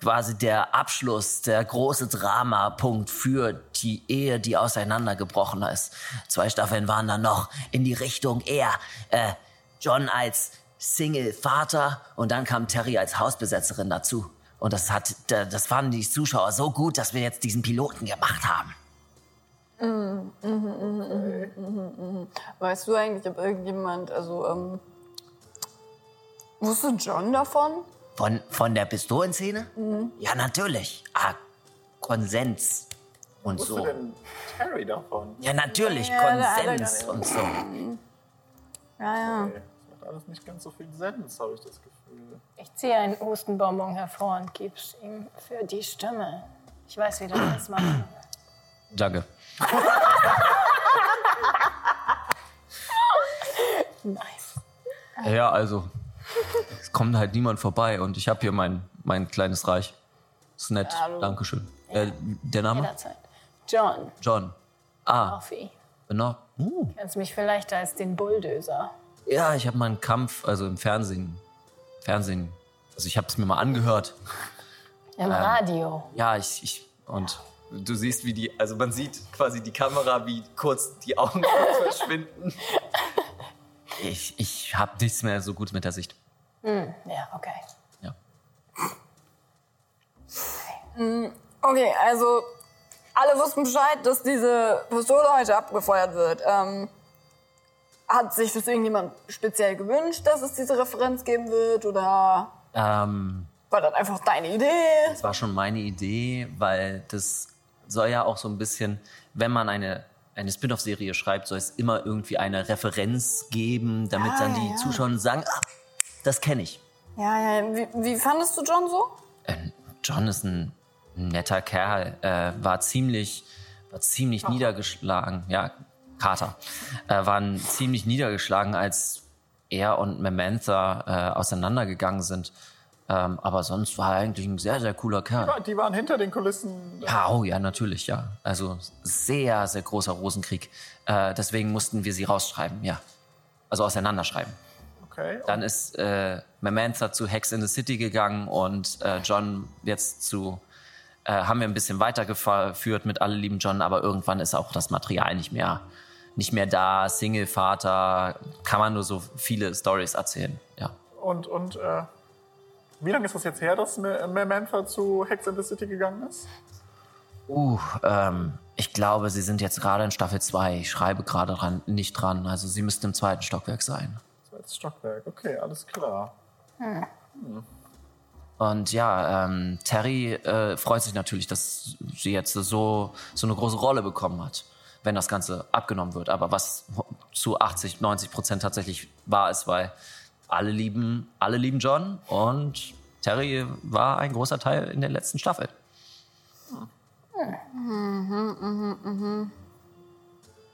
quasi der Abschluss, der große Dramapunkt für die Ehe, die auseinandergebrochen ist. Zwei Staffeln waren dann noch in die Richtung eher äh, John als Single-Vater und dann kam Terry als Hausbesetzerin dazu. Und das hat, das fanden die Zuschauer so gut, dass wir jetzt diesen Piloten gemacht haben. Weißt du eigentlich, ob irgendjemand, also ähm, wusste John davon? Von, von der Pistolenszene? Ja, natürlich. Ah, Konsens und Wusste so. denn Terry davon? Ja, natürlich, Ja, Konsens gar und so. Ja, ja. Okay, Das macht alles nicht ganz so viel Sinn, habe ich das Gefühl. Ich ziehe einen Hustenbonbon hervor und gib's ihm für die Stimme. Ich weiß, wie das alles machen. Danke. Nice. Ja, also, es kommt halt niemand vorbei und ich habe hier mein, mein kleines Reich. Ist nett, Dankeschön. Äh, der Name? Jederzeit. John, John. Ah, Coffee. genau. Uh. Kennst mich vielleicht als den Bulldozer. Ja, ich habe mal einen Kampf, also im Fernsehen. Fernsehen. Also ich habe es mir mal angehört. Im Radio. Ja, ich, ich und du siehst, wie die, also man sieht quasi die Kamera, wie kurz die Augen verschwinden. Ich, ich habe nichts mehr so gut mit der Sicht. Ja, okay. Ja. Okay, also alle wussten Bescheid, dass diese Pistole heute abgefeuert wird. Ähm, hat sich das irgendjemand speziell gewünscht, dass es diese Referenz geben wird? Oder Ähm, war das einfach deine Idee? Das war schon meine Idee, weil das soll ja auch so ein bisschen, wenn man eine, eine Spin-off-Serie schreibt, soll es immer irgendwie eine Referenz geben, damit dann die ja. Zuschauer sagen, ah, das kenne ich. Ja, ja. Wie, wie fandest du John so? Äh, John ist ein netter Kerl, äh, war ziemlich, war ziemlich niedergeschlagen, ja, Carter, äh, waren ziemlich niedergeschlagen, als er und Memantha äh, auseinandergegangen sind. Ähm, aber sonst war er eigentlich ein sehr, sehr cooler Kerl. Die waren hinter den Kulissen. Ja, oh ja, natürlich, ja. Also sehr, sehr großer Rosenkrieg. Äh, deswegen mussten wir sie rausschreiben, ja. Also auseinanderschreiben. Okay. Dann ist äh, Memantha zu Hex in the City gegangen und äh, John jetzt zu, äh, haben wir ein bisschen weitergeführt mit Alle lieben John, aber irgendwann ist auch das Material nicht mehr, nicht mehr da. Single-Vater, kann man nur so viele Stories erzählen, ja. Und, und äh, wie lange ist das jetzt her, dass Memantha zu Hex in the City gegangen ist? Uh, ähm, ich glaube, sie sind jetzt gerade in Staffel 2. Ich schreibe gerade dran, nicht dran. Also sie müssten im zweiten Stockwerk sein. Stockwerk. Okay, alles klar. Und ja, ähm, Terry äh, freut sich natürlich, dass sie jetzt so, so eine große Rolle bekommen hat, wenn das Ganze abgenommen wird. Aber was zu 80, 90 Prozent tatsächlich wahr ist, weil alle lieben, alle lieben John und Terry war ein großer Teil in der letzten Staffel.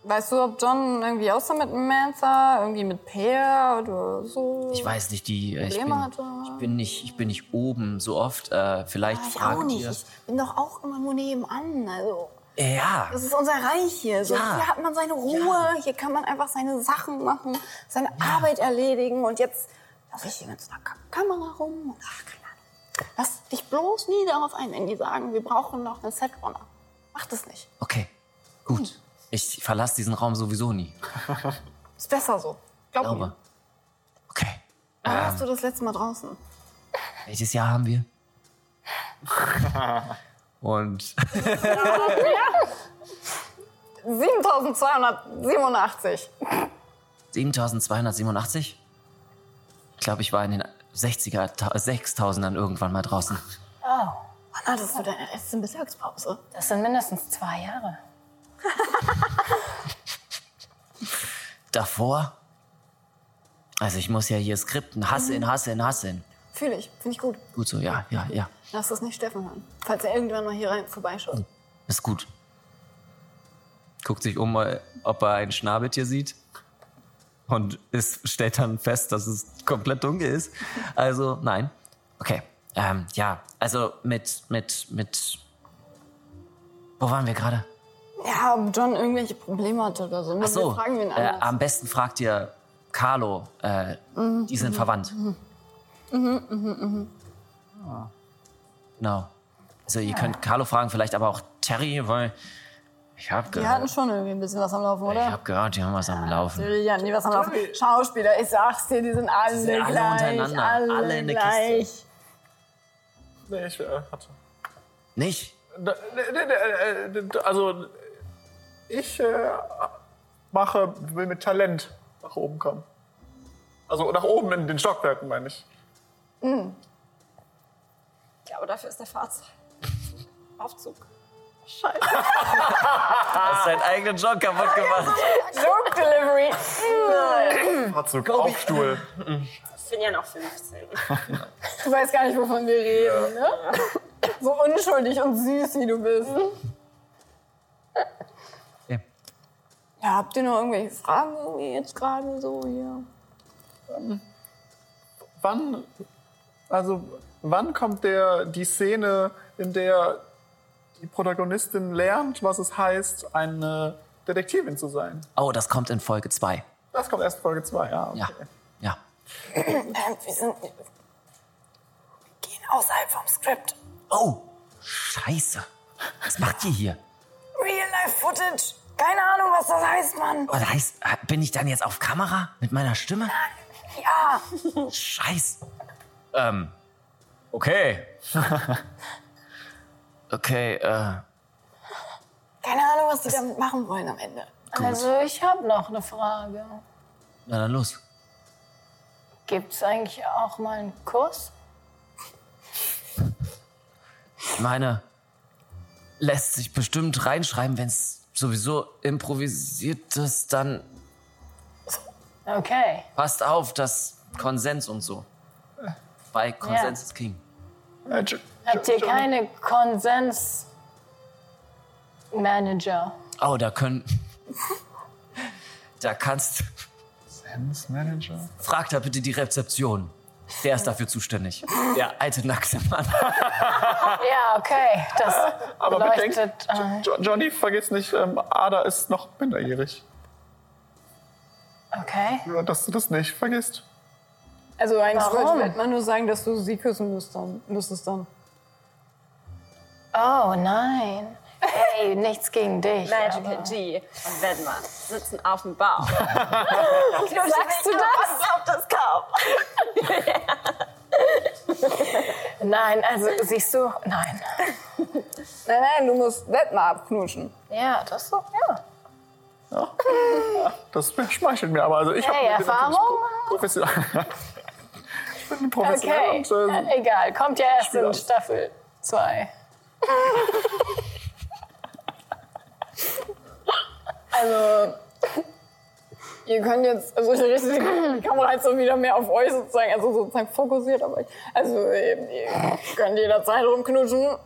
Weißt du, ob John irgendwie außer mit Mantha, irgendwie mit Peer oder so? Ich weiß nicht, die. äh, Ich bin, Probleme hatte? ich bin nicht, ich bin nicht oben so oft. Äh, vielleicht ich auch fragt nicht. ihr. Ich bin doch auch immer nur nebenan. Also, Ja. das ist unser Reich hier. So, Ja. Hier hat man seine Ruhe, hier kann man einfach seine Sachen machen, seine Arbeit erledigen. Und jetzt laufe ich hier mit so einer Ka- Kamera rum. Und, ach, keine Ahnung. Lass dich bloß nie darauf ein, wenn die sagen, wir brauchen noch einen Setrunner. Mach das nicht. Okay, gut. Ich verlasse diesen Raum sowieso nie. Ist besser so. Glaub mir. Glaube. Okay. Wann warst du das letzte Mal draußen? Welches Jahr haben wir? Und 7287. 7287? Ich glaube, ich war in den 60er, ta- 6000ern irgendwann mal draußen. Oh, Wann hattest du deine letzte Mittagspause? das sind mindestens zwei Jahre. Davor? Also ich muss ja hier skripten, hasseln, hasseln, hasseln. Fühle ich. Finde ich gut. Gut so, ja, ja, ja. Lass das nicht Steffen hören. Falls er irgendwann mal hier rein vorbeischaut. Ist gut. Guckt sich um, äh, ob er ein Schnabeltier sieht. Und ist, stellt dann fest, dass es komplett dunkel ist. Also, nein. Okay. Ähm, ja, also mit, mit, mit. Wo waren wir gerade? Ja, ob John irgendwelche Probleme hatte oder so. Ach so. Wir fragen ihn Äh, am besten fragt ihr Carlo. Äh, die sind verwandt. Ah. Genau. Also ihr könnt Carlo fragen, vielleicht aber auch Terry, weil ich habe die hatten gehört, schon irgendwie ein bisschen was am Laufen, ich oder? hab gehört, die haben was am Laufen. Die hatten die was am Laufen. Schauspieler, ich sag's dir, die sind alle sind alle gleich. untereinander, alle, alle in der gleich. Nee, ich äh, hatte. Nicht? Da- nee, nee, nee, äh, Also, ich äh, mache, will mit Talent nach oben kommen. Also nach oben in den Stockwerken, meine ich. Ich glaube, dafür ist der Fahrzeug. Aufzug. Hast deinen eigenen Job kaputt gemacht. Joke Delivery. Fahrzeug, Aufstuhl. Ich bin ja noch 15. Du weißt gar nicht, wovon wir reden, ne? So unschuldig und süß, wie du bist. Ja. Habt ihr noch irgendwelche Fragen irgendwie jetzt gerade so hier? Wann, also, wann kommt der, die Szene, in der die Protagonistin lernt, was es heißt, eine Detektivin zu sein? Oh, das kommt in Folge 2. Das kommt erst Folge 2, ja. Okay. Ja. Ja. Ähm, wir sind. Wir gehen außerhalb vom Skript. Oh, scheiße. Was macht ihr hier? Real-Life-Footage. Keine Ahnung, was das heißt, Mann. Oh, das heißt, bin ich dann jetzt auf Kamera mit meiner Stimme? Ja. Scheiß. Ähm, okay. okay, äh, Keine Ahnung, was die damit machen wollen am Ende. Also ich habe noch eine Frage. na dann los. Gibt es eigentlich auch mal einen Kuss? Ich meine, lässt sich bestimmt reinschreiben, wenn es sowieso improvisiert ist, dann Okay. passt auf, dass Konsens und so. Weil Konsens Ja. ist King. Äh, Jo- Habt ihr keine Konsens-Manager? Oh, da können. Da kannst. Sense Manager? Frag da bitte die Rezeption. Der ist dafür zuständig. Der alte nackte Mann. Ja, okay. Das Aber bedenkt, leuchtet. Äh, Jo- Johnny, vergiss nicht, ähm, Ada ist noch minderjährig. okay. Nur, Dass du das nicht vergisst. Also eigentlich Warum? wollte man nur sagen, dass du sie küssen müsstest dann. Oh nein. Hey, nichts gegen dich. Magical aber- G und Wedma sitzen auf dem Bauch. Sagst du das? glaubt das kaum. Nein, also siehst du, nein. Nein, nein, du musst Detmar abknutschen. Ja, das ist doch, ja. Das schmeichelt mir aber. Also ich Hey, hab- bin natürlich Erfahrung? pro- Professionell. ich bin professionell Okay, und äh, egal. Kommt ja erst in. Staffel 2. Also, ihr könnt jetzt, also ich richte die Kamera jetzt so wieder mehr auf euch sozusagen, also sozusagen fokussiert auf euch. Also, ihr, ihr könnt jederzeit rumknutschen.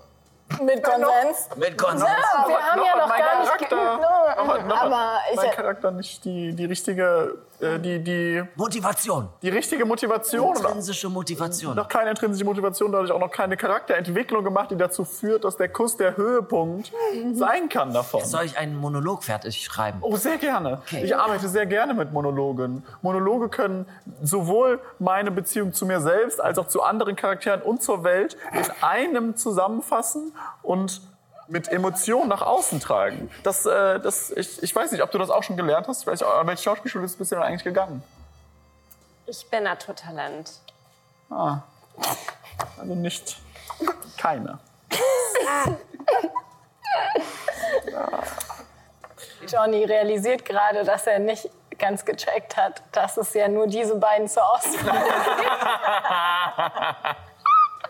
Mit Konsens. Mit Konsens. Ja, wir haben ja noch gar nicht geübt. noch, noch aber ich- mein Charakter nicht die, die richtige, äh, die, die, Motivation. die richtige Motivation. Intrinsische Motivation. noch keine intrinsische Motivation, dadurch auch noch keine Charakterentwicklung gemacht, die dazu führt, dass der Kuss der Höhepunkt sein kann davon. Soll ich einen Monolog fertig schreiben? Oh, sehr gerne. Ich arbeite sehr gerne mit Monologen. Monologe können sowohl meine Beziehung zu mir selbst als auch zu anderen Charakteren und zur Welt in einem zusammenfassen und mit Emotionen nach außen tragen. Das, äh, das, ich, ich weiß nicht, ob du das auch schon gelernt hast. Vielleicht, an welche Schauspielschule bist du denn eigentlich gegangen? Ich bin Naturtalent. Also nicht keine. Johnny realisiert gerade, dass er nicht ganz gecheckt hat, dass es ja nur diese beiden zur Auswahl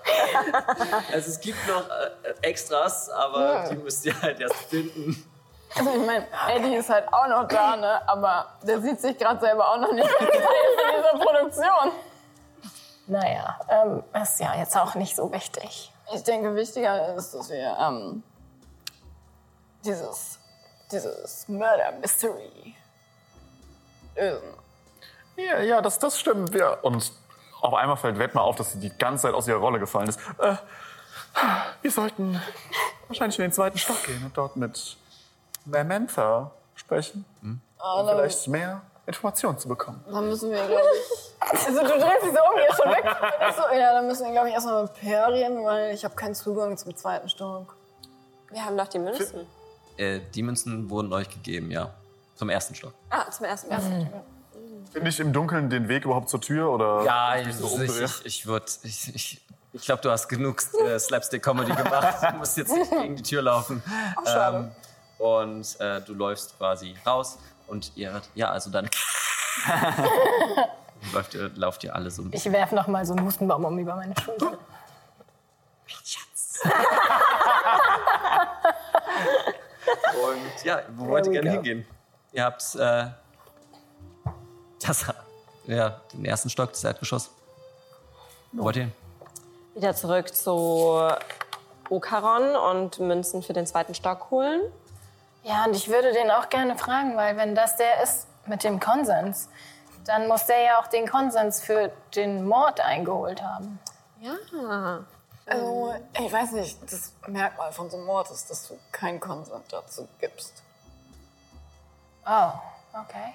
Also es gibt noch äh, Extras, aber die müsst ihr halt erst finden. Also ich meine, Eddie ist halt auch noch da, ne? aber der sieht sich gerade selber auch noch nicht von dieser Produktion. Naja, ähm, ist ja jetzt auch nicht so wichtig. Ich denke, wichtiger ist, dass wir ähm, dieses, dieses Murder Mystery lösen. Ja, ja, das, das stimmt. Wir, und auf einmal fällt Wetmar auf, dass sie die ganze Zeit aus ihrer Rolle gefallen ist. Äh, wir sollten wahrscheinlich in den zweiten Stock gehen und dort mit Mamantha sprechen. Um vielleicht mehr Informationen zu bekommen. Dann müssen wir, glaube ich. Also, du drehst dich so um, gehst schon weg. So, ja, dann müssen wir, glaube ich, erstmal mit Perien, weil ich habe keinen Zugang zum zweiten Stock. Wir haben doch die Münzen. Äh, die Münzen wurden euch gegeben, ja. Zum ersten Stock. Ah, zum ersten Mal. Finde ich im Dunkeln den Weg überhaupt zur Tür? Oder Ja, ich so ich, ich, ich würde. Ich, ich, ich glaube, du hast genug äh, Slapstick-Comedy gemacht. Du musst jetzt nicht gegen die Tür laufen. Ähm, und äh, du läufst quasi raus und ihr, ja, also dann läuft ihr, lauft ihr alle so ein bisschen. Ich werfe noch mal so einen Hustenbaum über meine Schulter. Und ja, wo wollt ihr gerne hingehen? Ihr habt äh, das, ja, den ersten Stock, das Erdgeschoss. Wo wollt ihr hin? Wieder zurück zu Okaron und Münzen für den zweiten Stock holen. Ja, und ich würde den auch gerne fragen, weil wenn das der ist mit dem Konsens, dann muss der ja auch den Konsens für den Mord eingeholt haben. Ja. Also, ich weiß nicht, das Merkmal von so einem Mord ist, dass du keinen Konsent dazu gibst. Oh, okay.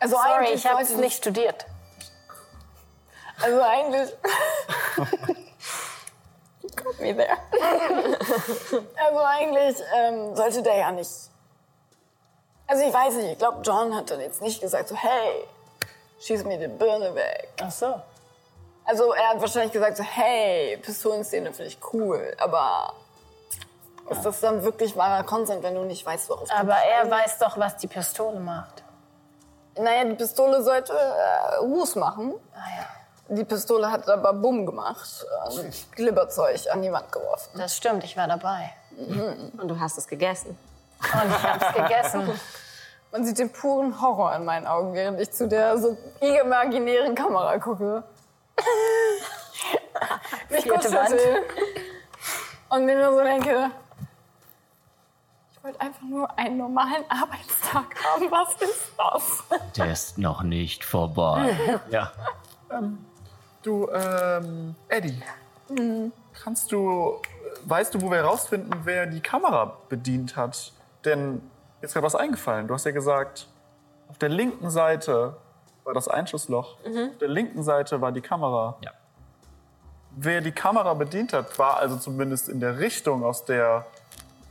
Also Sorry, eigentlich ich habe es nicht studiert. Also eigentlich. Got me there. also eigentlich ähm, sollte der ja nicht. Also ich weiß nicht, ich glaube, John hat dann jetzt nicht gesagt so, hey, schieß mir die Birne weg. Ach so. Also er hat wahrscheinlich gesagt so, hey, Pistolenszene finde ich cool, aber ist das dann wirklich wahrer Consent, wenn du nicht weißt, worauf du Aber er weiß doch, was die Pistole macht. Naja, die Pistole sollte äh, Ruß machen. Ah ja. Die Pistole hat aber Bumm gemacht und Glibberzeug an die Wand geworfen. Das stimmt, ich war dabei. Und du hast es gegessen. Und ich habe es gegessen. Man sieht den puren Horror in meinen Augen, während ich zu der so imaginären Kamera gucke. Mich Wand. Wand. Und mir nur so denke, ich wollte einfach nur einen normalen Arbeitstag haben. Was ist das? Der ist noch nicht vorbei. Ja. Du, ähm, Eddie, kannst du, weißt du, wo wir herausfinden, wer die Kamera bedient hat? Denn mir ist gerade was eingefallen. Du hast ja gesagt, auf der linken Seite war das Einschussloch. Auf der linken Seite war die Kamera. Ja. Wer die Kamera bedient hat, war also zumindest in der Richtung, aus der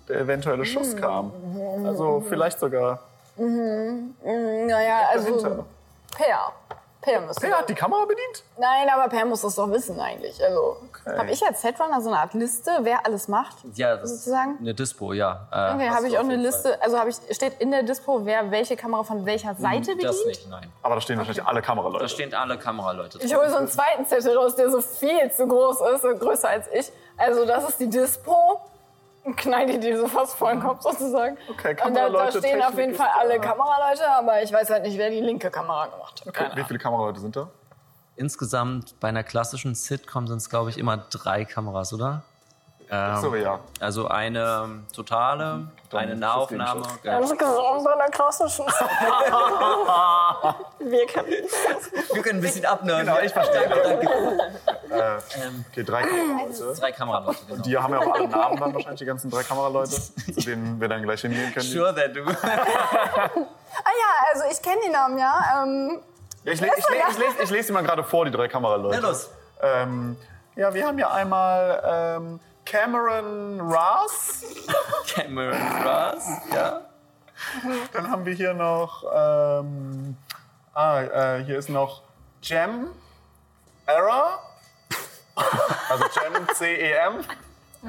der eventuelle Schuss kam. Also vielleicht sogar Naja, also dahinter. Per. Per müsste Wer hat die Kamera bedient? Nein, aber Per muss das doch wissen eigentlich. Also, Okay. habe ich als Setrunner so eine Art Liste, wer alles macht? Ja, das ist Sozusagen? eine Dispo, ja. Äh, Okay, habe ich auch eine Liste. Also habe ich steht in der Dispo, wer welche Kamera von welcher Seite Fall. bedient? Das nicht, nein. Aber da stehen wahrscheinlich alle Kameraleute. Da stehen alle Kameraleute Ich drauf. hole so einen zweiten Zettel raus, der so viel zu groß ist, so größer als ich. Also das ist die Dispo. Und knall dir die so fast vor den Kopf sozusagen. Okay, Und da, da Kameraleute, stehen auf Technik jeden ist Fall alle da. Kameraleute, aber ich weiß halt nicht, wer die linke Kamera gemacht hat. Okay, wie viele Kameraleute sind da? Insgesamt bei einer klassischen Sitcom sind es, glaube ich, immer drei Kameras, oder? So, ja. Also eine ähm, totale, eine ist Nahaufnahme. das Ja. Ganz gesund bei der klassischen. Wir können Wir können ein bisschen abnehmen. Genau, ich verstehe. Danke. Äh, okay, drei Kameraleute. Drei Kameraleute, genau. Die haben ja auch alle Namen dann wahrscheinlich, die ganzen drei Kameraleute, zu denen wir dann gleich hingehen können. Sure that du. Ah ja, also ich kenne die Namen, ja. Ähm, Ja, ich, le ich, le ich, lese, ich lese sie mal gerade vor, die drei Kameraleute. Na los. Ähm, ja, wir haben hier einmal ähm, Cameron Ross. Cameron Ross, ja. Dann haben wir hier noch, ähm, ah, äh, hier ist noch Jem Error. Also Jem C-E-M.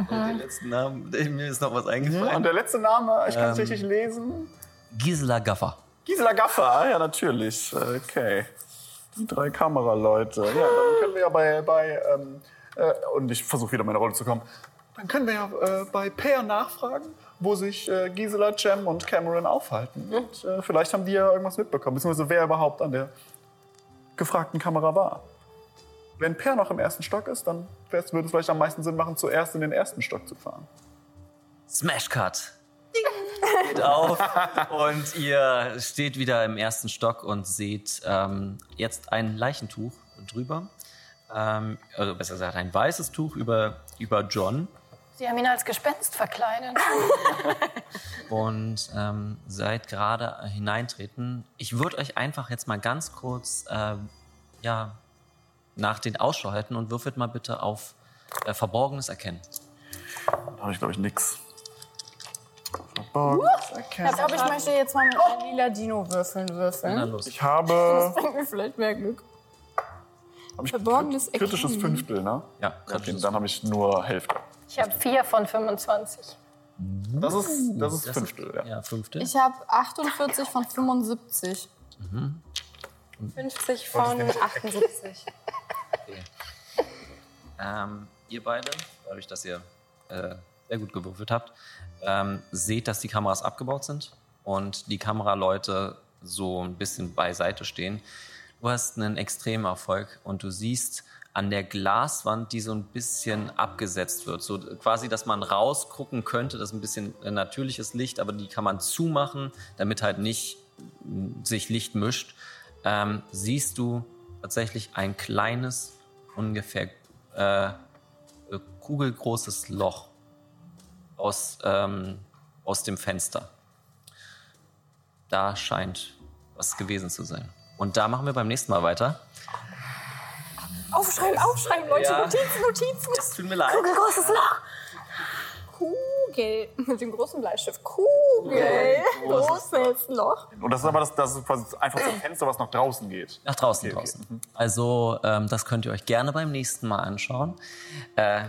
Den letzten Namen, mir ist noch was eingefallen. Und der letzte Name, ich kann Ähm. es richtig lesen. Gisela Gaffer. Gisela Gaffer, ah, ja, natürlich. Okay. Die drei Kameraleute. Ja, dann können wir ja bei, bei ähm, äh, und ich versuche wieder meine Rolle zu kommen. Dann können wir ja äh, bei Per nachfragen, wo sich äh, Gisela, Jem und Cameron aufhalten. Und äh, vielleicht haben die ja irgendwas mitbekommen, beziehungsweise wer überhaupt an der gefragten Kamera war. Wenn Per noch im ersten Stock ist, dann würde es vielleicht am meisten Sinn machen, zuerst in den ersten Stock zu fahren. Smash Cut. Geht auf und ihr steht wieder im ersten Stock und seht ähm, jetzt ein Leichentuch drüber. Ähm, also besser gesagt ein weißes Tuch über, über John. Sie haben ihn als Gespenst verkleidet. und ähm, seid gerade hineintreten. Ich würde euch einfach jetzt mal ganz kurz ähm, ja, nach den Ausschau halten und würfelt mal bitte auf äh, Verborgenes erkennen. Da habe ich, glaube ich, nix. Verborgenes erkennen. ich glaube, ich möchte jetzt mal mit einem lila Dino würfeln Na würfeln. los. Ich habe Bringt mir vielleicht mehr Glück. hab ich Verborgenes kritisches Erkennen. Fünftel, ne? Ja, Okay, kritisches dann habe ich nur Hälfte. Ich habe vier von 25. Das ist, das ist Das Fünftel, ja. Ja, Fünftel. Ich habe 48 von 75. 50 von 78. Ähm, ihr beide, dadurch, dass ihr äh, sehr gut gewürfelt habt, ähm, seht, dass die Kameras abgebaut sind und die Kameraleute so ein bisschen beiseite stehen. Du hast einen extremen Erfolg und du siehst an der Glaswand, die so ein bisschen abgesetzt wird. So quasi, dass man rausgucken könnte, das ist ein bisschen natürliches Licht, aber die kann man zumachen, damit halt nicht mh, sich Licht mischt. Ähm, siehst du tatsächlich ein kleines, ungefähr äh, äh, kugelgroßes Loch aus, ähm, aus dem Fenster. Da scheint was gewesen zu sein. Und da machen wir beim nächsten Mal weiter. Aufschreiben, aufschreiben, Leute. Ja. Notizen, Notizen. Es tut mir leid. Großes Loch. Kugel. Mit dem großen Bleistift. Kugel. Großes Loch. Und das ist aber das, das ist einfach so ein Fenster, was nach draußen geht. Nach draußen, Okay, okay. draußen. Also, ähm, das könnt ihr euch gerne beim nächsten Mal anschauen. Äh,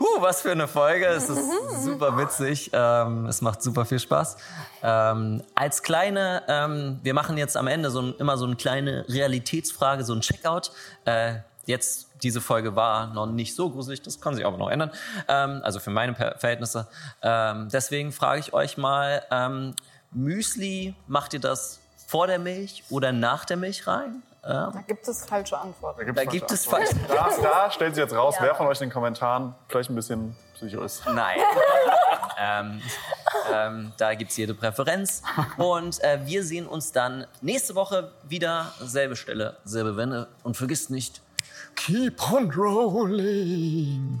huh, was für eine Folge. Es ist super witzig. Ähm, es macht super viel Spaß. Ähm, als kleine, ähm, wir machen jetzt am Ende so ein, immer so eine kleine Realitätsfrage, so ein Checkout. Äh, jetzt, diese Folge war noch nicht so gruselig, das kann sich aber noch ändern. Ähm, also für meine Verhältnisse. Ähm, deswegen frage ich euch mal, ähm, Müsli, macht ihr das vor der Milch oder nach der Milch rein? Ähm, Da gibt es falsche Antworten. da gibt es falsch. Da, da stellt sich jetzt raus, wer von euch in den Kommentaren vielleicht ein bisschen psycho ist. Nein. ähm, ähm, da gibt es jede Präferenz. Und äh, wir sehen uns dann nächste Woche wieder. Selbe Stelle, selbe Wende. Und vergisst nicht, keep on rolling.